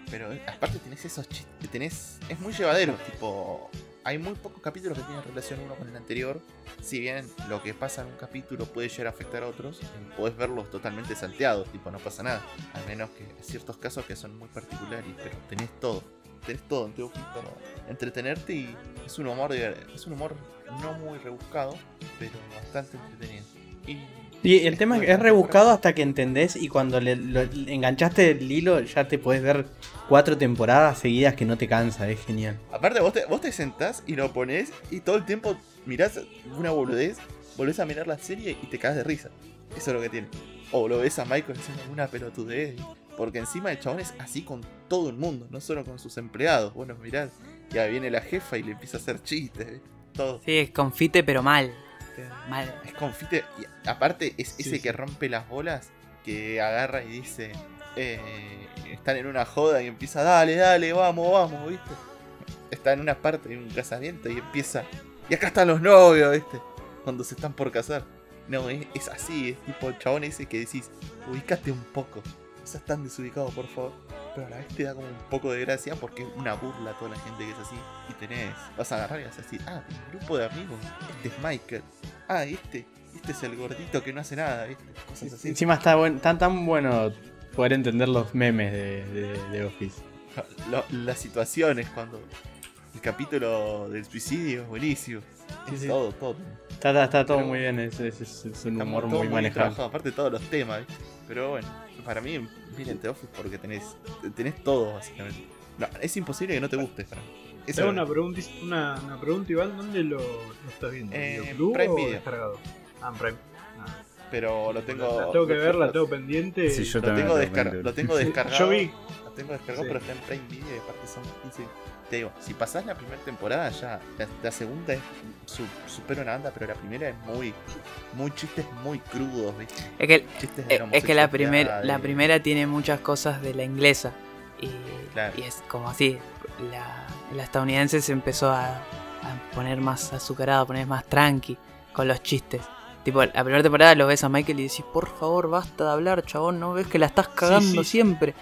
Pero aparte tenés esos chistes, tenés... Es muy llevadero, tipo... Hay muy pocos capítulos que tienen relación uno con el anterior. Si bien lo que pasa en un capítulo puede llegar a afectar a otros, podés verlos totalmente salteados, tipo no pasa nada. Al menos que ciertos casos que son muy particulares, pero tenés todo. Tenés todo en para entretenerte y es un humor es un humor no muy rebuscado, pero bastante entretenido. Y Y el tema es que es rebuscado hasta que entendés y cuando le, lo- enganchaste el hilo ya te puedes ver cuatro temporadas seguidas que no te cansa, es genial. Aparte, vos te, vos te sentás y lo pones y todo el tiempo mirás una boludez, volvés a mirar la serie y te cagas de risa. Eso es lo que tiene. O lo ves a Michael haciendo alguna pelotudez. Porque encima el chabón es así con todo el mundo, no solo con sus empleados. Bueno, mirás, ya viene la jefa y le empieza a hacer chistes, ¿eh? todo. Sí, es confite, pero mal. Mal. Es confite. Y aparte, es Sí, ese sí. que rompe las bolas, que agarra y dice: eh, Están en una joda y empieza, dale, dale, vamos, vamos, ¿viste? Está en una parte de un casamiento y empieza, y acá están los novios, ¿viste? Cuando se están por casar. No, es, es así, es tipo el chabón ese que decís, ubicate un poco. Seas tan desubicado, por favor. Pero a la vez te da como un poco de gracia porque es una burla a toda la gente que es así. Y tenés, vas a agarrar y vas a decir, ah, un grupo de amigos. Este es Michael. Ah, este, este es el gordito que no hace nada, ¿viste? Cosas así. Encima está buen, tan tan bueno poder entender los memes de, de- de Office. Lo- las situaciones cuando el capítulo del suicidio es buenísimo. Sí, Es sí. todo, todo. Está, está- está todo Pero- muy bien, es, es- es- un humor muy manejable. trabajado, aparte todos los temas, ¿viste? Pero bueno, para mí, miren The Office porque tenés, tenés todo, básicamente. No, es imposible que no te guste, hago es una pregunta, una, una pregunta, Iván, ¿dónde lo, lo estás viendo? ¿En Eh, ¿Videoclub Prime o Video. descargado? Ah, en Prime. Ah. Pero lo tengo. la tengo que ver, la tengo pendiente. Sí, yo Lo también tengo, lo tengo. lo tengo descargado. Yo vi. Lo tengo descargado, Sí. pero está en Prime Video y aparte son 15. Te digo, si pasás la primera temporada ya, la, la segunda es su, supera una banda, pero la primera es muy, muy chistes muy crudos, ¿viste? Es que, Chistes de eh, es que la, primer, homosexualidad, la primera tiene muchas cosas de la inglesa. Y, Claro. y es como así. La, la estadounidense se empezó a, a poner más azucarada, a poner más tranqui con los chistes. Tipo, la primera temporada lo ves a Michael y decís, por favor, basta de hablar, chabón, ¿no ves que la estás cagando sí. siempre?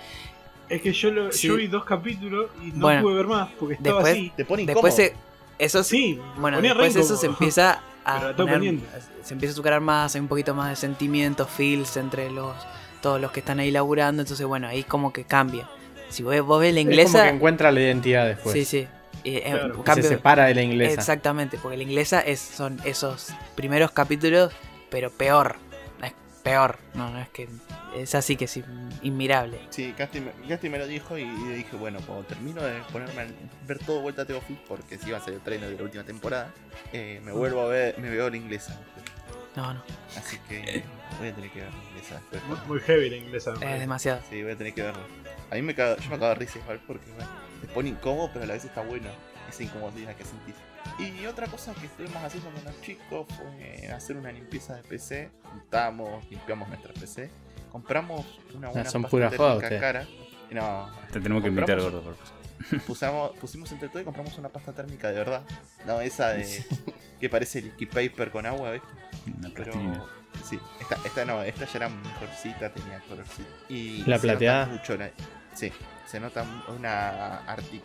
Es que yo, lo, Sí. yo vi dos capítulos y no Bueno, pude ver más porque estaba después- así. Te pone incómodo. Después se, eso se- Sí, Bueno, después eso se empieza a poner- se empieza a azucarar más, hay un poquito más de sentimientos, feels entre los todos los que están ahí laburando, entonces bueno, ahí como que cambia. Si vos, vos ves la Es como inglesa, que encuentra la identidad después. sí, sí. y, eh, Claro. Y Se cambio- separa de la inglesa. Exactamente, porque la inglesa es, son esos primeros capítulos, pero peor. Peor, no, no es que es así que es in- inmirable. Sí, Gasti me, me lo dijo y, y dije, bueno, cuando termino de ponerme a ver todo vuelta a The Office, porque si iba a ser el trailer de la última temporada, eh, me vuelvo a ver, me veo la inglesa. No, no, Así que voy a tener que ver la inglesa después. Muy, muy heavy la inglesa. es demasiado. Sí, voy a tener que verlo. A mí me cago, yo me cago de risa igual porque bueno, te pone incómodo, pero a la vez está bueno esa incomodidad que sentís. Y otra cosa que estuvimos haciendo con los chicos fue hacer una limpieza de PC. Juntamos, limpiamos nuestra PC. Compramos una buena Ah, son pasta térmica cara. No, Te tenemos que invitar, gordo. por favor. pusamos, pusimos entre todo y compramos una pasta térmica de verdad. No, esa de que parece liquid paper con agua, ¿ves? Una Pero plastilina. sí, esta, esta no, esta ya era mejorcita, tenía colorcito. Y La plateada. mucho la- sí, se nota una Arctic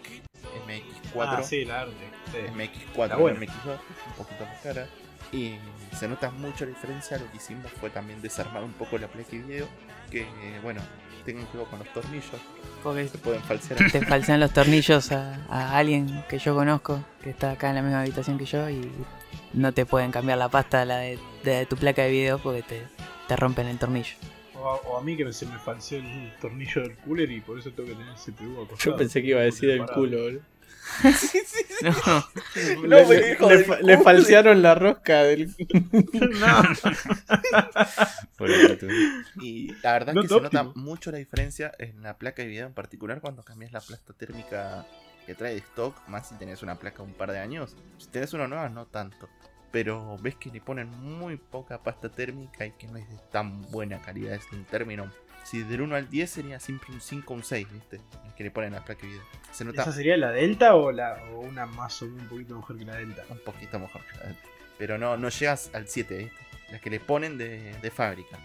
MX4, Ah, sí, la arte. sí. MX4, Está no buena. MX2, un poquito más cara. Y se nota mucho la diferencia. Lo que hicimos fue también desarmar un poco la placa y video. Que bueno, tengan cuidado con los tornillos, Porque se pueden falsear. te falsean los tornillos a, a alguien que yo conozco, que está acá en la misma habitación que yo, y no te pueden cambiar la pasta la de, de tu placa de video porque te, te rompen el tornillo. O, a, o a mí que se me falseó el tornillo del cooler y por eso tengo que tener CPU acostado. Yo pensé que iba a decir el culo, boludo. No, No, le, me le- dijo le fa- le falsearon la rosca del. no. El. Y la verdad No es que se nota mucho la diferencia en la placa de video en particular cuando cambias la plasta térmica que trae de stock, más si tenés una placa un par de años. Si tenés una nueva, no tanto. Pero ves que le ponen muy poca pasta térmica y que no es de tan buena calidad, es un término. Si del 1 al 10 sería siempre un 5 o un 6, ¿viste? El que le ponen a la placa de video. Se nota ¿Esa sería la Delta o, la, o una más o un poquito mejor que la Delta? un poquito mejor que la Delta. Pero no, no llegas al 7, ¿viste? Las que le ponen de, de fábrica.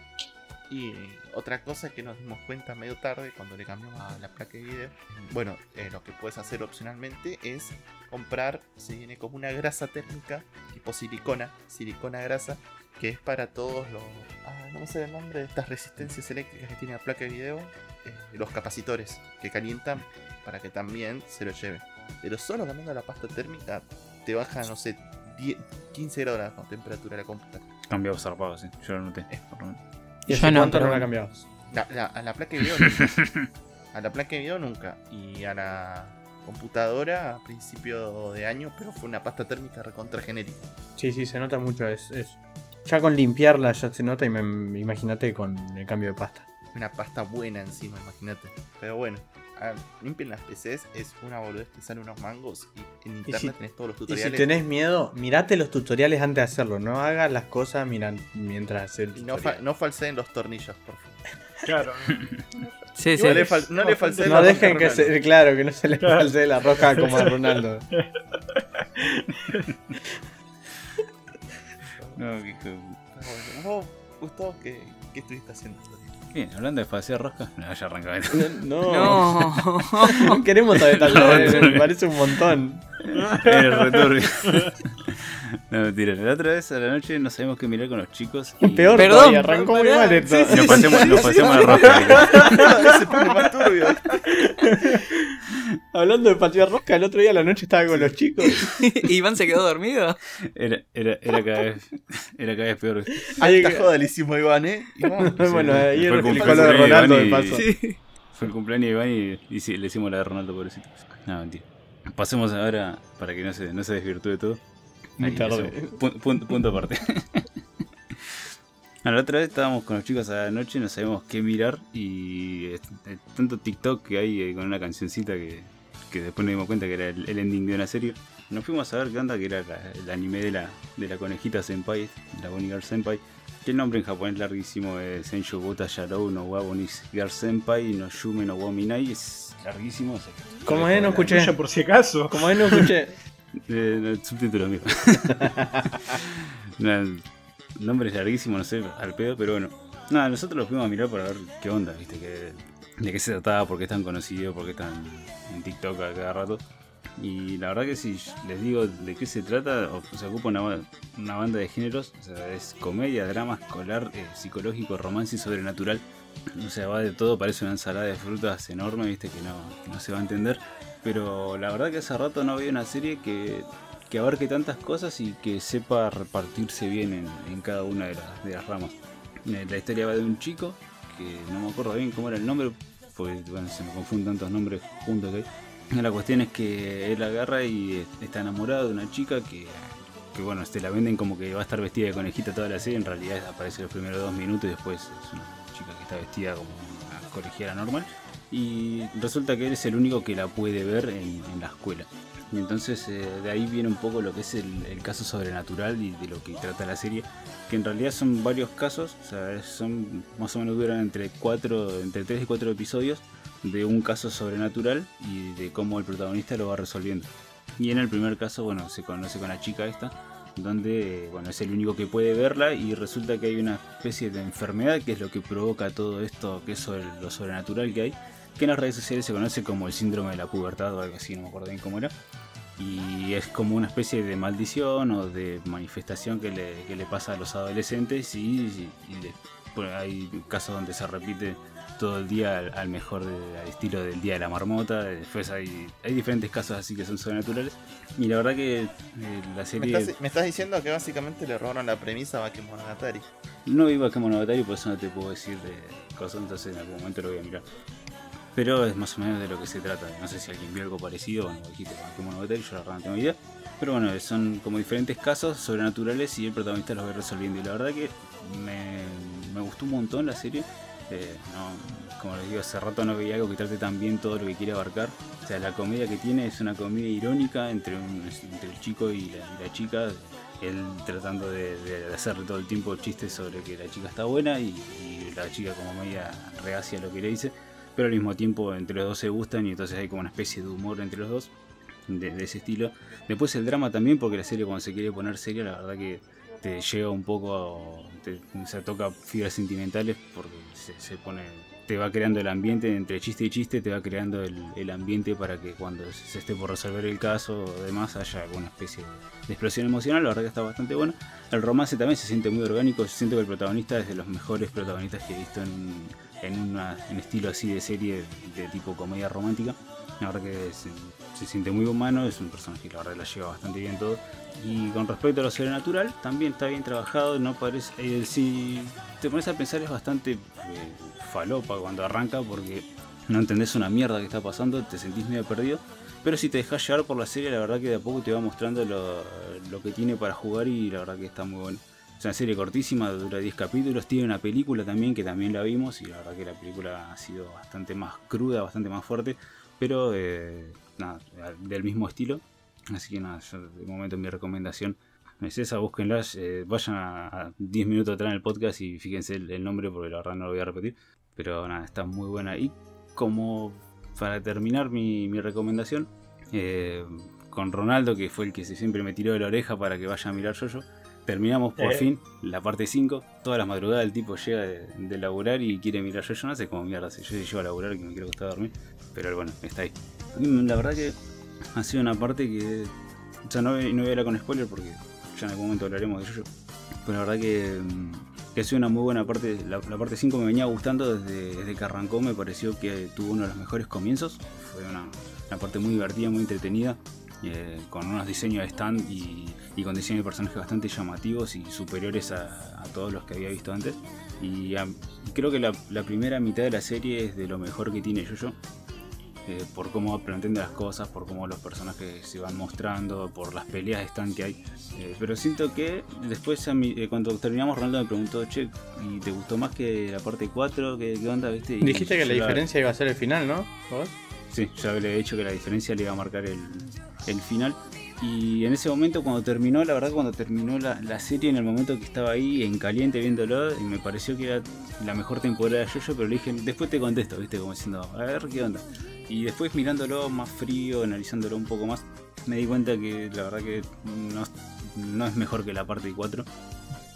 Y otra cosa que nos dimos cuenta medio tarde cuando le cambiamos a la placa de video. Bueno, eh, lo que puedes hacer opcionalmente es comprar, se viene como una grasa térmica, tipo silicona, silicona grasa, que es para todos los... Ah, no me sé el nombre de estas resistencias eléctricas que tiene la placa de video. eh, los capacitores que calientan para que también se lo lleven. Pero solo cambiando la pasta térmica te baja, no sé, 10, 15 grados la temperatura de la computadora. Cambiado zarpado, sí. Yo lo noté. por lo menos. ¿Y hace no, cuánto pero no la bueno. cambiabas? La- la- a la placa de video nunca. a la placa de video nunca. Y a la computadora a principio de año, pero fue una pasta térmica recontra genérica. Sí, sí, se nota mucho. Es, es- Ya con limpiarla ya se nota y me, me- imagínate con el cambio de pasta. Una pasta buena encima, imagínate. Pero bueno, limpien las PCs, es una boludez que sale unos mangos y en internet si- tenés todos los Y si tutoriales. tenés miedo, mirate los tutoriales antes de hacerlo. No hagas las cosas miran, mientras haces el Y no, tutorial. fa- no falseen los tornillos, por favor. Claro. Sí, sí. No le, fal- no le falseen No los dejen que tornillos. se, claro, que no se les Claro. false la roja como a Ronaldo. No, Pero bueno, ¿Vos, Gustavo, qué, qué estuviste haciendo? Bien, hablando de falsear roscas, no, ya arrancaba. No, No. no queremos saber tanto, No, me parece un montón. Era returbio. No, mentira. La otra vez a la noche no sabíamos qué mirar con los chicos. Y Peor Perdón, todavía, arrancó muy mal esto. y nos pasemos, nos pasemos la rosca. se pone más turbio. Hablando de patear rosca, el otro día a la noche estaba con los chicos. Iván se quedó dormido. Era, era, era, cada vez, era cada vez peor. Ahí- Alta joda le hicimos a Iván, ¿eh? Iván, bueno, ahí Fue el explicó cumpleaños lo de de Ronaldo de Iván y- paso. Sí. Fue el cumpleaños de Iván y, y sí, le hicimos la de Ronaldo, pobrecito. No, mentira. Pasemos ahora, para que no se, no se desvirtúe todo. Muy Ahí, tarde. punto aparte. A la otra vez estábamos con los chicos a la noche, no sabíamos qué mirar y eh, tanto TikTok que hay eh, con una cancioncita que, que después nos dimos cuenta que era el, el ending de una serie. Nos fuimos a ver qué onda, que era la- el anime de la, de la conejita Senpai, la Bonnie Girl Senpai. Que el nombre en japonés larguísimo es Senshu Buta Yarou no wa Bonnie Girl Senpai no Yume no wa Minai. Es larguísimo. o sea que- ¿Cómo es? No escuché. Tuya por si acaso. Como ahí no escuché. Eh, no, subtítulos mismo. El nombre es larguísimo, no sé, al pedo, pero bueno. Nada, nosotros los fuimos a mirar para ver qué onda, viste, que, de qué se trataba, por qué es tan conocido, por qué están en TikTok a cada rato. Y la verdad que si les digo de qué se trata, o- se ocupa una, una banda de géneros, o sea, es comedia, drama escolar, eh, psicológico, romance y sobrenatural. O sea, va de todo, parece una ensalada de frutas enorme, viste, que no, no se va a entender. Pero la verdad que hace rato no había una serie que, que abarque tantas cosas y que sepa repartirse bien en, en cada una de, las- de las ramas. Eh, La historia va de un chico, que no me acuerdo bien cómo era el nombre, porque se me confunden tantos nombres juntos que. La cuestión es que él agarra y eh, está enamorado de una chica que, que bueno, te la venden como que va a estar vestida de conejita toda la serie, en realidad aparece los primeros dos minutos y después es una chica que está vestida como una colegiala normal. Y resulta que él es el único que la puede ver en la escuela. Y entonces eh, de ahí viene un poco lo que es el, el caso sobrenatural y de lo que trata la serie, que en realidad son varios casos, o sea, son más o menos duran entre cuatro, entre 3 y 4 episodios de un caso sobrenatural y de cómo el protagonista lo va resolviendo. Y en el primer caso, bueno, se conoce con la chica esta, donde bueno, es el único que puede verla y resulta que hay una especie de enfermedad que es lo que provoca todo esto que es sobre lo sobrenatural que hay, que en las redes sociales se conoce como el síndrome de la pubertad o algo así, no me acuerdo bien cómo era. Y es como una especie de maldición o de manifestación que le, que le pasa a los adolescentes y, y- le- bueno, hay casos donde se repite todo el día al, al mejor de- al estilo del día de la marmota. Después hay, hay diferentes casos así que son sobrenaturales. Y la verdad que eh, la Me serie estás, me estás diciendo que básicamente le robaron la premisa a Bakemonogatari. no iba a Kemonogatari, por eso no te puedo decir de cosas, entonces en algún momento lo voy a mirar. Pero es más o menos de lo que se trata. No sé si alguien vio algo parecido, bueno, dijiste con Kemonogatari, yo la verdad no tengo idea. Pero bueno, son como diferentes casos sobrenaturales y el protagonista los va resolviendo. Y la verdad que me, me gustó un montón la serie. Eh, no, como les digo, hace rato no veía algo que trate tan bien todo lo que quiere abarcar. O sea, la comedia que tiene es una comedia irónica entre, entre el chico y la, chica. Él tratando de, de hacerle todo el tiempo chistes sobre que la chica está buena y, la chica como media reacia lo que le dice. Pero al mismo tiempo entre los dos se gustan y entonces hay como una especie de humor entre los dos. De, de ese estilo. Después el drama también, porque la serie cuando se quiere poner seria, la verdad que te llega un poco, a- te, se toca fibras sentimentales porque se, se pone, te va creando el ambiente entre chiste y chiste, te va creando el, el ambiente para que cuando se esté por resolver el caso o demás haya alguna especie de explosión emocional, la verdad que está bastante bueno. El romance también se siente muy orgánico, siento que el protagonista es de los mejores protagonistas que he visto en, en, en estilo así de serie de tipo comedia romántica. La verdad que se, se siente muy humano, es un personaje que la verdad la lleva bastante bien todo. Y con respecto a lo sobrenatural, también está bien trabajado, no parece... eh, si te pones a pensar es bastante eh, falopa cuando arranca porque no entendés una mierda que está pasando, te sentís medio perdido. Pero si te dejas llevar por la serie, la verdad que de a poco te va mostrando lo, lo que tiene para jugar y la verdad que está muy bueno. Es una serie cortísima, dura 10 capítulos, tiene una película también que también la vimos y la verdad que la película ha sido bastante más cruda, bastante más fuerte, pero eh, nada, del mismo estilo. Así que nada, yo de momento mi recomendación es esa, búsquenla, eh, vayan a, a 10 minutos atrás en el podcast y fíjense el, nombre porque la verdad no lo voy a repetir. Pero nada, está muy buena. Y como para terminar mi, mi recomendación, eh, con Ronaldo, que fue el que siempre me tiró de la oreja para que vaya a mirar yo, terminamos por Eh. fin la parte 5. Todas las madrugadas el tipo llega de, de laburar y quiere mirar yo. Yo no sé cómo mierda, si yo llego a laburar que me quiero acostar a dormir. Pero bueno, está ahí. Y La verdad que ha sido una parte que. O sea, no, no voy a hablar con spoiler porque ya en algún momento hablaremos de ello. Pero la verdad que, mm, que ha sido una muy buena parte. La, la parte 5 me venía gustando desde, desde que arrancó. Me pareció que tuvo uno de los mejores comienzos. Fue una, una parte muy divertida, muy entretenida. Eh, con unos diseños de stand y, y con diseños de personajes bastante llamativos y superiores a, a todos los que había visto antes. Y ah, creo que la, la primera mitad de la serie es de lo mejor que tiene Jojo. eh, por cómo va planteando las cosas, por cómo los personajes se van mostrando, por las peleas de stand que hay. Eh, pero siento que después, a mí, eh, cuando terminamos, Ronaldo me preguntó, che, ¿y te gustó más que la parte 4? ¿Qué, qué onda? ¿Viste? Y Dijiste que la yo diferencia iba a ser el final, ¿no? ¿Vos? Sí, ya le he dicho que la diferencia le iba a marcar el, el final. Y en ese momento, cuando terminó, la verdad, cuando terminó la, la serie, en el momento que estaba ahí en caliente viéndolo, y me pareció que era la mejor temporada de Jojo, pero le dije, después te contesto, ¿viste? Como diciendo, a ver qué onda. Y después mirándolo más frío, analizándolo un poco más, me di cuenta que la verdad que no, no es mejor que la parte 4.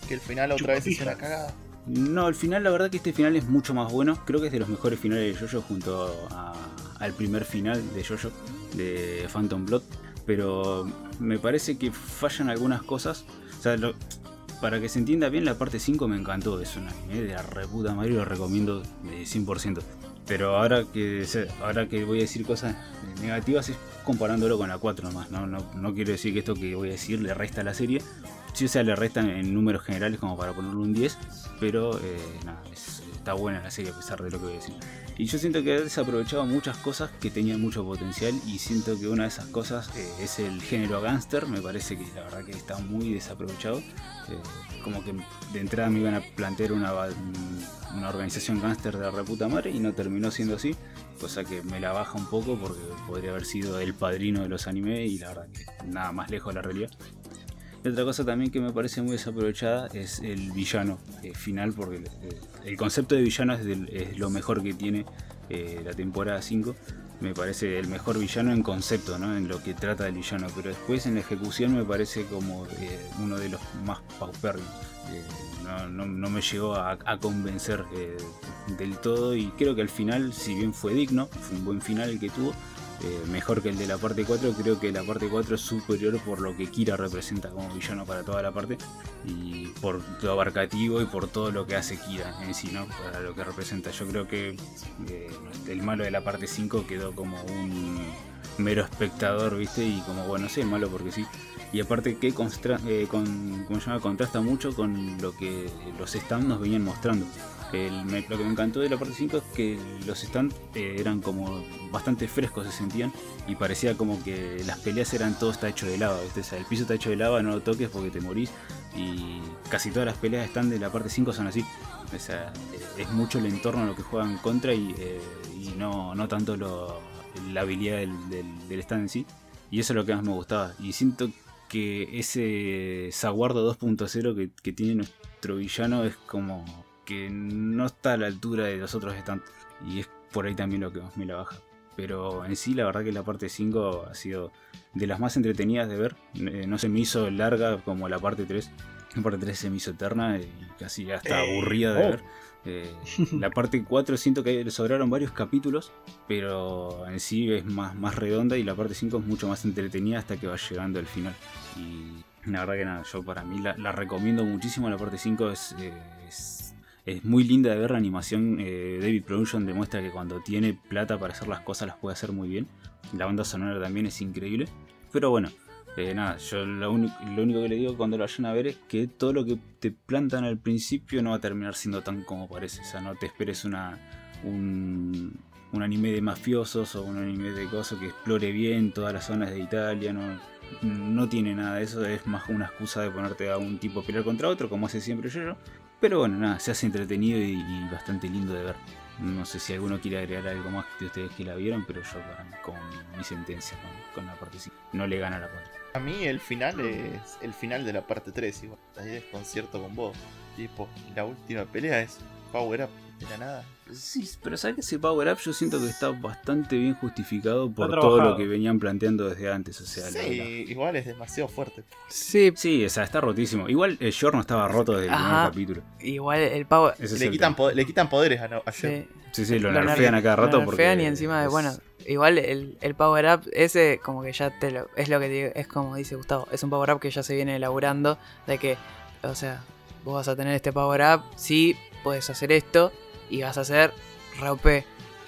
Que el final otra vez es una cagada. No, el final, la verdad que este final es mucho más bueno. Creo que es de los mejores finales de Jojo junto a- al primer final de Jojo, de Phantom Blood. Pero me parece que fallan algunas cosas. O sea, lo- para que se entienda bien, la parte 5 me encantó. Es un anime de la reputa madre lo recomiendo de 100%. Pero ahora que, ahora que voy a decir cosas negativas es comparándolo con la 4 nomás. No, no, no quiero decir que esto que voy a decir le resta a la serie. Sí, o sea, le restan en números generales como para ponerle un 10. Pero eh, nada, es- está buena la serie a pesar de lo que voy a decir. Y yo siento que ha desaprovechado muchas cosas que tenían mucho potencial y siento que una de esas cosas eh, es el género gangster. Me parece que la verdad que está muy desaprovechado. Eh, como que de entrada me iban a plantear una, una organización gangster de la reputa madre y no terminó siendo así. Cosa que me la baja un poco porque podría haber sido el padrino de los anime y la verdad que nada más lejos de la realidad. Y otra cosa también que me parece muy desaprovechada es el villano eh, final, porque eh, el concepto de villano es, del- lo mejor que tiene eh, la temporada 5. Me parece el mejor villano en concepto, ¿no? en lo que trata del villano, pero después en la ejecución me parece como eh, uno de los más paupérrimos. Eh, no, me llegó a, convencer del todo y creo que al final, si bien fue digno, fue un buen final el que tuvo, eh, mejor que el de la parte 4. Creo que la parte 4 es superior por lo que Kira representa como villano para toda la parte y por lo abarcativo y por todo lo que hace Kira en sí, ¿no? Para lo que representa. Yo creo que eh, el malo de la parte 5 quedó como un mero espectador, ¿viste? Y como, bueno, sí, malo porque sí. Y aparte que eh, con, ¿cómo se llama? contrasta mucho con lo que los stands nos venían mostrando. Lo que me encantó de la parte 5 es que los stands eh, eran como bastante frescos, se sentían. Y parecía como que las peleas eran todo está hecho de lava. O sea, el piso está hecho de lava, no lo toques porque te morís. Y casi todas las peleas están de la parte 5 son así. O sea, es mucho el entorno lo que juegan contra y, eh, y no, no tanto la habilidad del stand en sí. Y eso es lo que más me gustaba. Y siento que ese Zaguardo 2.0 que, que tiene nuestro villano es como que no está a la altura de los otros stands. Y es por ahí también lo que más me la baja. Pero en sí, la verdad que la parte 5 ha sido de las más entretenidas de ver. Eh, no se me hizo larga como la parte 3. La parte 3 se me hizo eterna y casi ya está Eh, aburrida de oh. ver. Eh, la parte 4 siento que le sobraron varios capítulos, pero en sí es más, más redonda y la parte 5 es mucho más entretenida hasta que va llegando al final. Y la verdad que nada, yo para mí la, la recomiendo muchísimo. La parte 5 es, eh, es, muy linda de ver. La animación eh, David Production demuestra que cuando tiene plata para hacer las cosas las puede hacer muy bien. La banda sonora también es increíble. Pero bueno, eh, nada, yo lo único, que le digo cuando lo vayan a ver es que todo lo que te plantan al principio no va a terminar siendo tan como parece. O sea, no te esperes una, un, un anime de mafiosos o un anime de cosas que explore bien todas las zonas de Italia. No, no tiene nada de eso, es más una excusa de ponerte a un tipo a pelear contra otro, como hace siempre yo. Pero bueno, nada, se hace entretenido y, bastante lindo de ver. No sé si alguno quiere agregar algo más de ustedes que la vieron, pero yo mí, con mi sentencia con, con la parte 5, no le gana la 4. A mí el final es el final de la parte 3, igual. Ahí desconcierto con vos. Tipo, la última pelea es Power Up de la nada. Sí, pero sabes que ese Power Up yo siento que está bastante bien justificado por todo lo que venían planteando desde antes. O sea, Sí, la- igual es demasiado fuerte. Sí, sí, o sea, está rotísimo. Igual el Short no estaba roto desde el primer Ajá. capítulo. igual el power. Ese es Le el quitan, po- le quitan poderes a, no- a. Sí, Sí, sí, lo, Lo nerfean nerfe- a cada lo rato nerfean porque. y encima de, es- bueno, igual el, el power up ese como que ya te lo, es lo que te digo, es como dice Gustavo, es un power up que ya se viene elaborando de que, o sea, vos vas a tener este power up, sí, puedes hacer esto y vas a hacer re OP.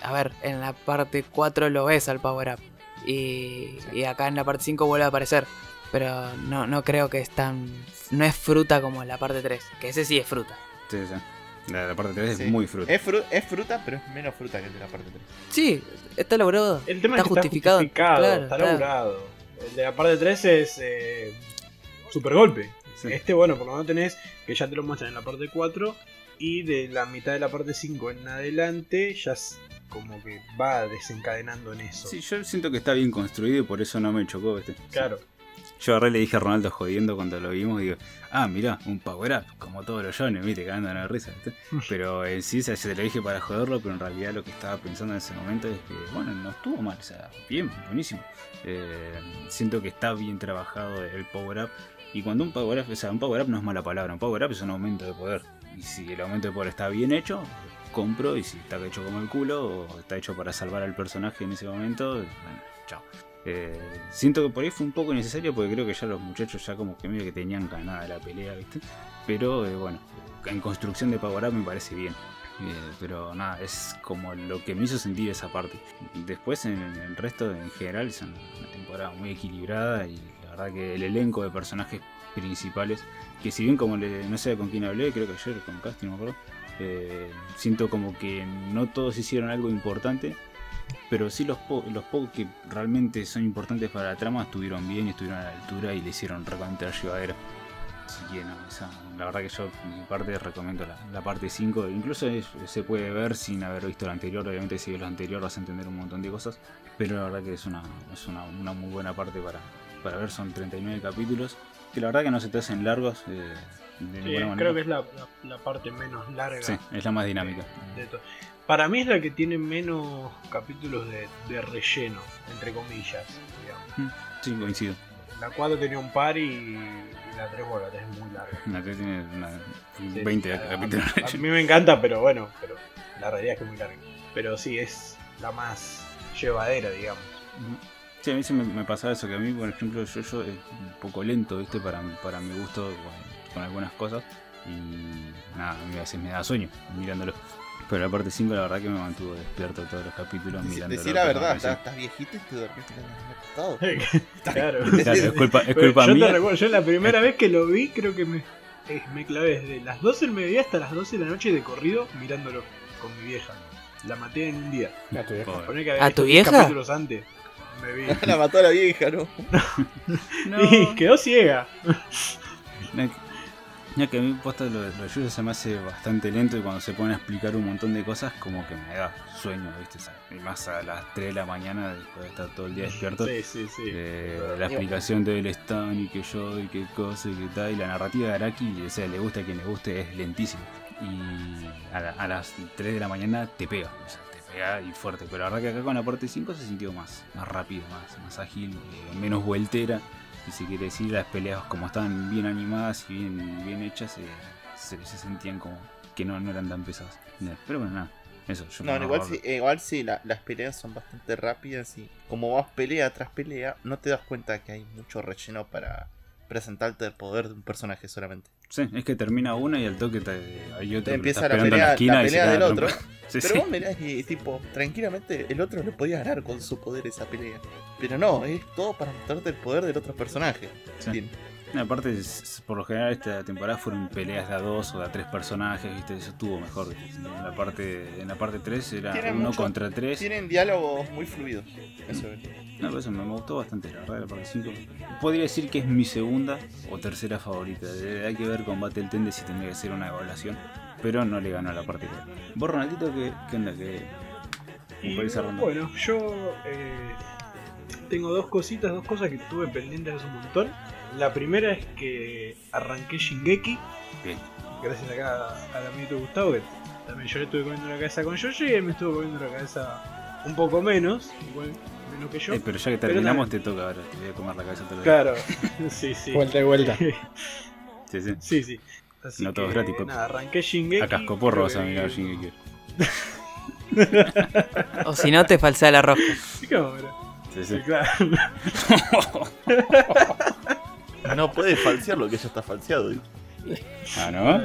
A ver, en la parte 4 lo ves al power up y, y acá en la parte 5 vuelve a aparecer, pero no, no creo que es tan, no es fruta como en la parte 3, que ese sí es fruta. Sí, sí. La, la parte 3 Sí. es muy fruta. Es, fru- es fruta, pero es menos fruta que el de la parte 3. Sí, está elaborado. El tema está es que justificado. está justificado, claro, está claro. laburado. El de la parte 3 es eh, super golpe. Sí. Este, bueno, por lo menos tenés que ya te lo muestran en la parte 4 y de la mitad de la parte 5 en adelante ya es como que va desencadenando en eso. Sí, yo siento que está bien construido y por eso no me chocó. ¿viste? Claro. Yo agarré y le dije a Ronaldo jodiendo cuando lo vimos, digo, ah, mirá, un power up, como todos los Jones, viste, cagando en la risa, ¿viste? Pero en sí, se te lo dije para joderlo, pero en realidad lo que estaba pensando en ese momento es que, bueno, no estuvo mal, o sea, bien, buenísimo. Eh, siento que está bien trabajado el power up. Y cuando un power up, o sea, un power up no es mala palabra, un power up es un aumento de poder. Y si el aumento de poder está bien hecho, compro, y si está hecho como el culo, o está hecho para salvar al personaje en ese momento, bueno, chao. Eh, siento que por ahí fue un poco innecesario porque creo que ya los muchachos ya como que medio que tenían ganada la pelea, ¿viste? Pero eh, bueno, en construcción de Power Up me parece bien. Eh, pero nada, es como lo que me hizo sentir esa parte. Después en el resto en general es una temporada muy equilibrada y la verdad que el elenco de personajes principales, que si bien como le, no sé con quién hablé, creo que ayer con Casti, no me acuerdo, eh, siento como que no todos hicieron algo importante, pero sí los, po- los pocos que realmente son importantes para la trama estuvieron bien estuvieron a la altura y le hicieron recontra llevadera. Así que no, esa- la verdad que yo, mi parte, recomiendo la, la parte 5. Incluso es- se puede ver sin haber visto la anterior. Obviamente, si ves la anterior vas a entender un montón de cosas. Pero la verdad que es una, es una, una muy buena parte para, para ver. Son 39 capítulos. Que la verdad que no se te hacen largos. eh, de Sí, manera. creo que es la, la- la parte menos larga. Sí, es la más dinámica. de. Para mí es la que tiene menos capítulos de, de relleno, entre comillas. digamos. Sí, coincido. La 4 tenía un par y, la 3, bueno, la 3 es muy larga. La que tiene una- Sí, 20 a- capítulos. A, mí me encanta, pero bueno, pero la realidad es que es muy larga. Pero sí, es la más llevadera, digamos. Sí, a mí sí me, me pasaba eso, que a mí, por ejemplo, yo, yo es un poco lento, ¿viste? Para, para mi gusto con, con algunas cosas. Y nada, a mí a veces me da sueño mirándolo. Pero la parte 5 la verdad que me mantuvo despierto todos los capítulos mirándolo. Decir la verdad, estás, estás viejito y te dormiste en el costado. claro. Claro, es culpa, es Bueno, culpa yo mía. te recuerdo, yo la primera vez que lo vi, creo que me, eh, me clavé desde las 12 del mediodía hasta las 12 de la noche de corrido mirándolo con mi vieja. La maté en un día. Poné que había ¿A tu 10 vieja? capítulos antes. Me vi. La mató a la vieja, ¿no? Y quedó ciega. No, que a mí posta lo, lo de Yuya se me hace bastante lento y cuando se pone a explicar un montón de cosas como que me da sueño, ¿viste? Y más a las 3 de la mañana después de estar todo el día despierto. Sí, sí, sí. Eh, la explicación del Stan y que yo y qué cosa y qué tal. Y la narrativa de Araki, o sea, le gusta a quien le guste, es lentísima. Y a, la- a las 3 de la mañana te pega, o sea, te pega y fuerte. Pero la verdad que acá con la parte 5 se sintió más, más rápido, más, más ágil, eh, menos vueltera. Y si quiere decir, las peleas como estaban bien animadas y bien, bien hechas, eh, se, se sentían como que no, no eran tan pesadas. Pero bueno, nada, eso. Yo No, igual sí, eh, igual sí la- las peleas son bastante rápidas y como vas pelea tras pelea, no te das cuenta que hay mucho relleno para presentarte el poder de un personaje solamente. Sí, es que termina una y al toque te, hay otro Te empieza la pelea, la pelea del otro. Sí, Pero sí. vos mirás y tipo, tranquilamente el otro le podía ganar con su poder esa pelea. Pero no, es todo para mostrarte el poder del otro personaje. Sí. Aparte, es- por lo general, esta temporada fueron peleas de a dos o de a tres personajes, ¿viste? Eso estuvo mejor. En la parte, en la parte 3 era Tiene uno mucho- contra tres. Tienen diálogos muy fluidos. Eso es. No, pero eso me gustó bastante, la verdad, la parte 5. Podría decir que es mi segunda o tercera favorita. Eh, Hay que ver con Battle Tende si tendría que ser una evaluación. Pero no le ganó a la parte 4. ¿Vos, Ronaldito, qué, qué onda? ¿Qué, Y, bueno, yo eh, tengo dos cositas, dos cosas que tuve pendientes hace un montón. La primera es que arranqué Shingeki, Bien. gracias acá al amiguito Gustavo, que también yo le estuve comiendo la cabeza con Yoshi y él me estuvo comiendo la cabeza un poco menos, igual menos que yo. Eh, pero ya que terminamos, te toca ahora. Te voy a comer la cabeza otra vez. Claro, sí, sí. Vuelta y vuelta. Sí, sí. sí, sí. Así No todo es gratis, papi. Nada, arranqué Shingeki. A cascoporro vas a mirar Shingeki. O si no, te falsea la rosca. Sí, cámara. Sí, sí. Sí, claro. No puedes falsear lo que ya está falseado. Ah, ¿no?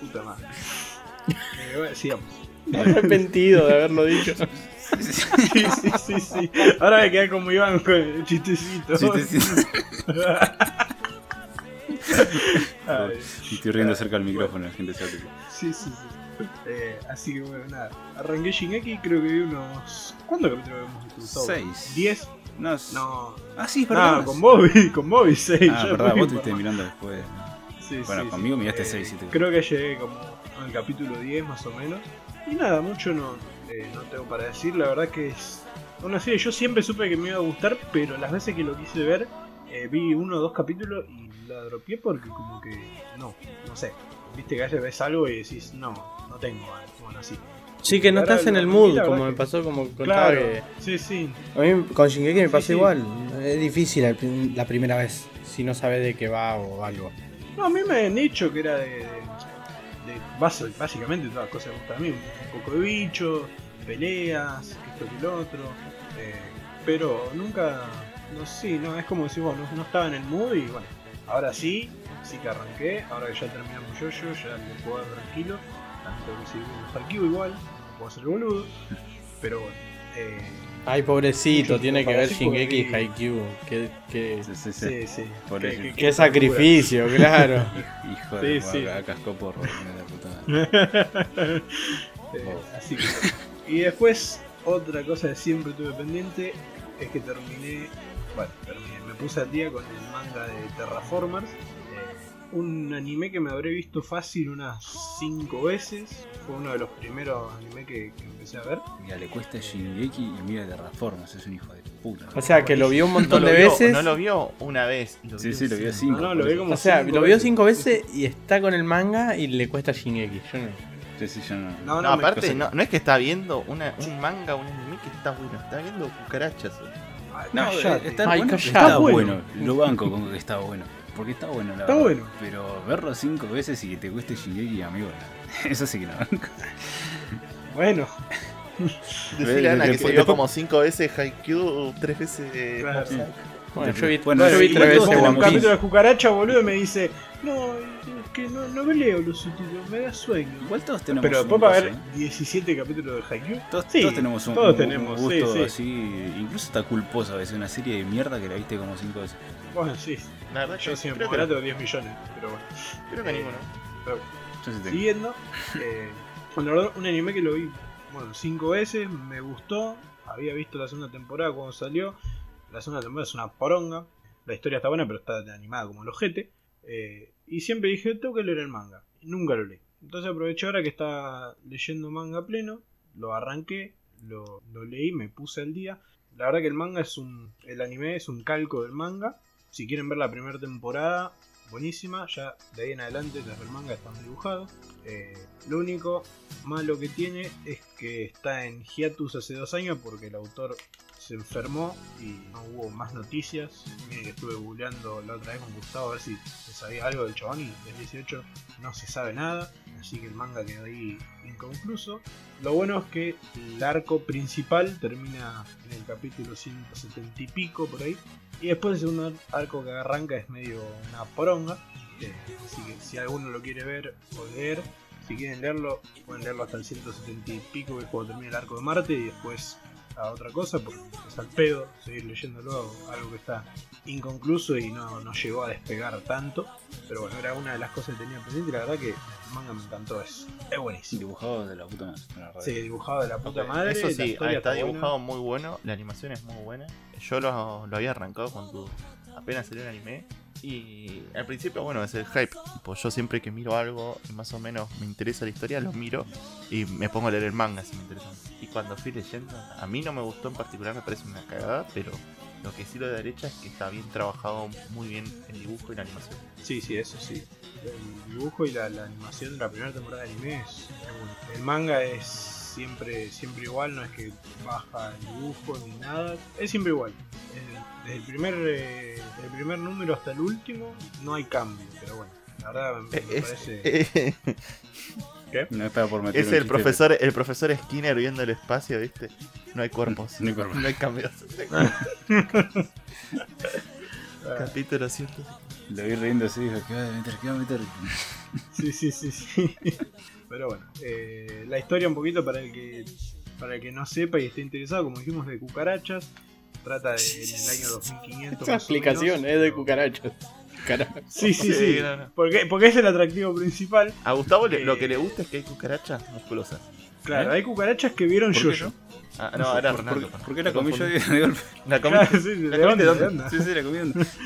Puta madre. Eh, bueno, sigamos. Arrepentido de haberlo dicho. Sí, sí, sí, sí. Ahora me quedé como Iván con el chistecito. Ay, Y Estoy riendo cerca del micrófono, la gente sabe. sí, sí, sí. Eh, así que bueno, nada. Arranqué Shingeki, creo que vi unos. ¿Cuántos capítulos hemos visto? Seis. ¿10? No, No. Ah, sí, es verdad. No, con Bobby, con Bobby 6. Ah, verdad, vos te estuviste mirando después. Sí, Bueno, sí, conmigo sí. miraste Eh, seis, sí te- Creo que llegué como al capítulo 10 más o menos. Y nada, mucho no, eh, no tengo para decir. La verdad que es una serie. Yo siempre supe que me iba a gustar, pero las veces que lo quise ver, eh, vi uno o dos capítulos y la dropeé porque como que no, no sé. Viste que a veces ves algo y decís, no, no tengo. Bueno, así. Sí, que no Ahora estás en el mood, como me pasó, como contaba Claro, que... sí, sí. A mí con Shingeki me Sí, pasó sí. igual. Es difícil la primera vez, si no sabes de qué va o algo. No, a mí me han dicho que era de. de, de base- básicamente todas las cosas que me gustan a mí. Un poco de bicho, peleas, esto que lo otro. eh, pero nunca. No sé, no, es como decir, bueno, no, no estaba en el mood y bueno. Ahora sí, sí que arranqué. Ahora que ya terminamos yo, yo ya puedo dar tranquilo. Tengo que viendo Haikyuu igual. Puedo hacer boludo. Pero bueno. Eh, Ay, pobrecito, tiene que ver Shingeki y Haikyuu. Qué, qué, Sí, sí, sí. sí, sí. Por qué- eso. qué- qué qué sacrificio, claro. Hijo de sí. sí, cascó por la puta madre. Eh, así que. Y después, otra cosa que siempre tuve pendiente es que terminé. Bueno, terminé. Me puse al día con el manga de Terraformers. Un anime que me habré visto fácil unas 5 veces. Fue uno de los primeros anime que, que empecé a ver. Mira, le cuesta Shingeki y mira Terraformers, es un hijo de puta. O sea, que lo vio un No montón lo de vio, veces. No lo vio una vez. Lo Sí, sí, lo vio cinco. No, no, lo por vi eso. como O sea, cinco lo vio veces. cinco veces y está con el manga y le cuesta Shingeki. Yo no. Sí, sí, yo no. No, No, no, aparte, no, no es que está viendo una, un manga, un anime que está bueno, está viendo cucarachas. Ay, No, eh, está Ay, bueno. Está Está bueno. bueno. Lo banco con que está bueno. Porque está bueno, la Está verdad. bueno. Pero verlo cinco veces y que te cueste Shingeki, amigo, no. eso sí que no. Bueno, Decirle a Ana que se vio como cinco veces Haikyuu, tres veces eh, Claro. Bueno, yo vi, Bueno, yo vi tres veces One Piece. capítulo de cucaracha, boludo, y me dice: No, que no, no me leo los subtítulos, me da sueño. Igual todos tenemos Pero después va a coso, haber ¿eh? 17 capítulos de Haikyuu. Todos, Sí, todos tenemos un, todos un- un tenemos, gusto sí, sí. así. Incluso está culposo a veces. Una serie de mierda que la viste como cinco veces. Bueno, sí, La verdad yo que si me creo, que, tengo 10 millones, pero bueno. creo que Eh, ninguno. pero Yo sí tengo. Siguiendo, eh, bueno, la verdad, un anime que lo vi, bueno, 5 veces, me gustó. Había visto la segunda temporada cuando salió. La segunda temporada es una poronga. La historia está buena, pero está animada como el ojete. Eh, y siempre dije, tengo que leer el manga. Nunca lo leí. Entonces aproveché ahora que está leyendo manga pleno. Lo arranqué, lo, lo leí, me puse al día. La verdad que el manga es un. El anime es un calco del manga. Si quieren ver la primera temporada, buenísima. Ya de ahí en adelante desde el manga están dibujados. Eh, lo único malo que tiene es que está en hiatus hace dos años porque el autor se enfermó y no hubo más noticias. Miren que estuve googleando la otra vez con Gustavo a ver si se sabía algo del chabón y del 18 no se sabe nada. así que el manga quedó ahí inconcluso. Lo bueno es que el arco principal termina en el capítulo 170 y pico por ahí. Y después el segundo arco que arranca es medio una poronga. eh, así que si alguno lo quiere ver o leer, si quieren leerlo, pueden leerlo hasta el 170 y pico, que es cuando termina el arco de Marte, y después a otra cosa, porque es al pedo seguir leyéndolo, algo que está inconcluso y no, no llegó a despegar tanto. Pero bueno, era una de las cosas que tenía presente y la verdad que el manga me encantó, es, es buenísimo. Dibujado de la puta madre. la. Sí, dibujado de la puta madre. Eso sí, está buena. dibujado muy bueno, la animación es muy buena. Yo lo, lo había arrancado cuando apenas salió el anime. Y al principio, bueno, es el hype. Pues yo siempre que miro algo y más o menos me interesa la historia, lo miro y me pongo a leer el manga si me interesa. Y cuando fui leyendo, a mí no me gustó en particular, me parece una cagada, pero lo que sí lo de derecha es que está bien trabajado, muy bien el dibujo y la animación. Sí, sí, eso sí. El dibujo y la, animación de la primera temporada de anime es. El manga es siempre, siempre igual, no es que baja el dibujo ni nada, es siempre igual. Desde el primer, eh, del primer número hasta el último no hay cambio, pero bueno, la verdad me, me Es, parece... No es para por meter es el profesor, el profesor Skinner viendo el espacio, ¿viste? No hay cuerpos, No hay cuerpos. no hay cambios. Capítulo 100. pero Lo vi riendo así, dijo, ¿qué va a meter? ¿Qué va a meter? Sí, sí, sí, sí. Pero bueno, eh, la historia un poquito para el que para el que no sepa y esté interesado, como dijimos, de cucarachas. Trata de en el año 2500. Esa explicación es de cucarachas. Carajo. Sí, sí, sí. no, no. Porque, porque es el atractivo principal. A Gustavo Eh. lo que le gusta es que hay cucarachas musculosas. Claro, ¿Eh? hay cucarachas que vieron ¿Por qué yo-yo. Ah, no, era ¿Por, por, por qué la comí yo de, golpe? La comí. Claro, sí, ¿La de dónde? de onda. Sí, sí, la comí. ¿dónde?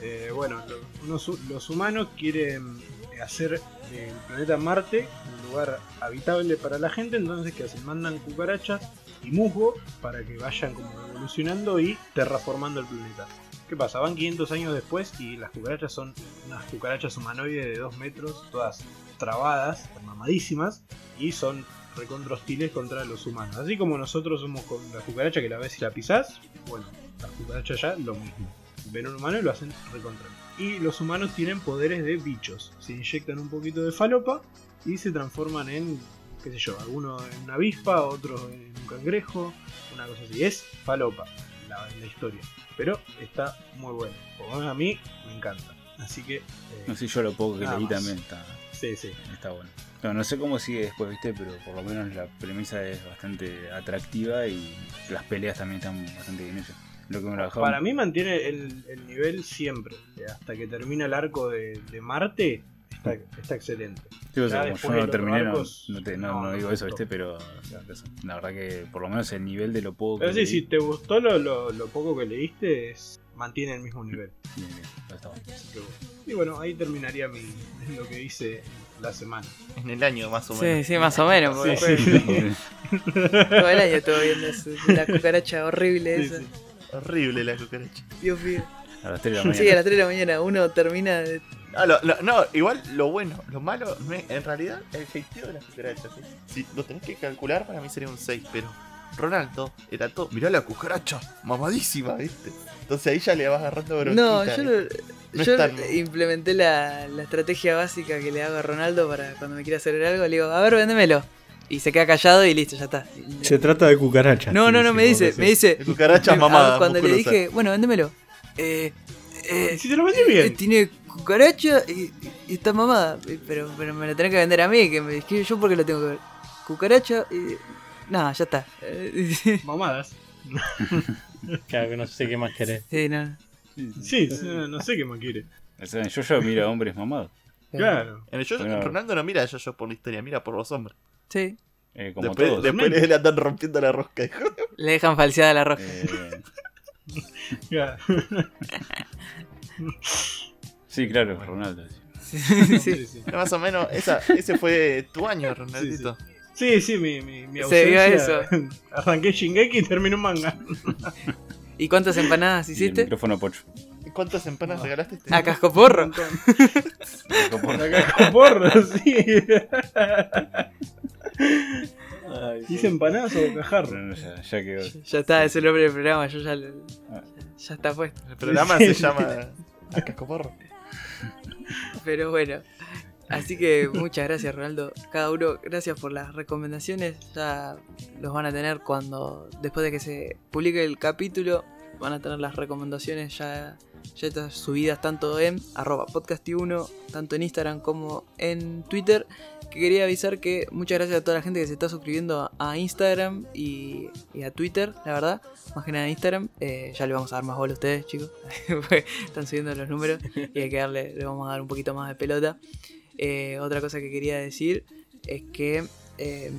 Eh, bueno, lo- unos hu- los humanos quieren eh, hacer del planeta Marte un lugar habitable para la gente, entonces que hacen? Mandan cucarachas y musgo para que vayan como evolucionando y terraformando el planeta. ¿Qué pasa? Van 500 años después y las cucarachas son unas cucarachas humanoides de 2 metros, todas trabadas, mamadísimas, y son recontra hostiles contra los humanos. Así como nosotros somos con la cucaracha que la ves y la pisás, bueno, las cucarachas ya lo mismo. Ven un humano y lo hacen recontra. Y los humanos tienen poderes de bichos. Se inyectan un poquito de falopa y se transforman en, qué sé yo, alguno en una avispa, otro en un cangrejo, una cosa así. Es falopa la, la historia. Pero está muy bueno. Por lo menos a mí me encanta. Así que, eh, No sé, yo lo poco que leí más. también está, sí, sí. está bueno. No, no sé cómo sigue después, viste, pero por lo menos la premisa es bastante atractiva y las peleas también están bastante bien hechas. Lo que me lo dejaba- Para mí mantiene el, el nivel siempre. Hasta que termina el arco de, de Marte, está, está excelente. Sí, o sea, como yo no terminé, no, arcos, no te- no- no, no no digo eso, viste, pero la verdad que por lo menos el nivel de lo poco Pero que sí, si te gustó lo, lo, lo poco que leíste, es, mantiene el mismo nivel. bien, bien, está bueno. Y bueno, ahí terminaría mi, lo que hice la semana. En el año más o Sí, menos. sí, más o menos. porque Sí, sí. Todo el año estuve viendo eso, la cucaracha horrible Sí, esa. Horrible la cucaracha. Dios mío. A las 3 de la mañana. Sí, a las 3 de la mañana uno termina de... Ah, lo- lo- no, igual lo bueno, lo malo, no en realidad, el hateo de las cucarachas. ¿sí? Si lo tenés que calcular, para mí sería un 6, pero Ronaldo era todo. Mirá la cucaracha, mamadísima, ¿viste? Entonces ahí ya le vas agarrando bronquita. No, yo. No yo tan- implementé la, la estrategia básica que le hago a Ronaldo para cuando me quiera hacer algo. Le digo, a ver, véndemelo. Y se queda callado y listo, ya está. Se trata de cucarachas. No, no, no, me dice, me dice... De cucarachas me- mamadas, Cuando le dije, bueno, véndemelo. Eh, eh, si te lo vendí eh, bien. tiene cucaracha y, y está mamada. Eh, Pero, pero me la tenés que vender a mí, que me que yo porque lo tengo que ver. Cucaracha y... Nada, ya está. Eh, Mamadas. Claro que no sé qué más querés. sí, no. Sí, sí, no, no sé qué más quiere. Yo ya miro a hombres mamados. Claro. En el yo. Ronaldo no mira a yo por la historia, mira por los hombres. Sí. Eh, como Después, todos. después le andan rompiendo la rosca. hijo. Le dejan falseada la roja. Eh, Claro. sí, claro, Ronaldo. sí. Sí, sí. Sí, sí. Más o menos, esa, ese fue tu año, Ronaldito. Sí, sí, mi, mi, mi Se vio ausencia. Arranqué Shingeki y terminé un manga. ¿Y cuántas empanadas Y el hiciste? micrófono pocho. ¿Y ¿Cuántas empanas No. regalaste este A cascoporro. Acá con porro, sí. ¿Hice empanadas o bocajarro? No, no, ya, ya quedó. Ya está, es el nombre del programa, yo ya, lo- Ah. ya está puesto. El programa se llama A Cascoporro. Pero bueno. Así que muchas gracias, Ronaldo. Cada uno, gracias por las recomendaciones. Ya los van a tener cuando, después de que se publique el capítulo, van a tener las recomendaciones ya, ya estas subidas tanto en arroba podcast1, tanto en Instagram como en Twitter. Que quería avisar que muchas gracias a toda la gente que se está suscribiendo a Instagram y, a Twitter, la verdad. Más que nada a Instagram. Eh, ya le vamos a dar más bola a ustedes, chicos. Están subiendo los números y hay que darle, le vamos a dar un poquito más de pelota. Eh, otra cosa que quería decir es que eh,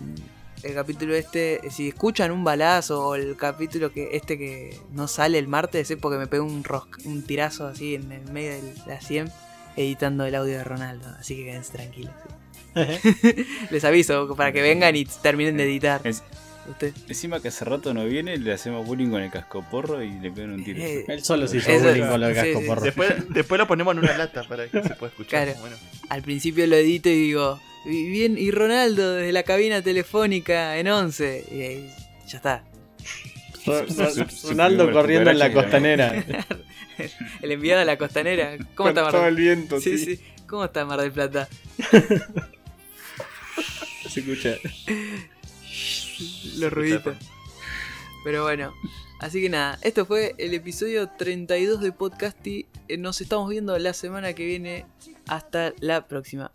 el capítulo este, si escuchan un balazo o el capítulo que este que no sale el martes, es porque me pego un, un tirazo así en el medio de la 100 editando el audio de Ronaldo. Así que quédense tranquilos. Les aviso para que vengan y terminen de editar. Es- Usted. encima que hace rato no viene, le hacemos bullying con el cascoporro y le pegan un tiro. Eh, Él solo se hizo Eso- bullying con sí, cascos sí. porro. Después, después lo ponemos en una lata para que se pueda escuchar. Claro. Bueno, al principio lo edito y digo, "Y bien, y Ronaldo desde la cabina telefónica en 11. Y ahí ya está. Ronaldo corriendo en la costanera. El enviado a la costanera. ¿Cómo está Mar todo del el viento, Sí, sí. sí. ¿Cómo está Mar del Plata? Se escucha. Los ruiditos. Pero bueno. Así que nada, esto fue el episodio 32 de Podcasty. Eh, Nos estamos viendo la semana que viene. Hasta la próxima.